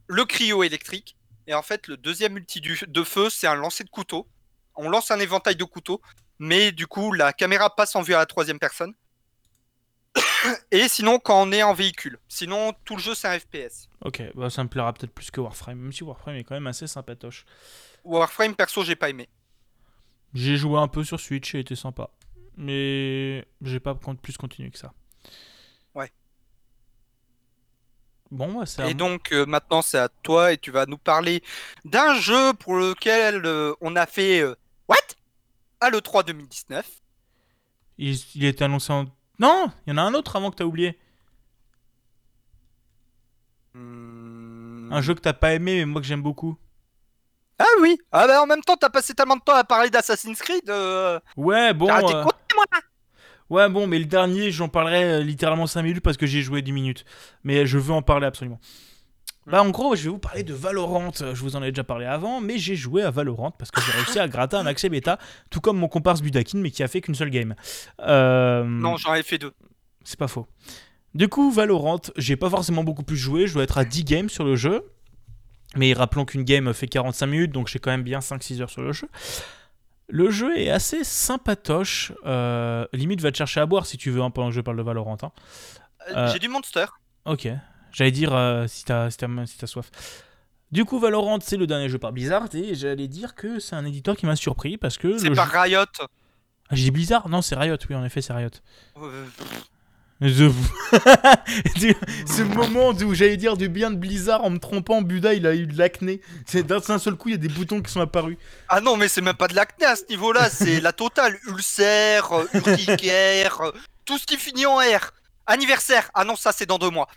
le cryo électrique. Et en fait, le deuxième ulti du- de feu, c'est un lancer de couteau. On lance un éventail de couteaux. mais du coup, la caméra passe en vue à la troisième personne. Et sinon, quand on est en véhicule. Sinon, tout le jeu, c'est un FPS. Ok, bah ça me plaira peut-être plus que Warframe, même si Warframe est quand même assez sympatoche. Warframe, perso, j'ai pas aimé. J'ai joué un peu sur Switch et était sympa. Mais j'ai pas plus continué que ça. Ouais. Bon, bah, c'est Et donc, euh, maintenant, c'est à toi et tu vas nous parler d'un jeu pour lequel euh, on a fait. euh, What? À l'E3 2019. Il, il était annoncé en. Non Il y en a un autre avant que t'as oublié. Hmm. Un jeu que t'as pas aimé, mais moi que j'aime beaucoup. Ah oui Ah bah en même temps, t'as passé tellement de temps à parler d'Assassin's Creed. euh, Ouais, bon. De euh, compter, moi Ouais, bon, mais le dernier, j'en parlerai euh, littéralement 5 minutes parce que j'ai joué 10 minutes. Mais je veux en parler absolument. Bah, en gros, je vais vous parler de Valorant. Je vous en ai déjà parlé avant, mais j'ai joué à Valorant parce que j'ai réussi à gratter un accès bêta, tout comme mon comparse Budakin, mais qui a fait qu'une seule game. Euh, Non, j'en ai fait deux. C'est pas faux. Du coup, Valorant, j'ai pas forcément beaucoup plus joué. Je dois être à 10 games sur le jeu. Mais rappelons qu'une game fait 45 minutes, donc j'ai quand même bien 5-6 heures sur le jeu. Le jeu est assez sympatoche. Euh, limite, va te chercher à boire si tu veux, hein, pendant que je parle de Valorant. hein. Euh, Euh. J'ai du Monster. Ok. J'allais dire euh, si t'as si si soif. Du coup, Valorant, c'est le dernier jeu par Blizzard. Et j'allais dire que c'est un éditeur qui m'a surpris parce que. C'est par jeu- Riot. Ah, j'ai dit Blizzard? Non, c'est Riot. Oui, en effet, c'est Riot. Je- Ce moment où j'allais dire du bien de Blizzard en me trompant, Buda il a eu de l'acné. C'est d'un seul coup, il y a des boutons qui sont apparus. Ah non, mais c'est même pas de l'acné à ce niveau-là, c'est la totale. Ulcère, urticaire, tout ce qui finit en R. Anniversaire. Ah non, ça c'est dans deux mois.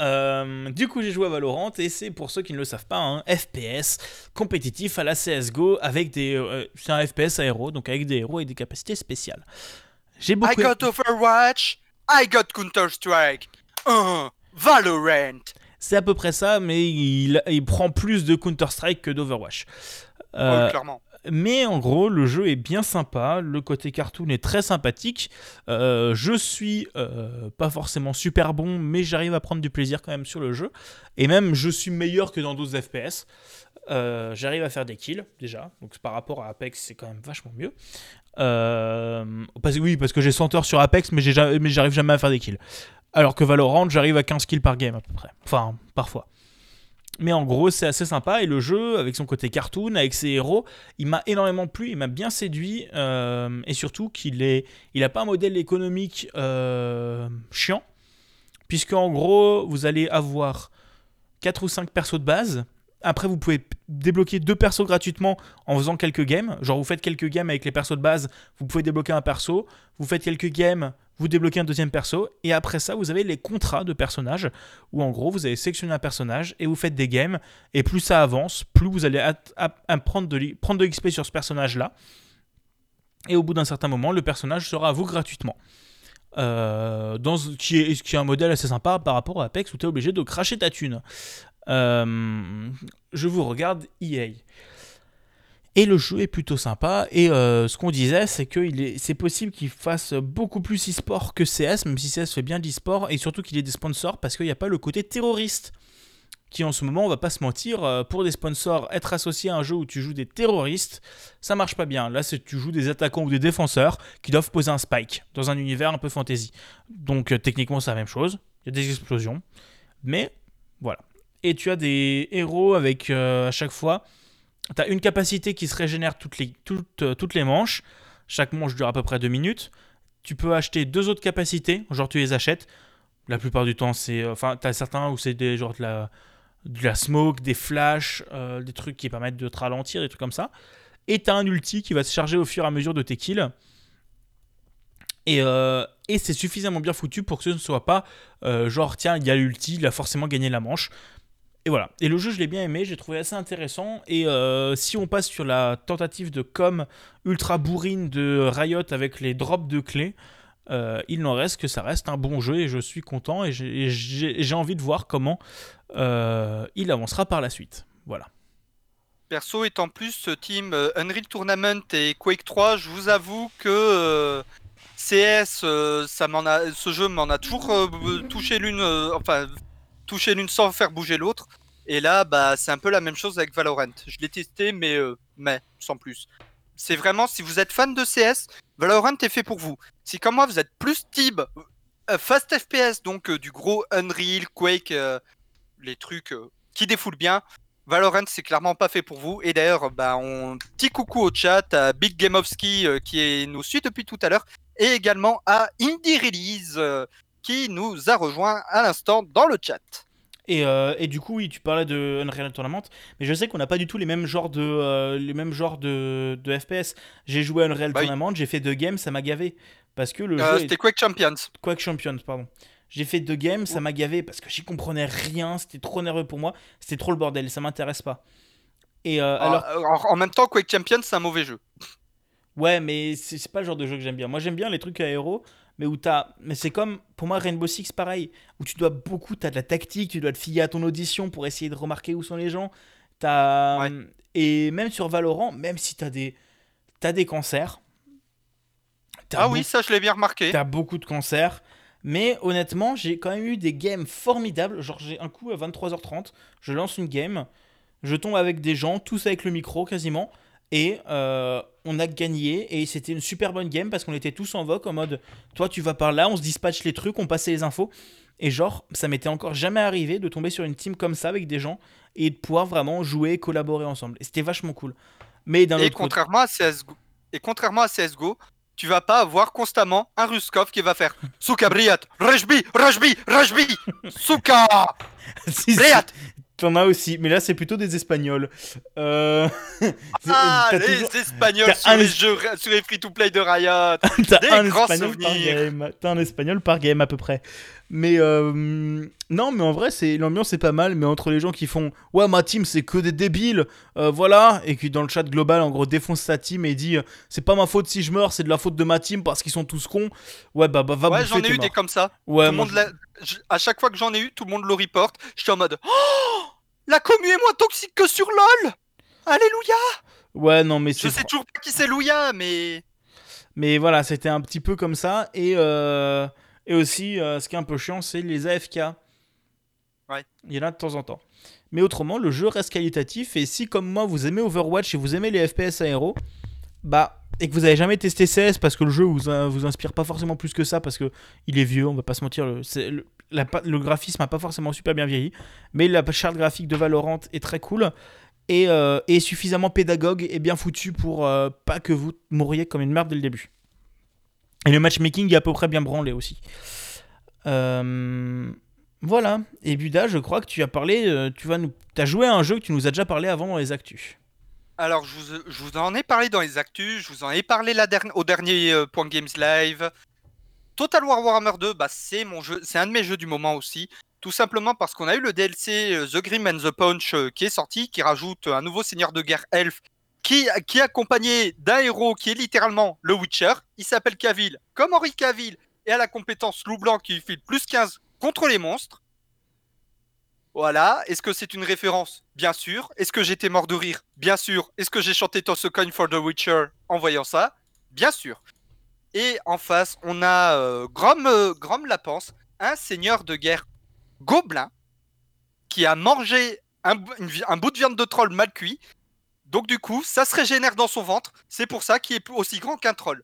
Euh, du coup, j'ai joué à Valorant et c'est pour ceux qui ne le savent pas un FPS compétitif à la CSGO avec des. euh, c'est un FPS à héros, donc avec des héros et des capacités spéciales. J'ai beaucoup. I got Overwatch. I got Counter-Strike. Valorant. C'est à peu près ça, mais il, il prend plus de Counter-Strike que d'Overwatch. Euh, clairement. Mais en gros, le jeu est bien sympa, le côté cartoon est très sympathique. Euh, je suis euh, pas forcément super bon, mais j'arrive à prendre du plaisir quand même sur le jeu. Et même, je suis meilleur que dans d'autres FPS. Euh, j'arrive à faire des kills déjà, donc par rapport à Apex, c'est quand même vachement mieux. Euh, parce, oui, parce que j'ai 100 heures sur Apex, mais j'arrive jamais à faire des kills. Alors que Valorant, j'arrive à 15 kills par game à peu près. Enfin, parfois. Mais en gros, c'est assez sympa et le jeu, avec son côté cartoon, avec ses héros, il m'a énormément plu, il m'a bien séduit euh, et surtout qu'il est, il a pas un modèle économique euh, chiant, puisque en gros, vous allez avoir 4 ou 5 persos de base. Après, vous pouvez débloquer deux persos gratuitement en faisant quelques games. Genre, vous faites quelques games avec les persos de base, vous pouvez débloquer un perso. Vous faites quelques games, vous débloquez un deuxième perso. Et après ça, vous avez les contrats de personnages où en gros vous allez sélectionner un personnage et vous faites des games et plus ça avance, plus vous allez prendre de, prendre sur ce personnage là et au bout d'un certain moment le personnage sera à vous gratuitement. Euh, dans, ce- qui, est, qui est un modèle assez sympa par rapport à Apex où tu es obligé de cracher ta thune. Euh, je vous regarde EA. Et le jeu est plutôt sympa. Et euh, ce qu'on disait, c'est que c'est possible qu'il fasse beaucoup plus e-sport que CS, même si CS fait bien de l'e-sport, et surtout qu'il ait des sponsors, parce qu'il n'y a pas le côté terroriste. Qui en ce moment, on va pas se mentir, euh, pour des sponsors, être associé à un jeu où tu joues des terroristes, ça marche pas bien. Là, c'est tu joues des attaquants ou des défenseurs qui doivent poser un spike dans un univers un peu fantasy. Donc techniquement, c'est la même chose. Il y a des explosions. Mais voilà. Et tu as des héros avec euh, à chaque fois tu as une capacité qui se régénère toutes les, toutes, euh, toutes les manches. Chaque manche dure à peu près 2 minutes. Tu peux acheter deux autres capacités, genre tu les achètes. La plupart du temps, c'est. euh, Enfin, tu as certains où c'est des genre de la, smoke, des flashs, des trucs qui permettent de te ralentir, des trucs comme ça. Et tu un ulti qui va se charger au fur et à mesure de tes kills. Et, c'est suffisamment bien foutu pour que ce ne soit pas genre, tiens, il y a l'ulti, il a forcément gagné la manche. Et voilà. Et le jeu, je l'ai bien aimé, j'ai trouvé assez intéressant. Et euh, si on passe sur la tentative de com ultra bourrine de Riot avec les drops de clés, euh, il n'en reste que ça reste un bon jeu et je suis content et j'ai- envie de voir comment euh, il avancera par la suite. Voilà. Perso étant plus euh, team euh, Unreal Tournament et Quake 3, je vous avoue que euh, CS, ça m'en a, ce jeu m'en a toujours touché l'une, enfin touché l'une sans faire bouger l'autre. Et là, bah, c'est un peu la même chose avec Valorant. Je l'ai testé, mais euh, mais sans plus. C'est vraiment, si vous êtes fan de CS, Valorant est fait pour vous. Si comme moi, vous êtes plus type euh, Fast FPS, donc euh, du gros Unreal, Quake, les trucs qui défoulent bien, Valorant, c'est clairement pas fait pour vous. Et d'ailleurs, bah, on petit coucou au chat à Big Game of Ski euh, qui est, nous suit depuis tout à l'heure, et également à Indie Release qui nous a rejoint à l'instant dans le chat. Et, euh, et du coup, oui, tu parlais de Unreal Tournament, mais je sais qu'on n'a pas du tout les mêmes genres de, euh, les mêmes genres de, de FPS. J'ai joué à Unreal Bah oui. Tournament, j'ai fait deux games, ça m'a gavé. Parce que le Euh, jeu. C'était est... Quake Champions. Quake Champions, pardon. J'ai fait deux games, ça m'a gavé parce que j'y comprenais rien, c'était trop nerveux pour moi, c'était trop le bordel, ça m'intéresse pas. Et euh, alors, Alors, en, en même temps, Quake Champions, c'est un mauvais jeu. ouais, mais c'est c'est pas le genre de jeu que j'aime bien. Moi, j'aime bien les trucs à héros, mais où t'as. Mais c'est comme, pour moi, Rainbow Six, pareil, où tu dois beaucoup, t'as de la tactique, tu dois te fier à ton audition pour essayer de remarquer où sont les gens. T'as. Ouais. Et même sur Valorant, même si t'as des. T'as des cancers. t'as Ah oui, ça, je l'ai bien remarqué. T'as beaucoup de cancers. Mais honnêtement, j'ai quand même eu des games formidables. Genre, j'ai un coup à 23h30, je lance une game, je tombe avec des gens, tous avec le micro quasiment, et euh, on a gagné. Et c'était une super bonne game parce qu'on était tous en vogue en mode toi, tu vas par là, on se dispatche les trucs, on passait les infos. Et genre, ça m'était encore jamais arrivé de tomber sur une team comme ça avec des gens et de pouvoir vraiment jouer, collaborer ensemble. Et c'était vachement cool. Mais d'un Et autre côté. contrairement à CSGO, et contrairement à CSGO, tu vas pas avoir constamment un Ruskov qui va faire Souka Briat, Rajbi, Rajbi, Rajbi, Souka. Briat. T'en as aussi, mais là c'est plutôt des Espagnols. Euh... Ah, les toujours- Espagnols sur un les jeux, sur les free-to-play de Riot. T'as un Espagnol par game. T'as un Espagnol par game à peu près. Mais euh, non, mais en vrai, c'est l'ambiance est pas mal. Mais entre les gens qui font ouais ma team c'est que des débiles, euh, voilà, et qui dans le chat global en gros défonce sa team et dit euh, c'est pas ma faute si je meurs, c'est de la faute de ma team parce qu'ils sont tous cons. Ouais bah, bah va Ouais, j'en ai eu des comme ça. Ouais, tout le monde je- à chaque fois que j'en ai eu, tout le monde le reporte. J'étais en mode Oh La commu est moins toxique que sur LoL Alléluia ouais non mais Je sais toujours pas qui c'est Louia, mais. Mais voilà, c'était un petit peu comme ça. Et, euh, et aussi, euh, ce qui est un peu chiant, c'est les AFK. Ouais. Il y en a de temps en temps. Mais autrement, le jeu reste qualitatif. Et si, comme moi, vous aimez Overwatch et vous aimez les FPS aéro, bah, et que vous avez jamais testé CS parce que le jeu vous, in- vous inspire pas forcément plus que ça, parce que il est vieux, on va pas se mentir, le, le graphisme a pas forcément super bien vieilli. Mais la charte graphique de Valorant est très cool. Et, euh, suffisamment pédagogue et bien foutu pour euh, pas que vous mouriez comme une merde dès le début. Et le matchmaking est à peu près bien branlé aussi. Euh, voilà. Et Buda, je crois que tu as parlé, tu vas nous, as joué à un jeu que tu nous as déjà parlé avant dans les actus. Alors, je vous, en ai parlé dans les actus, je vous en ai parlé au dernier Point Games Live. Total War Warhammer 2, bah, c'est mon jeu, c'est un de mes jeux du moment aussi. Tout simplement parce qu'on a eu le DLC euh, The Grim and the Punch euh, qui est sorti, qui rajoute un nouveau seigneur de guerre elfe qui, qui est accompagné d'un héros qui est littéralement le Witcher. Il s'appelle Cavill, comme Henri Cavill, et a la compétence loup blanc qui file plus 15 contre les monstres. Voilà. Est-ce que c'est une référence? Bien sûr. Est-ce que j'étais mort de rire? Bien sûr. Est-ce que j'ai chanté Toss a Coin for the Witcher en voyant ça? Bien sûr. Et en face, on a euh, Grom, euh, Lapence, un seigneur de guerre gobelin qui a mangé un bout de viande de troll mal cuit. Donc du coup, ça se régénère dans son ventre. C'est pour ça qu'il est aussi grand qu'un troll.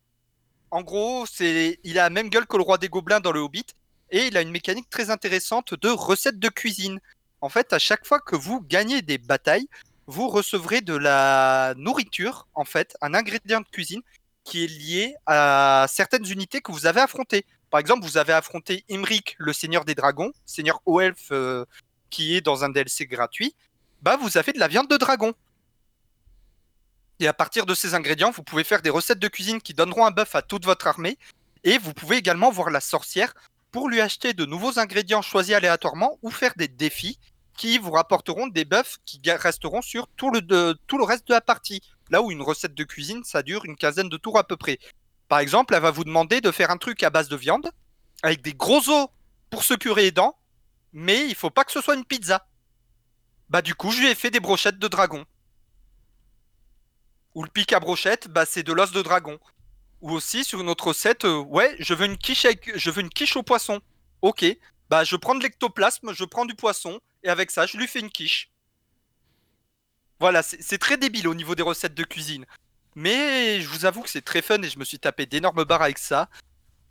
En gros, c'est, il a la même gueule que le roi des gobelins dans le Hobbit. Et il a une mécanique très intéressante de recette de cuisine. En fait, à chaque fois que vous gagnez des batailles, vous recevrez de la nourriture, en fait, un ingrédient de cuisine qui est lié à certaines unités que vous avez affrontées. Par exemple, vous avez affronté Imric, le seigneur des dragons, seigneur Oelf euh, qui est dans un DLC gratuit. Bah, vous avez de la viande de dragon. Et à partir de ces ingrédients, vous pouvez faire des recettes de cuisine qui donneront un buff à toute votre armée. Et vous pouvez également voir la sorcière pour lui acheter de nouveaux ingrédients choisis aléatoirement ou faire des défis qui vous rapporteront des buffs qui resteront sur tout le, reste de la partie. Là où une recette de cuisine, ça dure une quinzaine de tours à peu près. Par exemple, elle va vous demander de faire un truc à base de viande, avec des gros os pour se curer les dents, mais il faut pas que ce soit une pizza. Bah du coup, je lui ai fait des brochettes de dragon. Ou le pic à brochette, bah c'est de l'os de dragon. Ou aussi sur une autre recette, euh, ouais, je veux une quiche au poisson. Ok, bah je prends de l'ectoplasme, je prends du poisson, et avec ça, je lui fais une quiche. Voilà, c'est très débile au niveau des recettes de cuisine. Mais je vous avoue que c'est très fun et je me suis tapé d'énormes barres avec ça.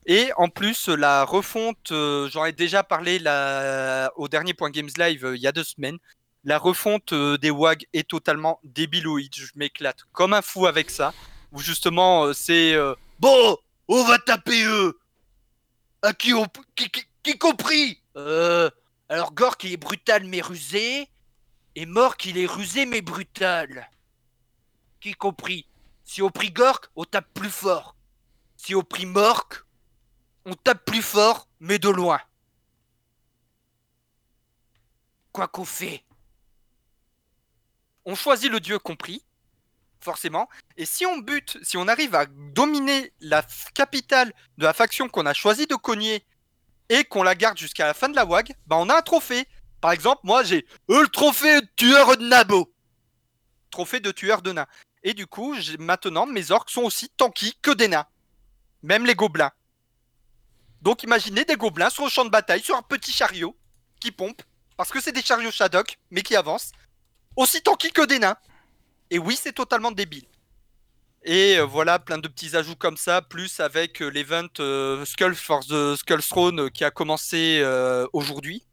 Et en plus, la refonte, euh, j'en ai déjà parlé au dernier Point Games Live euh, il y a deux semaines. La refonte euh, des WAG est totalement débiloïde. Je m'éclate comme un fou avec ça. Où justement, c'est Bon, on va taper eux À qui, on... qui, qui- compris Euh, alors Gork il est brutal mais rusé, et Mork il est rusé mais brutal. Qui compris? Si on prie Gork, on tape plus fort. Si on prie Mork, on tape plus fort mais de loin. Quoi qu'on fait? On choisit le dieu compris, forcément. Et si on bute, si on arrive à dominer la capitale de la faction qu'on a choisi de cogner et qu'on la garde jusqu'à la fin de la WAG, bah on a un trophée. Par exemple, moi j'ai euh, le trophée de tueur de nabo. Trophée de tueur de nains. Et du coup, maintenant, mes orques sont aussi tanky que des nains. Même les gobelins. Donc imaginez des gobelins sur le champ de bataille, sur un petit chariot qui pompe, parce que c'est des chariots Shadok, mais qui avancent, aussi tanky que des nains. Et oui, c'est totalement débile. Et voilà, plein de petits ajouts comme ça, plus avec l'event Skull for the Skull Throne qui a commencé aujourd'hui.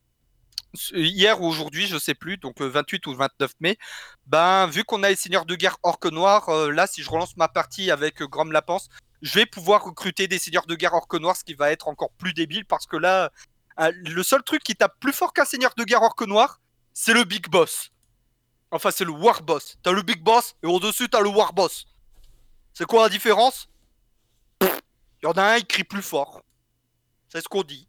Hier ou aujourd'hui, je sais plus, donc euh, 28 ou 29 mai. Ben, vu qu'on a les seigneurs de guerre orques noirs, euh, là, si je relance ma partie avec Grom Lapence, je vais pouvoir recruter des seigneurs de guerre orques noirs, ce qui va être encore plus débile parce que là, euh, le seul truc qui tape plus fort qu'un seigneur de guerre orque noir, c'est le Big Boss. Enfin, c'est le War Boss. T'as le Big Boss et au-dessus, t'as le War Boss. C'est quoi la différence? Il y en a un, il crie plus fort. C'est ce qu'on dit.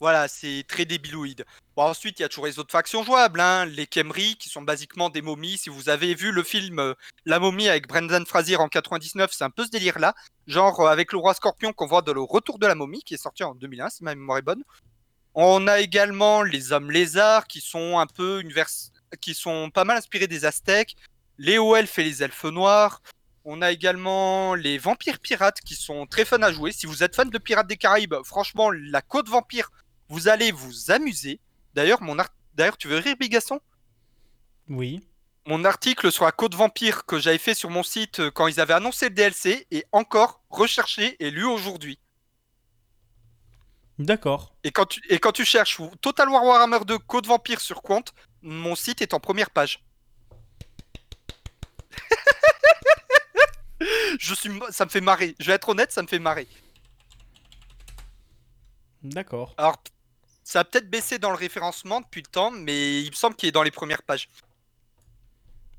Voilà, c'est très débiloïde. Ensuite, il y a toujours les autres factions jouables, hein, les Kemri, qui sont basiquement des momies. Si vous avez vu le film euh, La momie avec Brendan Fraser en 99, c'est un peu ce délire-là. Genre euh, avec le roi Scorpion qu'on voit dans le Retour de la momie, qui est sorti en 2001, si ma mémoire est bonne. On a également les hommes lézards, qui sont un peu une qui sont pas mal inspirés des Aztèques. Les hauts elfes et les elfes noirs. On a également les vampires pirates qui sont très fun à jouer. Si vous êtes fan de Pirates des Caraïbes, franchement, la côte vampire, vous allez vous amuser. D'ailleurs, mon art... D'ailleurs, tu veux rire, Bigasson Oui. Mon article sur la côte vampire que j'avais fait sur mon site euh, quand ils avaient annoncé le DLC est encore recherché et lu aujourd'hui. D'accord. Et quand tu, et quand tu cherches Total War Warhammer 2 Côte Vampire sur compte, mon site est en première page. Je suis, ça me fait marrer. Je vais être honnête, ça me fait marrer. D'accord. Alors, ça a peut-être baissé dans le référencement depuis le temps, mais il me semble qu'il est dans les premières pages.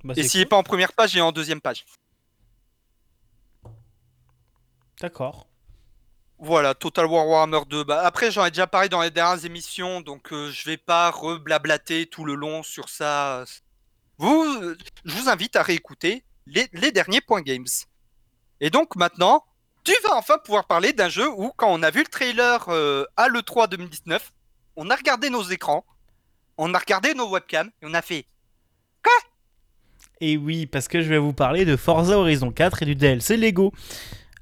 Bah, Et s'il n'est pas en première page, il est en deuxième page. D'accord. Voilà, Total War Warhammer 2. Bah, après, j'en ai déjà parlé dans les dernières émissions, donc euh, je vais pas reblablater tout le long sur ça. Je vous invite à réécouter les, derniers points games. Et donc maintenant, tu vas enfin pouvoir parler d'un jeu où, quand on a vu le trailer euh, à l'E3 2019, on a regardé nos écrans, on a regardé nos webcams, et on a fait Et oui, parce que je vais vous parler de Forza Horizon 4 et du DLC Lego.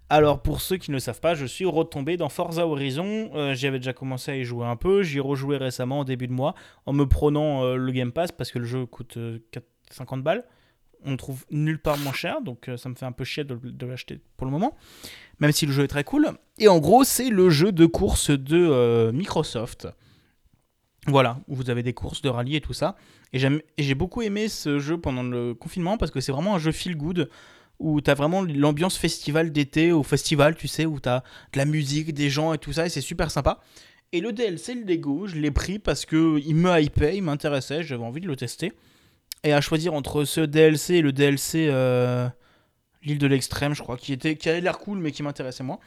Alors pour ceux qui ne savent pas, je suis retombé dans Forza Horizon. Euh, J'y avais déjà commencé à y jouer un peu. J'y ai rejoué récemment au début de mois en me prenant euh, le Game Pass parce que le jeu coûte euh, 4 50 balles. On le trouve nulle part moins cher, donc euh, ça me fait un peu chier de, l'acheter pour le moment. Même si le jeu est très cool. Et en gros, c'est le jeu de course de euh, Microsoft. Voilà, où vous avez des courses de rallye et tout ça. Et j'ai beaucoup aimé ce jeu pendant le confinement parce que c'est vraiment un jeu feel good où tu as vraiment l'ambiance festival d'été au festival, tu sais, où tu as de la musique, des gens et tout ça, et c'est super sympa. Et le DLC, le Lego, je l'ai pris parce que il me hypait, il m'intéressait, j'avais envie de le tester. Et à choisir entre ce DLC et le DLC euh, L'île de l'extrême, je crois, qui, était, qui avait l'air cool mais qui m'intéressait moins.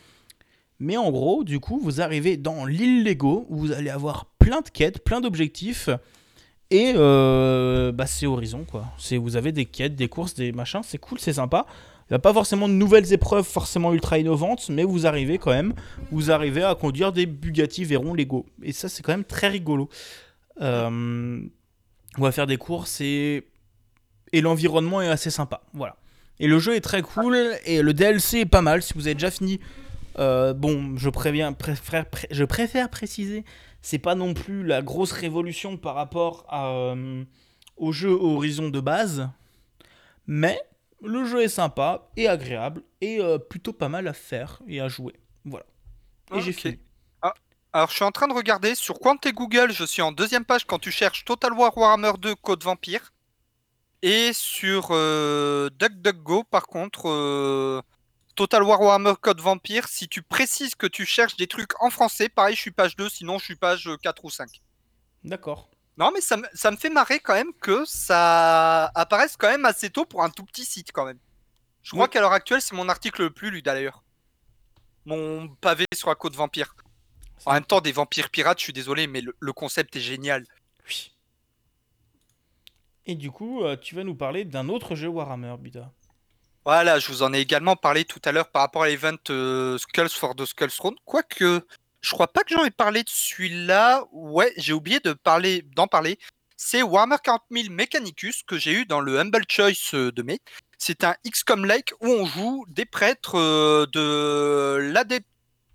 Mais en gros, du coup, vous arrivez dans l'île Lego où vous allez avoir plein de quêtes, plein d'objectifs. Et euh, bah, c'est Horizon, quoi. Vous avez des quêtes, des courses, des machins, c'est cool, c'est sympa. Il n'y a pas forcément de nouvelles épreuves forcément ultra innovantes, mais vous arrivez quand même, vous arrivez à conduire des Bugatti Veyron Lego. Et ça, c'est quand même très rigolo. Euh, on va faire des courses et, l'environnement est assez sympa. Voilà. Et le jeu est très cool et le DLC est pas mal. Si vous avez déjà fini, euh, bon, je préviens, préfère, pré- je préfère préciser, c'est pas non plus la grosse révolution par rapport à, euh, au jeu Horizon de base, mais Le jeu est sympa et agréable et euh, plutôt pas mal à faire et à jouer. Voilà. Et j'ai fini. Alors, je suis en train de regarder sur Quant et Google, je suis en deuxième page quand tu cherches Total War Warhammer 2 Code Vampire. Et sur euh, DuckDuckGo, par contre, Total War Warhammer Code Vampire, si tu précises que tu cherches des trucs en français, pareil, je suis page 2, sinon je suis page euh, 4 ou 5. D'accord. Non, mais ça, me- ça me fait marrer quand même que ça apparaisse quand même assez tôt pour un tout petit site quand même. Je crois Oui. qu'à l'heure actuelle, c'est mon article le plus lu d'ailleurs. Mon pavé sur la côte vampire. En même temps, des vampires pirates, je suis désolé, mais le, le concept est génial. Oui. Et du coup, euh, tu vas nous parler d'un autre jeu Warhammer, Buda. Voilà, je vous en ai également parlé tout à l'heure par rapport à l'event euh, Skulls for the Skulls Throne. Quoique, je crois pas que j'en ai parlé de celui-là. Ouais, j'ai oublié d'en parler. C'est Warhammer 40 000 Mechanicus que j'ai eu dans le Humble Choice euh, de mai. C'est un XCOM-like où on joue des prêtres euh, de l'Adep-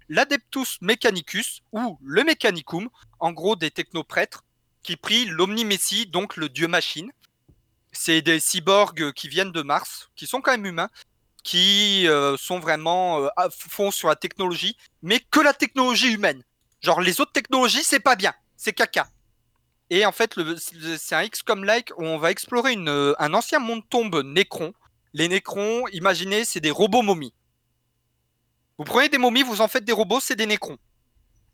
l'Adeptus Mechanicus ou le Mechanicum, en gros des technoprêtres, qui prient l'Omni-Messie, donc le dieu machine. C'est des cyborgs qui viennent de Mars, qui sont quand même humains, qui euh, sont vraiment euh, à fond sur la technologie, mais que la technologie humaine. Genre les autres technologies, c'est pas bien, c'est caca. Et en fait, c'est un XCOM-like où on va explorer euh, un ancien monde tombe Nécron. Les Nécrons, imaginez, c'est des robots momies. Vous prenez des momies, vous en faites des robots, c'est des Nécrons.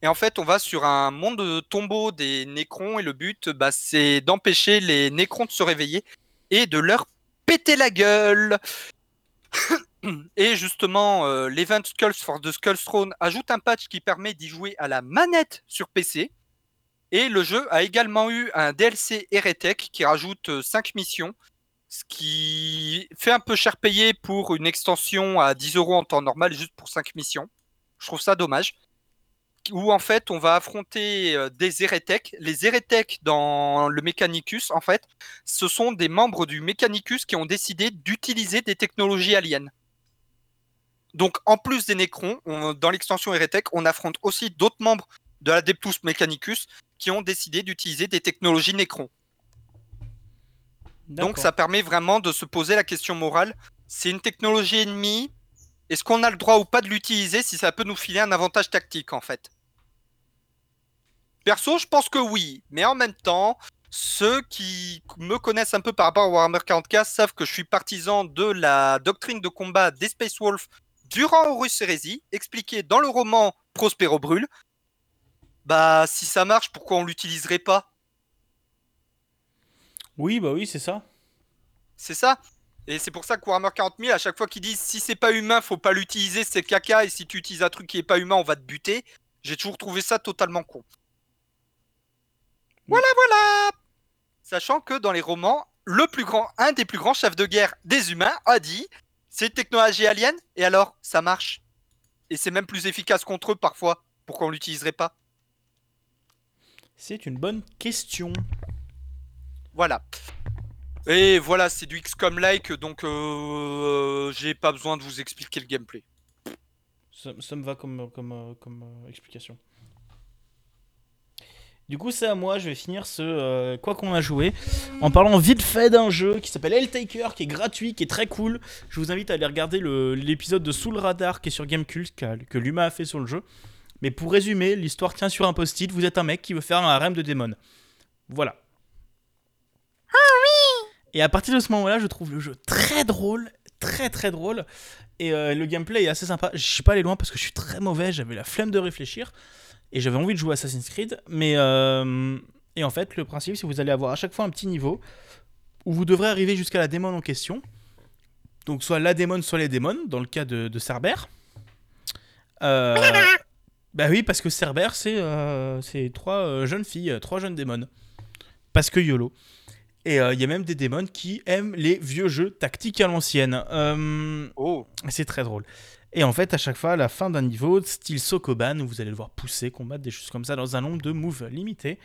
Et en fait, on va sur un monde de tombeau des Nécrons et le but, bah, c'est d'empêcher les Nécrons de se réveiller et de leur péter la gueule. et justement, euh, l'event Skulls for the Skulls Throne ajoute un patch qui permet d'y jouer à la manette sur PC. Et le jeu a également eu un DLC Heretic qui rajoute 5 missions, ce qui fait un peu cher payé pour une extension à 10 euros en temps normal juste pour 5 missions. Je trouve ça dommage. Où en fait on va affronter euh, des Heretic. Les Heretic dans le Mechanicus, en fait, ce sont des membres du Mechanicus qui ont décidé d'utiliser des technologies aliens. Donc en plus des Necrons, on- dans l'extension Heretic, on affronte aussi d'autres membres de l'Adeptus Mechanicus qui ont décidé d'utiliser des technologies Necrons. Donc ça permet vraiment de se poser la question morale. C'est une technologie ennemie. Est-ce qu'on a le droit ou pas de l'utiliser si ça peut nous filer un avantage tactique en fait? Perso, je pense que oui. Mais en même temps, ceux qui me connaissent un peu par rapport à Warhammer 40k savent que je suis partisan de la doctrine de combat des Space Wolves durant Horus Heresy, expliquée dans le roman Prospero Brûle. Bah, si ça marche, pourquoi on l'utiliserait pas? Oui, bah oui, c'est ça. C'est ça? Et c'est pour ça que Warhammer 40 000, à chaque fois qu'ils disent si c'est pas humain, faut pas l'utiliser, c'est caca, et si tu utilises un truc qui est pas humain, on va te buter. J'ai toujours trouvé ça totalement con. Voilà, voilà Sachant que dans les romans, le plus grand, un des plus grands chefs de guerre des humains a dit c'est une technologie alien, et alors, ça marche. Et c'est même plus efficace contre eux parfois. Pourquoi on l'utiliserait pas C'est une bonne question. Voilà. Et voilà, c'est du XCOM-like, donc euh, j'ai pas besoin de vous expliquer le gameplay. Ça, ça me va comme, comme, euh, comme euh, explication. Du coup, c'est à moi, je vais finir ce euh, quoi qu'on a joué en parlant vite fait d'un jeu qui s'appelle Helltaker, qui est gratuit, qui est très cool. Je vous invite à aller regarder l'épisode de Sous le radar qui est sur Gamecult, que Luma a fait sur le jeu. Mais pour résumer, l'histoire tient sur un post-it. Vous êtes un mec qui veut faire un harem de démons. Voilà. Et à partir de ce moment-là, je trouve le jeu très drôle, très très drôle. Et euh, le gameplay est assez sympa. Je suis pas allé loin parce que je suis très mauvais, j'avais la flemme de réfléchir. Et j'avais envie de jouer Assassin's Creed. Mais. euh, Et en fait, le principe, c'est que vous allez avoir à chaque fois un petit niveau où vous devrez arriver jusqu'à la démon en question. Donc, soit la démon, soit les démons, dans le cas de, Cerber. Euh, Bah oui, parce que Cerber, c'est euh, trois jeunes filles, trois jeunes démons. Parce que YOLO. Et euh, il y a même des démons qui aiment les vieux jeux tactiques à l'ancienne. Euh, Oh, c'est très drôle. Et en fait, à chaque fois, à la fin d'un niveau, style Sokoban, où vous allez devoir pousser, combattre des choses comme ça dans un nombre de moves limité.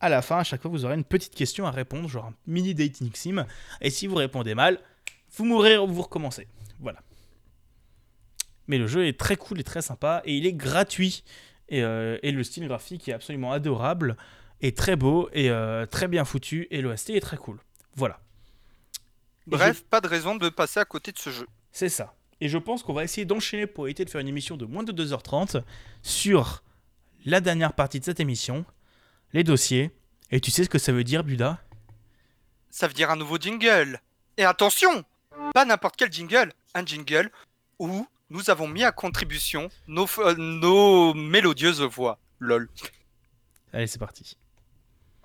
À la fin, à chaque fois, vous aurez une petite question à répondre, genre un mini dating sim. Et si vous répondez mal, vous mourrez ou vous recommencez. Voilà. Mais le jeu est très cool et très sympa, et il est gratuit. Et, euh, et le style graphique est absolument adorable, et très beau, et euh, très bien foutu, et l'OST est très cool. Voilà. Bref, pas de raison de passer à côté de ce jeu. C'est ça. Et je pense qu'on va essayer d'enchaîner pour éviter de faire une émission de moins de 2h30 sur la dernière partie de cette émission, les dossiers. Et tu sais ce que ça veut dire, Buda? Ça veut dire un nouveau jingle. Et attention, pas n'importe quel jingle, un jingle où nous avons mis à contribution nos, euh, nos mélodieuses voix. Lol. Allez, c'est parti.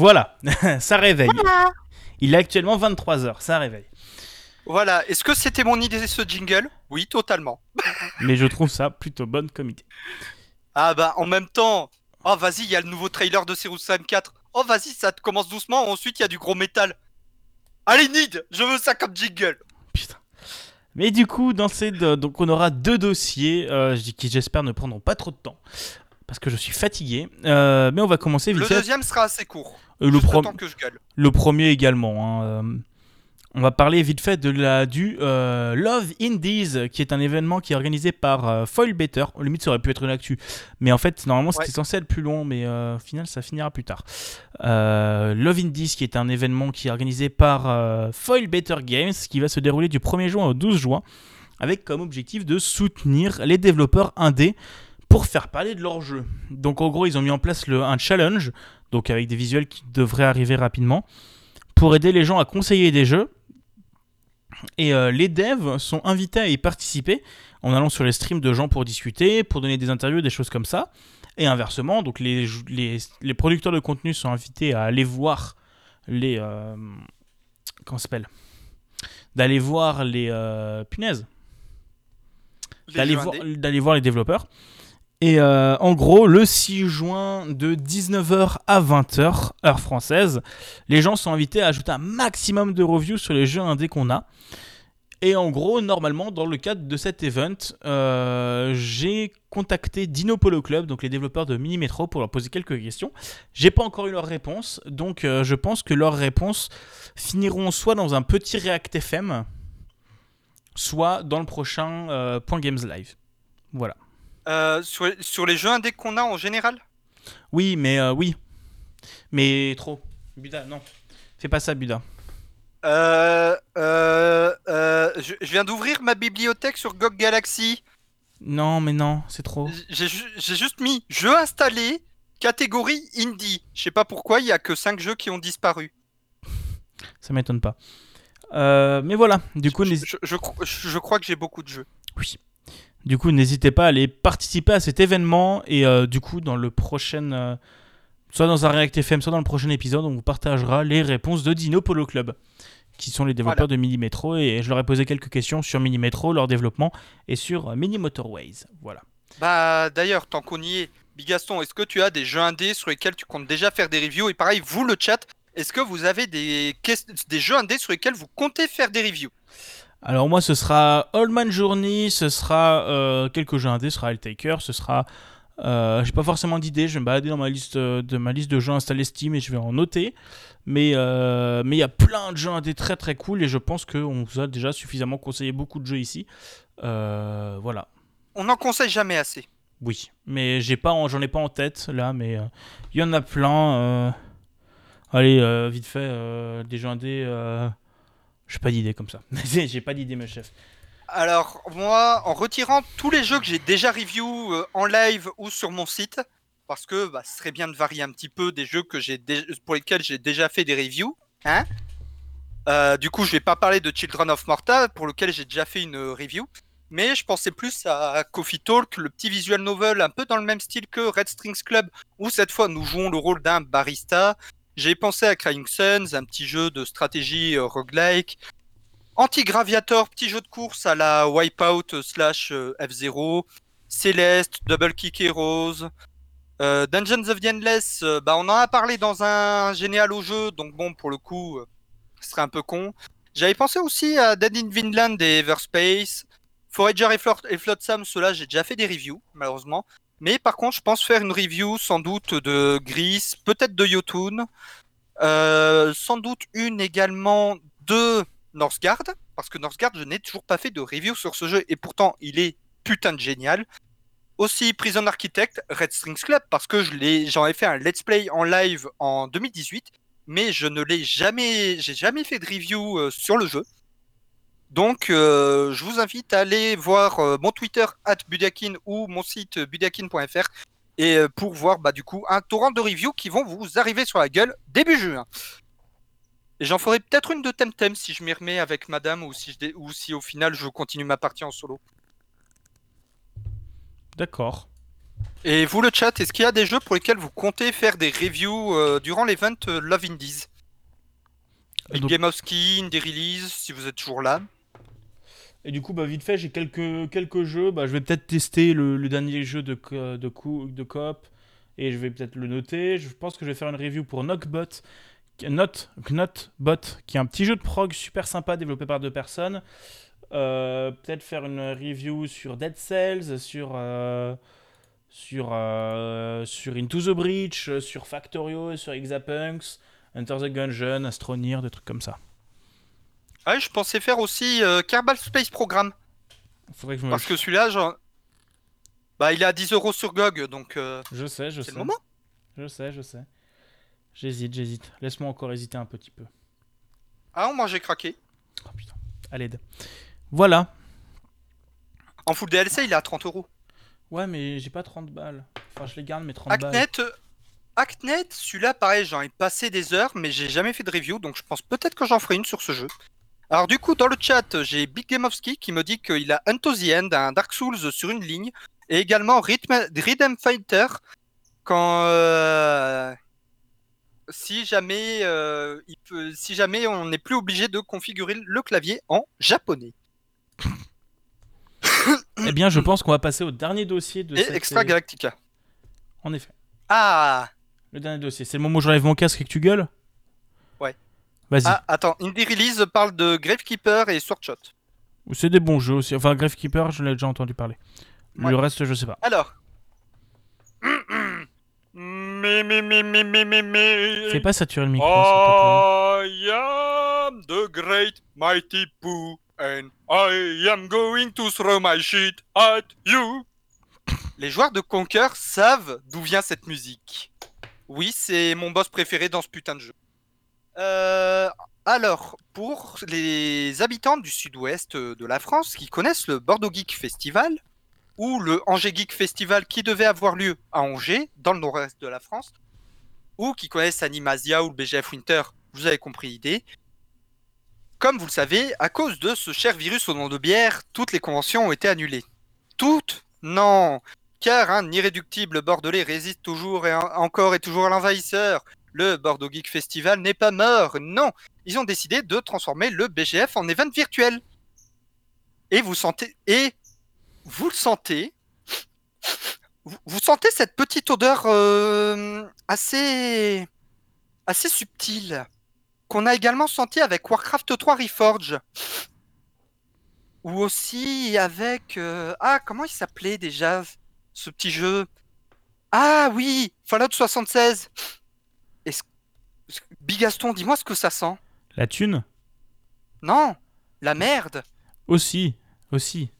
Voilà, ça réveille. Il est actuellement 23h, ça réveille. Voilà, est-ce que c'était mon idée ce jingle? Oui, totalement. Mais je trouve ça plutôt bonne comme idée. Ah bah en même temps, oh vas-y, il y a le nouveau trailer de Serious Sam 4. Oh vas-y, ça te commence doucement, ensuite il y a du gros métal. Allez Nid, je veux ça comme jingle. Putain. Mais du coup, dans ces deux- donc on aura deux dossiers euh, qui j'espère ne prendront pas trop de temps parce que je suis fatigué. Euh, mais on va commencer vite Le deuxième sera assez court. Euh, le, pro- que je premier également. hein, euh, on va parler vite fait de la du euh, Love Indies, qui est un événement qui est organisé par Foil Better. Au limite, ça aurait pu être une actu, mais en fait, normalement, c'était Ouais. censé être plus long, mais au final, ça finira plus tard. Love Indies, qui est un événement qui est organisé par Foil Better Games, qui va se dérouler du 1er juin au 12 juin, avec comme objectif de soutenir les développeurs indés pour faire parler de leur jeu. Donc en gros, ils ont mis en place le, un challenge, donc avec des visuels qui devraient arriver rapidement, pour aider les gens à conseiller des jeux. Et euh, les devs sont invités à y participer en allant sur les streams de gens pour discuter, pour donner des interviews, des choses comme ça. Et inversement, donc les, jou- les, les producteurs de contenu sont invités à aller voir les... euh, comment s'appelle? D'aller voir les... euh, punaises voir, d'aller voir les développeurs. Et euh, en gros, le 6 juin de 19h à 20h, heure française, les gens sont invités à ajouter un maximum de reviews sur les jeux indés qu'on a. Et en gros, normalement, dans le cadre de cet event, euh, j'ai contacté Dino Polo Club, donc les développeurs de Mini Metro, pour leur poser quelques questions. J'ai pas encore eu leur réponse, donc euh, je pense que leurs réponses finiront soit dans un petit React FM, soit dans le prochain Point Games Live. Voilà. Euh, sur, sur les jeux indés qu'on a en général? Oui, mais euh, oui. Mais trop. Buda, non. Fais pas ça, Buda. Euh, je, je viens d'ouvrir ma bibliothèque sur GOG Galaxy. Non, mais non, c'est trop. J'ai ju- j'ai juste mis jeux installés, catégorie indie. Je sais pas pourquoi, il y a que 5 jeux qui ont disparu. Ça m'étonne pas. Mais voilà, du coup, je crois que j'ai beaucoup de jeux. oui. Du coup, n'hésitez pas à aller participer à cet événement et euh, du coup, dans le prochain, euh, soit dans un React FM, soit dans le prochain épisode, on vous partagera les réponses de Dino Polo Club, qui sont les développeurs de Mini Metro et je leur ai posé quelques questions sur Mini Metro, leur développement et sur euh, Mini Motorways. Voilà. Bah d'ailleurs, tant qu'on y est, Bigaston, est-ce que tu as des jeux indés sur lesquels tu comptes déjà faire des reviews? Et pareil, vous le chat, est-ce que vous avez des, des jeux indés sur lesquels vous comptez faire des reviews? Alors moi, ce sera Old Man Journey, ce sera euh, quelques jeux indés, ce sera Taker, ce sera... euh, J'ai pas forcément d'idée, je vais me balader dans ma liste euh, de ma liste de jeux installés Steam et je vais en noter. Mais euh, mais il y a plein de jeux indés très très cool et je pense qu'on vous a déjà suffisamment conseillé beaucoup de jeux ici. Voilà. On n'en conseille jamais assez. Oui, mais j'ai pas, en- j'en ai pas en tête là, mais il y en a plein. Allez, vite fait, des jeux indés. J'ai pas d'idée comme ça. j'ai pas d'idée, mes chefs. Alors, moi, en retirant tous les jeux que j'ai déjà review euh, en live ou sur mon site, parce que bah, ce serait bien de varier un petit peu des jeux que j'ai pour lesquels j'ai déjà fait des reviews, hein Euh, Du coup, je vais pas parler de Children of Morta, pour lequel j'ai déjà fait une euh, review, mais je pensais plus à Coffee Talk, le petit visual novel un peu dans le même style que Red Strings Club, où cette fois nous jouons le rôle d'un barista. J'ai pensé à Crying Suns, un petit jeu de stratégie euh, roguelike, Anti-Graviator, petit jeu de course à la Wipeout slash euh, F0. Céleste, Double Kick Heroes. Euh, Dungeons of the Endless, bah, on en a parlé dans un généal au jeu, donc bon, pour le coup, Ce serait un peu con. J'avais pensé aussi à Dead in Vinland et Everspace. Forager et, Flor et Flotsam, ceux-là, j'ai déjà fait des reviews, malheureusement. Mais par contre, je pense faire une review sans doute de Gris, peut-être de Yotun, euh, sans doute une également de Northgard, parce que Northgard, je n'ai toujours pas fait de review sur ce jeu, et pourtant, il est putain de génial. Aussi Prison Architect, Red Strings Club, parce que je l'ai, j'en ai fait un let's play en live en 2018, mais je ne l'ai jamais, j'ai jamais fait de review euh, sur le jeu. Donc, euh, je vous invite à aller voir euh, mon Twitter @budakin ou mon site euh, budakin.fr et euh, pour voir bah, du coup un torrent de reviews qui vont vous arriver sur la gueule début juin. Et j'en ferai peut-être une de Temtem si je m'y remets avec Madame ou si, je dé- ou si au final je continue ma partie en solo. D'accord. Et vous le chat, est-ce qu'il y a des jeux pour lesquels vous comptez faire des reviews durant l'event Love Indies? Big Donc- Game of Skin, des releases, si vous êtes toujours là. Et du coup, bah, vite fait, j'ai quelques, quelques jeux. Bah, je vais peut-être tester le, dernier jeu de, de, co- de coop et je vais peut-être le noter. Je pense que je vais faire une review pour Knockbot, Not, Knotbot, qui est un petit jeu de prog super sympa développé par deux personnes. Euh, peut-être faire une review sur Dead Cells, sur, euh, sur, euh, sur Into the Breach, sur Factorio, sur Exapunks, Enter the Gungeon, Astronir, des trucs comme ça. Ah, oui, je pensais faire aussi euh, Kerbal Space Program. Faudrait que je me... Parce que celui-là, genre... bah, il est à 10 euros sur GOG, donc euh, Je sais, je c'est sais. le moment. Je sais, je sais. J'hésite, j'hésite. Laisse-moi encore hésiter un petit peu. Ah, moi j'ai craqué. Oh putain, à l'aide. Voilà. En full DLC, il est à 30 euros. Ouais, mais j'ai pas 30 balles. Enfin, je les garde, mes 30 balles. Actnet, euh, Actnet, celui-là, pareil, j'en ai passé des heures, mais j'ai jamais fait de review, donc je pense peut-être que j'en ferai une sur ce jeu. Alors du coup, dans le chat, j'ai Big Game of Ski qui me dit qu'il a End, un Dark Souls sur une ligne, et également Rhythm, Rhythm Fighter, quand... euh, Si jamais, euh, il peut, si jamais on n'est plus obligé de configurer le clavier en japonais. Eh bien, je pense qu'on va passer au dernier dossier de Et cette Extra. Galactica. En effet. Ah, Le dernier dossier. C'est le moment où j'enlève mon casque et que tu gueules? Vas-y. ah, attends, Indie Release parle de Gravekeeper et Swordshot. C'est des bons jeux aussi. Enfin, Gravekeeper, je l'ai déjà entendu parler. Ouais. Le reste, je sais pas. Alors. Mais, mais, mais, mais, mais, mais, mais. Fais pas saturer le micro, Oh. I am the great mighty Pooh, and I am going to throw my shit at you. Les joueurs de Conquer savent d'où vient cette musique. Oui, c'est mon boss préféré dans ce putain de jeu. Euh, alors, pour les habitants du sud-ouest de la France qui connaissent le Bordeaux Geek Festival, ou le Angers Geek Festival qui devait avoir lieu à Angers, dans le nord-est de la France, ou qui connaissent Animasia ou le BGF Winter, vous avez compris l'idée. Comme vous le savez, à cause de ce cher virus au nom de bière, toutes les conventions ont été annulées. Toutes? Non Car un irréductible bordelais résiste toujours et en- encore et toujours à l'envahisseur. Le Bordeaux Geek Festival n'est pas mort, non. Ils ont décidé de transformer le BGF en event virtuel. Et vous sentez... Et vous le sentez vous, vous sentez cette petite odeur euh, assez assez subtile qu'on a également senti avec Warcraft 3 Reforge ou aussi avec euh, ah comment il s'appelait déjà ce petit jeu? Ah oui Fallout 76 Est-ce- Bigaston dis-moi ce que ça sent La thune? Non la merde Aussi. Aussi.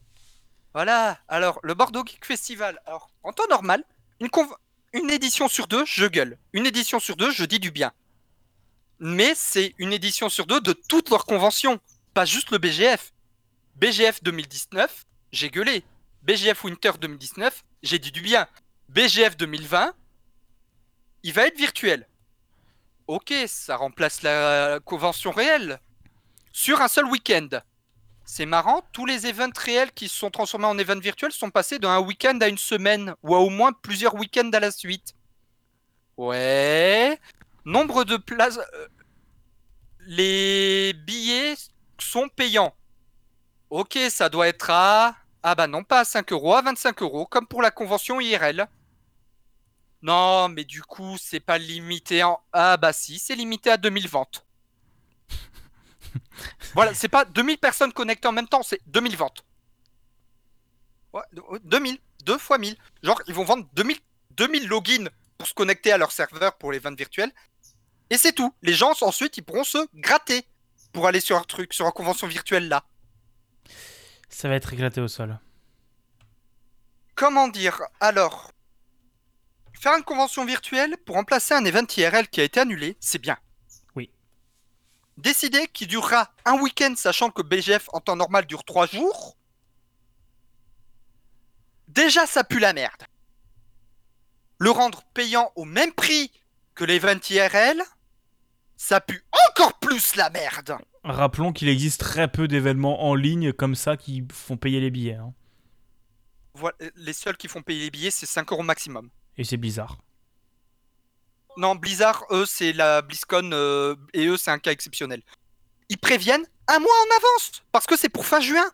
Voilà, alors le Bordeaux Geek Festival. Alors, en temps normal, une, conv- une édition sur deux, je gueule. Une édition sur deux, je dis du bien. Mais c'est une édition sur deux de toutes leurs conventions, pas juste le BGF. BGF 2019, j'ai gueulé. BGF Winter 2019, j'ai dit du bien. BGF 2020, il va être virtuel. Ok, ça remplace la convention réelle. Sur un seul week-end. C'est marrant, tous les events réels qui se sont transformés en events virtuels sont passés d'un week-end à une semaine, ou à au moins plusieurs week-ends à la suite. Ouais. Nombre de places. euh, Les billets sont payants. Ok, ça doit être à. Ah bah non, pas à 5 euros, à 25 euros, comme pour la convention IRL. Non, mais du coup, c'est pas limité en. Ah bah si, c'est limité à 2000 ventes. Voilà, c'est pas 2000 personnes connectées en même temps, c'est 2000 ventes. Ouais, euh, 2000, 2 fois 1000. Genre, ils vont vendre 2000, 2000 logins pour se connecter à leur serveur pour les ventes virtuelles. Et c'est tout. Les gens, ensuite, ils pourront se gratter pour aller sur un truc, sur une convention virtuelle là. Ça va être éclaté au sol. Comment dire? Alors, faire une convention virtuelle pour remplacer un event IRL qui a été annulé, c'est bien. Oui. Décider qu'il durera un week-end, sachant que BGF en temps normal dure 3 jours, déjà ça pue la merde. Le rendre payant au même prix que l'event IRL, ça pue encore plus la merde. Rappelons qu'il existe très peu d'événements en ligne comme ça qui font payer les billets. hein. Voilà, les seuls qui font payer les billets, c'est 5 euros maximum. Et c'est bizarre. Non, Blizzard, eux, c'est la BlizzCon euh, et eux, c'est un cas exceptionnel. Ils préviennent un mois en avance parce que c'est pour fin juin.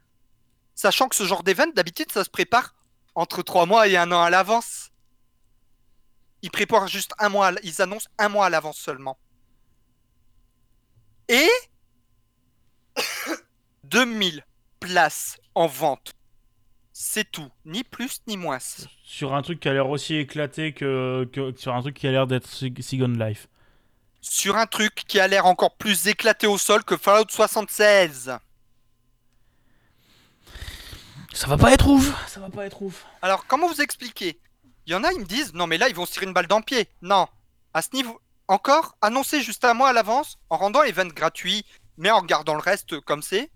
Sachant que ce genre d'événement, d'habitude, ça se prépare entre 3 mois et un an à l'avance. Ils préparent juste un mois, ils annoncent un mois à l'avance seulement. Et 2000 places en vente. C'est tout, ni plus ni moins. Sur un truc qui a l'air aussi éclaté que, que sur un truc qui a l'air d'être Second Life. sur un truc qui a l'air encore plus éclaté au sol que Fallout 76. Ça va pas être ouf. Ça va pas être ouf. Alors, comment vous expliquer Il y en a, ils me disent, non mais là, ils vont se tirer une balle dans le pied. Non. À ce niveau, encore, annoncé juste un mois à l'avance, en rendant l'event gratuit, mais en gardant le reste comme c'est,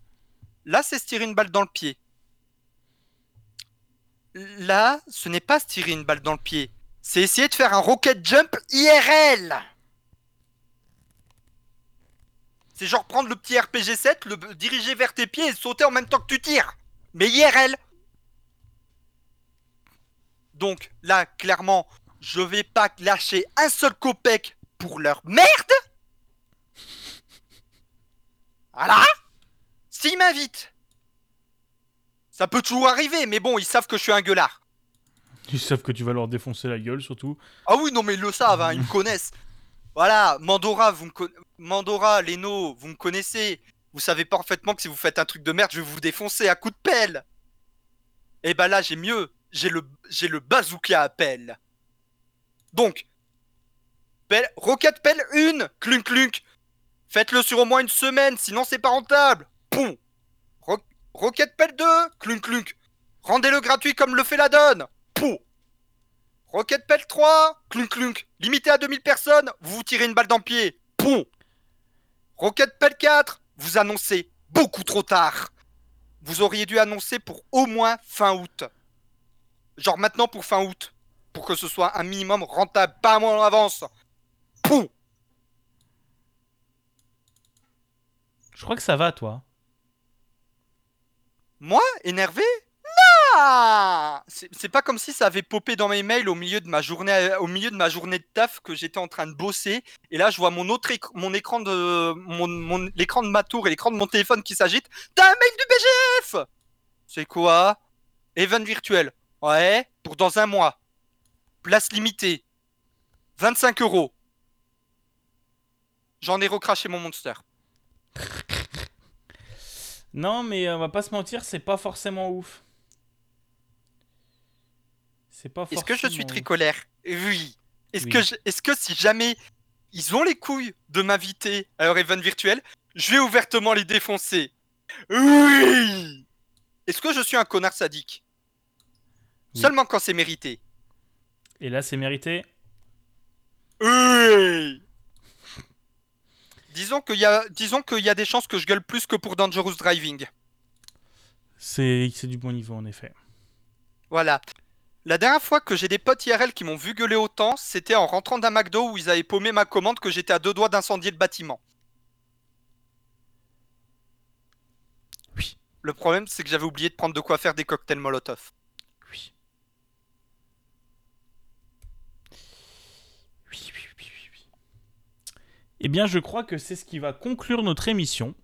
là, c'est se tirer une balle dans le pied. Là, ce n'est pas se tirer une balle dans le pied. C'est essayer de faire un rocket jump IRL. C'est genre prendre le petit RPG 7, le diriger vers tes pieds et sauter en même temps que tu tires. Mais IRL. Donc là, clairement, je vais pas lâcher un seul copec pour leur merde. Voilà. S'ils m'invitent, ça peut toujours arriver, mais bon, ils savent que je suis un gueulard. Ils savent que tu vas leur défoncer la gueule surtout. Ah oui, non, mais ils le savent, hein, ils me connaissent. Voilà, Mandora, vous me con- Mandora, Leno, vous me connaissez. Vous savez parfaitement que si vous faites un truc de merde, je vais vous défoncer à coups de pelle. Et bah là, j'ai mieux. J'ai le, j'ai le bazooka à pelle. Donc, pelle, roquette pelle une, clunk clunk. Faites-le sur au moins une semaine, sinon c'est pas rentable. Poum. Ro- roquette pelle 2, clunk clunk. Rendez-le gratuit comme le fait la donne. Poum. Rocket Pell 3, clunk clunk. Limité à 2000 personnes, vous vous tirez une balle dans le pied. Poum. Rocket Pell 4, vous annoncez beaucoup trop tard. Vous auriez dû annoncer pour au moins fin août. Genre maintenant pour fin août. Pour que ce soit un minimum rentable, pas un mois en avance. Poum. Je crois que ça va, toi. Moi, énervé? Non C'est pas comme si ça avait popé dans mes mails au milieu de ma journée, au milieu de ma journée de taf que j'étais en train de bosser. Et là, je vois mon autre mon écran de mon, l'écran de ma tour et l'écran de mon téléphone qui s'agitent. T'as un mail du BGF C'est quoi? Event virtuel. Ouais, pour dans un mois. Place limitée. 25 euros. J'en ai recraché mon monster. Non, mais euh, on va pas se mentir, c'est pas forcément ouf. C'est pas Est-ce que je suis tricolaire Oui. Est-ce Oui. que, je- est-ce que si jamais ils ont les couilles de m'inviter à leur event virtuel, je vais ouvertement les défoncer? Oui Est-ce que je suis un connard sadique? Oui. Seulement quand c'est mérité. Et là, c'est mérité. Oui Disons qu'il y, a, disons qu'il y a des chances que je gueule plus que pour Dangerous Driving. C'est c'est du bon niveau, en effet. Voilà. La dernière fois que j'ai des potes IRL qui m'ont vu gueuler autant, c'était en rentrant d'un McDo où ils avaient paumé ma commande que j'étais à deux doigts d'incendier le bâtiment. Oui. Le problème, c'est que j'avais oublié de prendre de quoi faire des cocktails Molotov. Oui. Oui, oui, oui, oui, oui. Eh bien, je crois que c'est ce qui va conclure notre émission.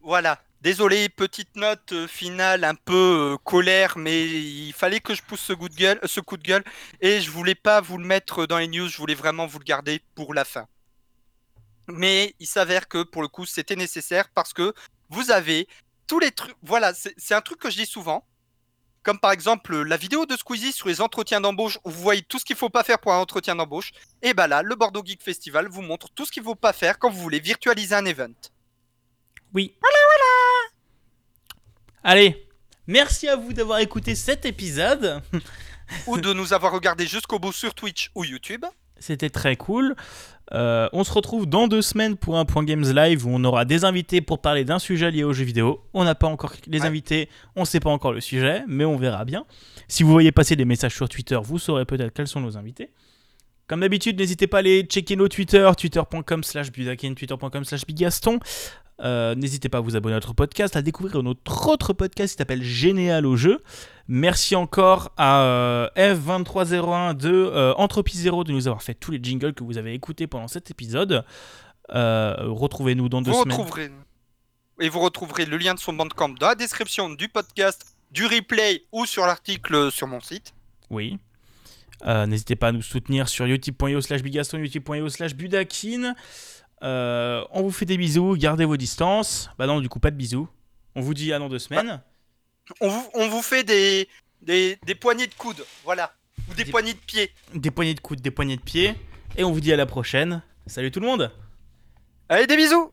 Voilà. Désolé, petite note euh, finale un peu euh, colère, mais il fallait que je pousse ce coup de gueule, et je voulais pas vous le mettre dans les news, je voulais vraiment vous le garder pour la fin. Mais il s'avère que pour le coup, c'était nécessaire parce que vous avez tous les trucs. Voilà, c'est un truc que je dis souvent. Comme par exemple la vidéo de Squeezie sur les entretiens d'embauche où vous voyez tout ce qu'il faut pas faire pour un entretien d'embauche. Et bah là, le Bordeaux Geek Festival vous montre tout ce qu'il faut pas faire quand vous voulez virtualiser un event. Oui. Voilà, voilà. Allez, merci à vous d'avoir écouté cet épisode. ou de nous avoir regardé jusqu'au bout sur Twitch ou YouTube. C'était très cool. Euh, on se retrouve dans deux semaines pour un Point Games Live où on aura des invités pour parler d'un sujet lié aux jeux vidéo. On n'a pas encore les Ouais. invités, on ne sait pas encore le sujet, mais on verra bien. Si vous voyez passer des messages sur Twitter, vous saurez peut-être quels sont nos invités. Comme d'habitude, n'hésitez pas à aller checker nos Twitter, twitter.com slash budakin, twitter.com slash bigaston. Euh, n'hésitez pas à vous abonner à notre podcast, à découvrir notre autre podcast qui s'appelle Généal au jeu. Merci encore à euh, F2301 de euh, Entropie Zero de nous avoir fait tous les jingles que vous avez écoutés pendant cet épisode. Euh, Retrouvez-nous dans deux Vous semaines. retrouverez et vous retrouverez le lien de son bandcamp dans la description du podcast, du replay ou sur l'article sur mon site. Oui. Euh, N'hésitez pas à nous soutenir sur youtube.io slash bigaston, youtube.io slash budakin. Euh, on vous fait des bisous, gardez vos distances. Bah non, du coup, pas de bisous. On vous dit à dans deux semaines. On vous, on vous fait des, des, des poignées de coude, voilà. Ou des Des- poignées de pied. Des poignées de coude, des poignées de pied. Et on vous dit à la prochaine. Salut tout le monde Allez, des bisous